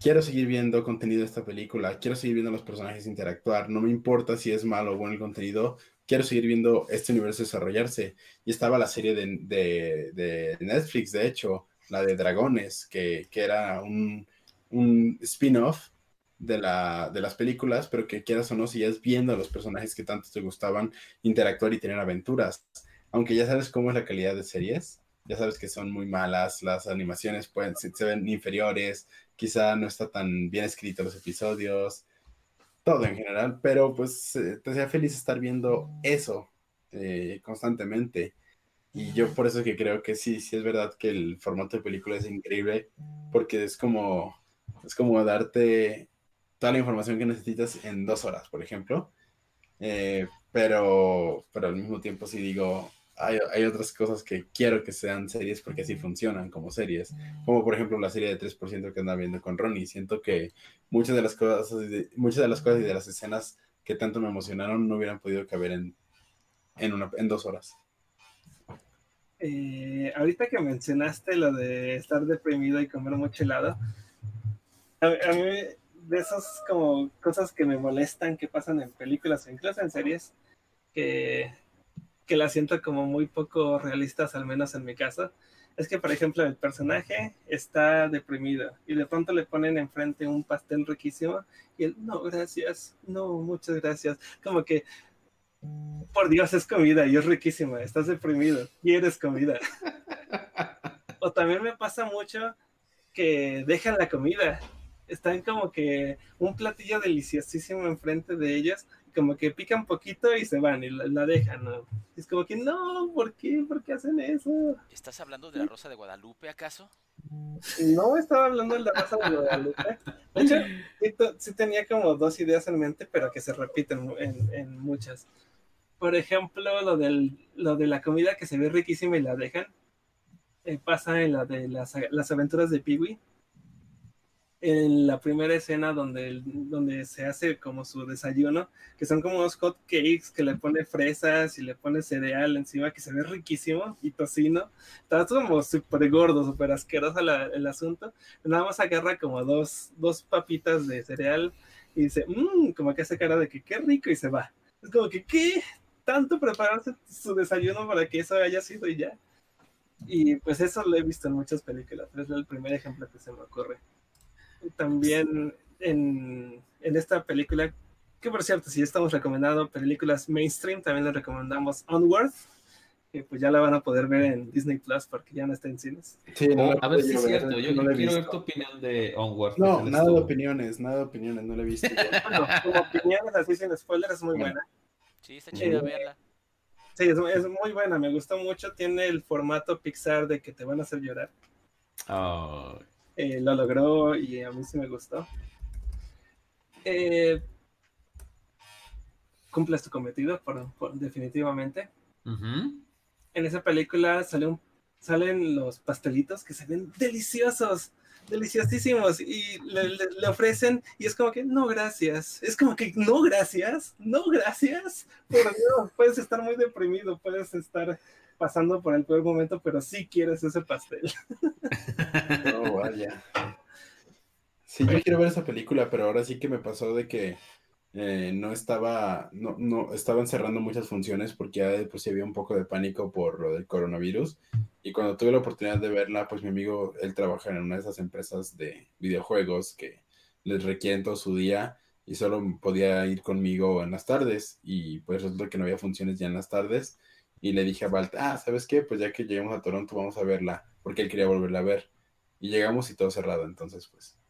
quiero seguir viendo contenido de esta película, quiero seguir viendo a los personajes interactuar, no me importa si es malo o bueno el contenido, quiero seguir viendo este universo desarrollarse. Y estaba la serie de, de, Netflix, de hecho, la de Dragones, que, que era un, un spin-off de, la, de las películas, pero que quieras o no, es viendo a los personajes que tanto te gustaban interactuar y tener aventuras. Aunque ya sabes cómo es la calidad de series, ya sabes que son muy malas, las animaciones pueden, se, ven inferiores, quizá no está tan bien escrito los episodios, todo en general, pero pues eh, te hacía feliz estar viendo eso eh, constantemente. Y yo por eso que creo que sí, sí es verdad que el formato de película es increíble, porque es como, es como darte toda la información que necesitas en dos horas, por ejemplo. Eh, pero, pero al mismo tiempo sí digo, hay, hay, otras cosas que quiero que sean series porque así funcionan como series. Como por ejemplo la serie de 3% que anda viendo con Ronnie. Siento que muchas de las cosas, muchas de las cosas y de las escenas que tanto me emocionaron no hubieran podido caber en, en, una, en dos horas. Eh, ahorita que mencionaste lo de estar deprimido y comer mucho helado, a, a mí de esas como cosas que me molestan que pasan en películas o incluso en series que, que las siento como muy poco realistas, al menos en mi caso, es que, por ejemplo, el personaje está deprimido y de pronto le ponen enfrente un pastel riquísimo y él, no, gracias, no, muchas gracias. Como que, por Dios, es comida y es riquísima, estás deprimido, quieres comida. o también me pasa mucho que dejan la comida están como que un platillo deliciosísimo enfrente de ellos, como que pican poquito y se van y la, dejan, ¿no? Es como que, no, ¿por qué? ¿Por qué hacen eso? ¿Estás hablando de la Rosa de Guadalupe, acaso? No estaba hablando de la Rosa de Guadalupe. De hecho, sí, tenía como dos ideas en mente, pero que se repiten en, muchas. Por ejemplo, lo, del, lo de la comida que se ve riquísima y la dejan. Eh, pasa en la de las, las aventuras de Peewee en la primera escena donde, donde se hace como su desayuno, que son como unos hot cakes que le pone fresas y le pone cereal encima, que se ve riquísimo, y tocino. Está como súper gordo, súper asqueroso el asunto. Nada más agarra como dos, dos papitas de cereal y dice, mmm, como que hace cara de que qué rico y se va. Es como que, ¿qué? Tanto prepararse su desayuno para que eso haya sido y ya. Y pues eso lo he visto en muchas películas. Es el primer ejemplo que se me ocurre también en, esta película, que por cierto, si estamos recomendando películas mainstream, también les recomendamos Onward, que pues ya la van a poder ver en Disney Plus porque ya no está en cines. Sí, no, a ver si es cierto, yo, quiero ver tu opinión de Onward. No, nada de opiniones, nada de opiniones, no la he visto. bueno, como opiniones así sin spoilers es muy buena. Sí, está chida verla. Sí, es, es, muy buena, me gustó mucho, tiene el formato Pixar de que te van a hacer llorar. Oh. Eh, lo logró y a mí sí me gustó. Eh, cumples tu cometido, por, definitivamente. En esa película salen los pastelitos que se ven deliciosos, deliciosísimos, y le, ofrecen, y es como que, no, gracias. Es como que, no, gracias, no, gracias. Por Dios, puedes estar muy deprimido, puedes estar pasando por el peor momento, pero sí quieres ese pastel. No, vaya. Sí, yo quiero ver esa película, pero ahora sí que me pasó de que eh, no estaba, no, no, estaban cerrando muchas funciones porque ya pues había un poco de pánico por lo del coronavirus. Y cuando tuve la oportunidad de verla, pues mi amigo, él trabaja en una de esas empresas de videojuegos que les requieren todo su día y solo podía ir conmigo en las tardes. Y pues resulta que no había funciones ya en las tardes. Y le dije a Balt, ah, ¿sabes qué? Pues ya que lleguemos a Toronto vamos a verla, porque él quería volverla a ver. Y llegamos y todo cerrado, entonces pues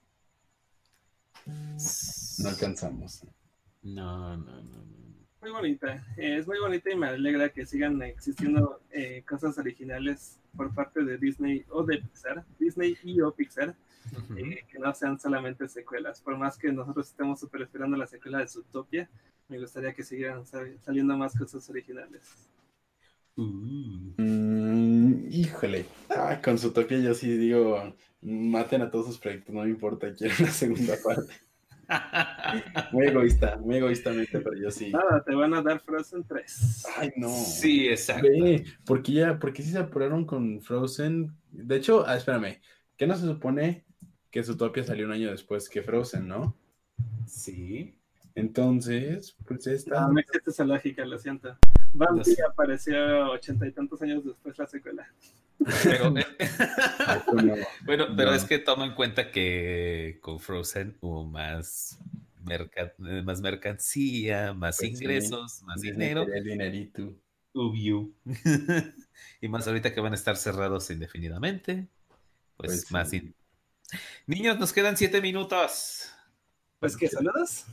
no alcanzamos. No, no, no, Muy bonita, es muy bonita y me alegra que sigan existiendo eh, cosas originales por parte de Disney o de Pixar, Disney y o Pixar, eh, que no sean solamente secuelas. Por más que nosotros estemos súper esperando la secuela de Zootopia, me gustaría que sigan saliendo más cosas originales. Mm, híjole, ah, con Zootopia yo sí digo, maten a todos sus proyectos, no me importa, quiero una segunda parte. Muy egoísta, muy egoístamente, pero yo sí. Nada, te van a dar Frozen 3. Ay, no. Sí, exacto. porque ya, porque sí se apuraron con Frozen. De hecho, ah, espérame, ¿qué no se supone que Zootopia salió un año después que Frozen, no? Sí. Entonces, pues esta. No, no existe esa lógica, lo siento. Bambi apareció ochenta y tantos años después la secuela. Pero, eh, bueno, pero es que toma en cuenta que con Frozen hubo más, más mercancía, más pues ingresos, más dinero. El dinerito. y más ahorita que van a estar cerrados indefinidamente. Pues, pues más. Niños, nos quedan siete minutos. Pues que saludos.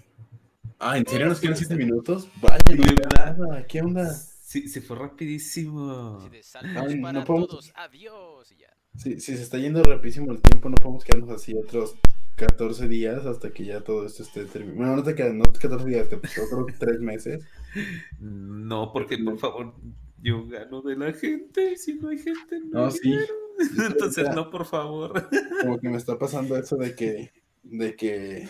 Ah, ¿en serio nos quedan siete minutos? Vaya, ¿qué onda? Sí, se fue rapidísimo. no podemos... Adiós. si se está yendo rapidísimo el tiempo, no podemos quedarnos así otros 14 días hasta que ya todo esto esté terminado. Bueno, no te quedan, no 14 días, te otros 3 meses. No, porque por favor, yo gano de la gente, si no hay gente, no. No, sí. Entonces, no, por favor. Como que me está pasando eso de que, de que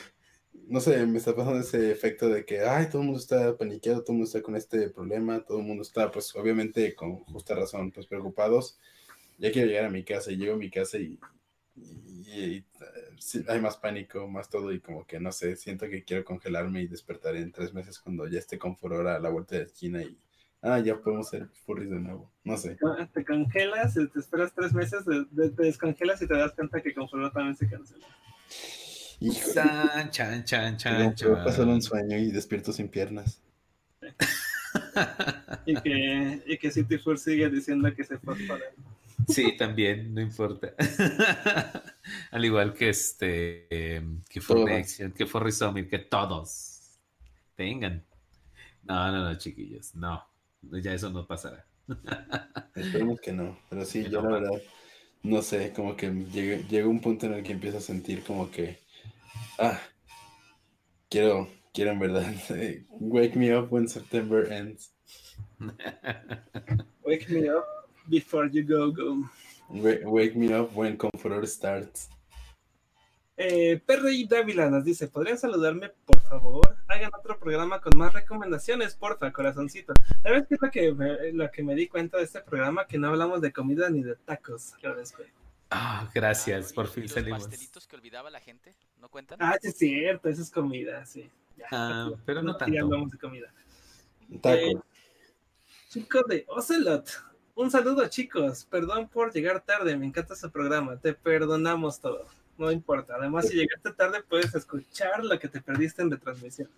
no sé, me está pasando ese efecto de que, ay, todo el mundo está paniqueado, todo el mundo está con este problema, todo el mundo está, pues, obviamente, con justa razón, pues, preocupados. Ya quiero llegar a mi casa y llego a mi casa y, hay más pánico, más todo y como que, no sé, siento que quiero congelarme y despertar en tres meses cuando ya esté con furor a la vuelta de la esquina y, ah, ya podemos ser furries de nuevo, no sé. Te congelas, te esperas tres meses, te, descongelas y te das cuenta que con furor también se cancela. Chan, chan, chan, chan, chan. pasar un sueño y despierto sin piernas. y que, y que City Four sigue diciendo que se fue para Sí, también, no importa. Al igual que este, que Fornexion, que Forrisomir, que todos tengan. No, no, no, chiquillos, no. Ya eso no pasará. Esperemos que no, pero sí, yo la verdad, no sé, como que llega un punto en el que empiezo a sentir como que Ah, quiero, quiero en verdad. Wake me up when September ends. Wake me up before you go go. Wake, me up when Comforter starts. Eh, Perry Dávila nos dice, ¿podrían saludarme, por favor? Hagan otro programa con más recomendaciones, porfa, corazoncito. ¿Sabes qué es lo que, me, lo que me di cuenta de este programa? Que no hablamos de comida ni de tacos. Ah, gracias, por fin salimos. ¿Los pastelitos que olvidaba la gente? ¿No cuentan? Ah, sí, es cierto, eso es comida, sí. ah, pero no, tanto. Ya hablamos de comida. Taco. Eh, chico de Ocelot. Un saludo, chicos. Perdón por llegar tarde, me encanta ese programa. Te perdonamos todo. No importa. Además, si llegaste tarde, puedes escuchar lo que te perdiste en retransmisión.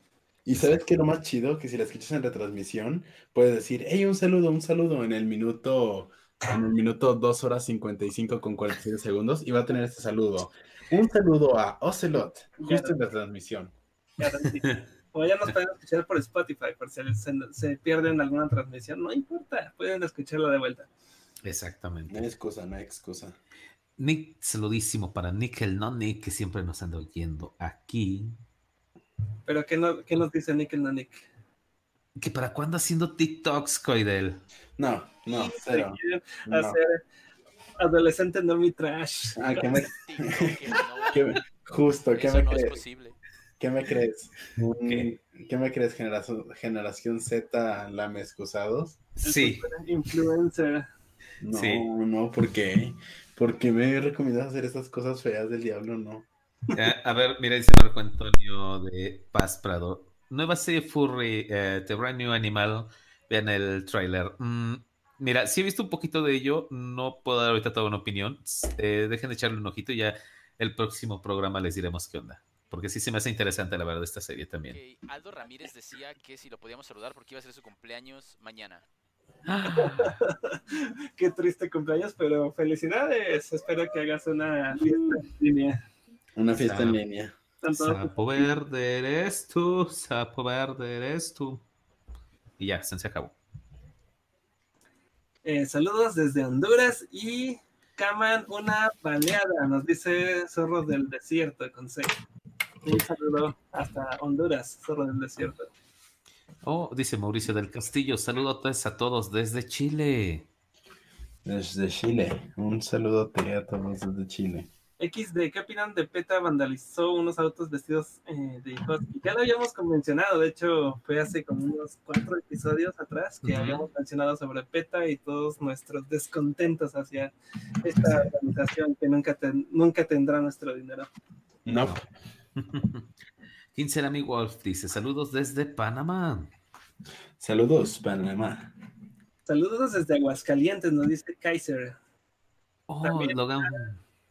Y sabes que lo más chido, que si la escuchas en retransmisión, puedes decir, hey, un saludo, un saludo en el minuto, en el minuto 2 horas 55 con 47 segundos y va a tener este saludo. Un saludo a Ocelot, justo en la transmisión. O ya nos pueden escuchar por Spotify, por si se, se pierden alguna transmisión, no importa, pueden escucharlo de vuelta. Exactamente. No hay excusa, no hay excusa. Nick, saludísimo para Nick el no Nick, que siempre nos anda oyendo aquí. Pero ¿qué, no, qué nos dice Nick el no Nick? ¿Que para cuándo haciendo TikToks, Coidel? No, no, cero. Hacer adolescente no mi trash. Ah, ¿qué me... Justo, ¿qué me no crees? Es posible. ¿Qué me crees? ¿Qué? ¿Qué me crees, generación, generación Z, lame excusados? Sí. Influencer. No, Sí. no, ¿por qué? Porque me recomiendas hacer estas cosas feas del diablo, no. Eh, a ver, mira, dice Marco Antonio de Paz Prado. Nueva serie Furry, eh, The Brand New Animal. Vean el tráiler. Mm, mira, sí he visto un poquito de ello. No puedo dar ahorita toda una opinión. Eh, dejen de echarle un ojito y ya el próximo programa les diremos qué onda. Porque sí se me hace interesante la verdad esta serie también. Aldo Ramírez decía que si lo podíamos saludar porque iba a ser su cumpleaños mañana. Qué triste cumpleaños, pero felicidades. Espero que hagas una fiesta en línea. Una fiesta en línea. Sapo verde eres tú, sapo verde eres tú. Y ya, se acabó. Eh, saludos desde Honduras y Caman una baleada, nos dice Zorro del Desierto con C. Un saludo hasta Honduras, Zorro del Desierto. Oh, dice Mauricio del Castillo. Saludos a todos desde Chile. Desde Chile. Un saludote a todos desde Chile. XD, ¿qué opinan de PETA vandalizó unos autos vestidos eh, de hijos? Ya lo habíamos mencionado, de hecho fue hace como unos cuatro episodios atrás que habíamos mencionado sobre PETA y todos nuestros descontentos hacia esta organización que nunca, ten- nunca tendrá nuestro dinero. No. 15 amigo Wolf dice: Saludos desde Panamá. Saludos, Panamá. Saludos desde Aguascalientes, nos dice Kaiser. Oh, También. Logan.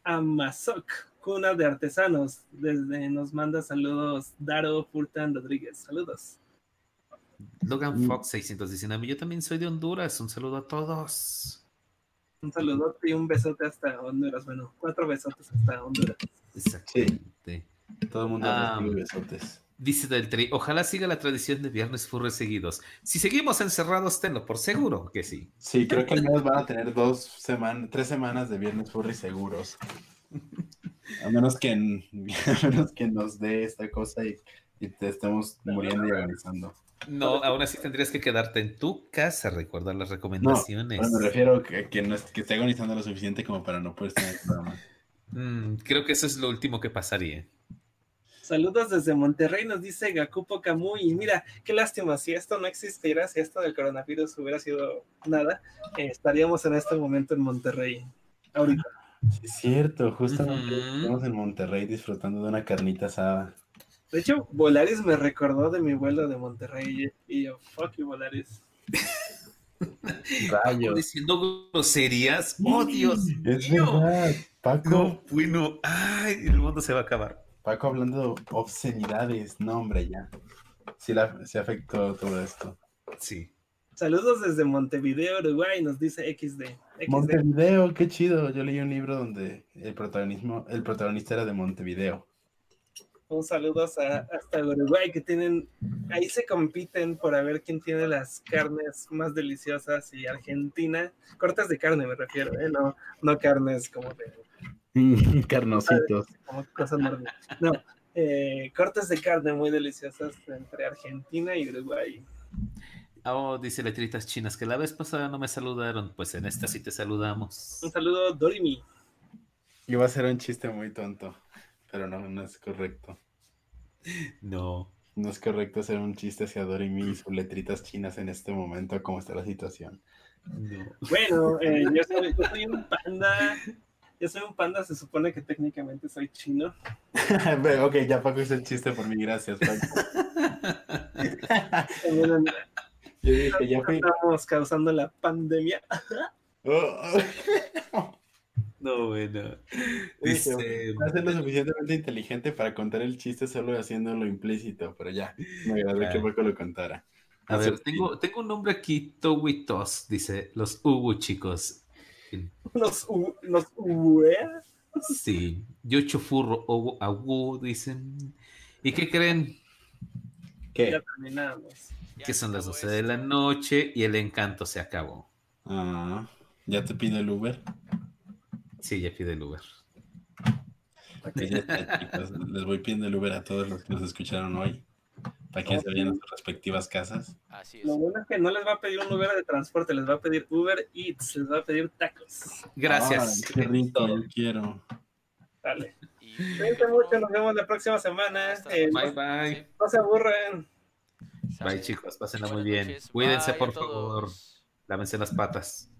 Amazoc, cuna de artesanos. Desde nos manda saludos Daro Furtan Rodríguez. Saludos. Logan Fox 619. Yo también soy de Honduras. Un saludo a todos. Un saludote y un besote hasta Honduras. Bueno, cuatro besotes hasta Honduras. Exactamente. Todo el mundo Ah. recibe besotes. Dice del Tri, ojalá siga la tradición de viernes furres seguidos. Si seguimos encerrados, tenlo por seguro que sí. Sí, creo que al menos van a tener dos semanas, tres semanas de viernes furry seguros. A menos que, a menos que nos dé esta cosa y, y te estemos muriendo y agonizando. No, aún así tendrías que quedarte en tu casa, recuerda las recomendaciones. Bueno, me refiero a que, que, no es- que esté agonizando lo suficiente como para no poder estar en el programa. Mm, creo que eso es lo último que pasaría. Saludos desde Monterrey, nos dice Gakupo Camuy. Y mira, qué lástima, si esto no existiera, si esto del coronavirus hubiera sido nada, eh, estaríamos en este momento en Monterrey. Ahorita. Sí, es cierto, justamente estamos en Monterrey disfrutando de una carnita asada. De hecho, Volaris me recordó de mi vuelo de Monterrey y yo, fuck you, Volaris. Paco diciendo groserías. ¡Oh, Dios Es mío! verdad. Paco, No, bueno. ¡Ay! El mundo se va a acabar. Paco hablando de obscenidades. No, hombre, ya. Sí, la, se afectó todo esto. Sí. Saludos desde Montevideo, Uruguay, nos dice XD. XD. Montevideo, qué chido. Yo leí un libro donde el protagonismo, el protagonista era de Montevideo. Un saludo a- hasta Uruguay, que tienen, ahí se compiten por a ver quién tiene las carnes más deliciosas y Argentina, cortes de carne me refiero, ¿eh? no, no carnes como de Carnositos. como cosas normales. No, eh, cortes de carne muy deliciosas entre Argentina y Uruguay. Oh, dice letritas chinas que la vez pasada no me saludaron. Pues en esta sí te saludamos. Un saludo, Dorimi. Iba a ser un chiste muy tonto, pero no, no es correcto. No. No es correcto hacer un chiste hacia Dorimi y sus letritas chinas en este momento, como está la situación. No. Bueno, eh, yo, soy, yo soy un panda. Yo soy un panda, se supone que técnicamente soy chino. Ok, ya Paco hizo el chiste por mí, gracias, Paco. Yo dije, ya fui. estamos causando la pandemia. Oh, No, No, bueno. Dice, va a ser lo suficientemente inteligente para contar el chiste solo haciéndolo implícito, pero ya, me agradó que Paco lo contara. A ver, tengo, tengo un nombre aquí, Towitos, dice, los Ubu chicos. Los Ubu, ¿eh? Sí, yo chufurro, Agu, dicen. ¿Y qué creen? ¿Qué? Ya terminamos. Que son las 12 de la noche y el encanto se acabó. Ah, ¿ya te pide el Uber? Sí, ya pide el Uber. les voy pidiendo el Uber a todos los que nos escucharon hoy para que se vayan a sus respectivas casas. Así es. Lo bueno es que no les va a pedir un Uber de transporte, les va a pedir Uber Eats, les va a pedir tacos. Gracias. qué rico, yo quiero. Dale. Cuídense mucho, nos vemos la próxima semana. Eh, bye, bye. No se aburren. Bye, chicos, pásenla muy bien. Cuídense, por favor. Lávense las patas.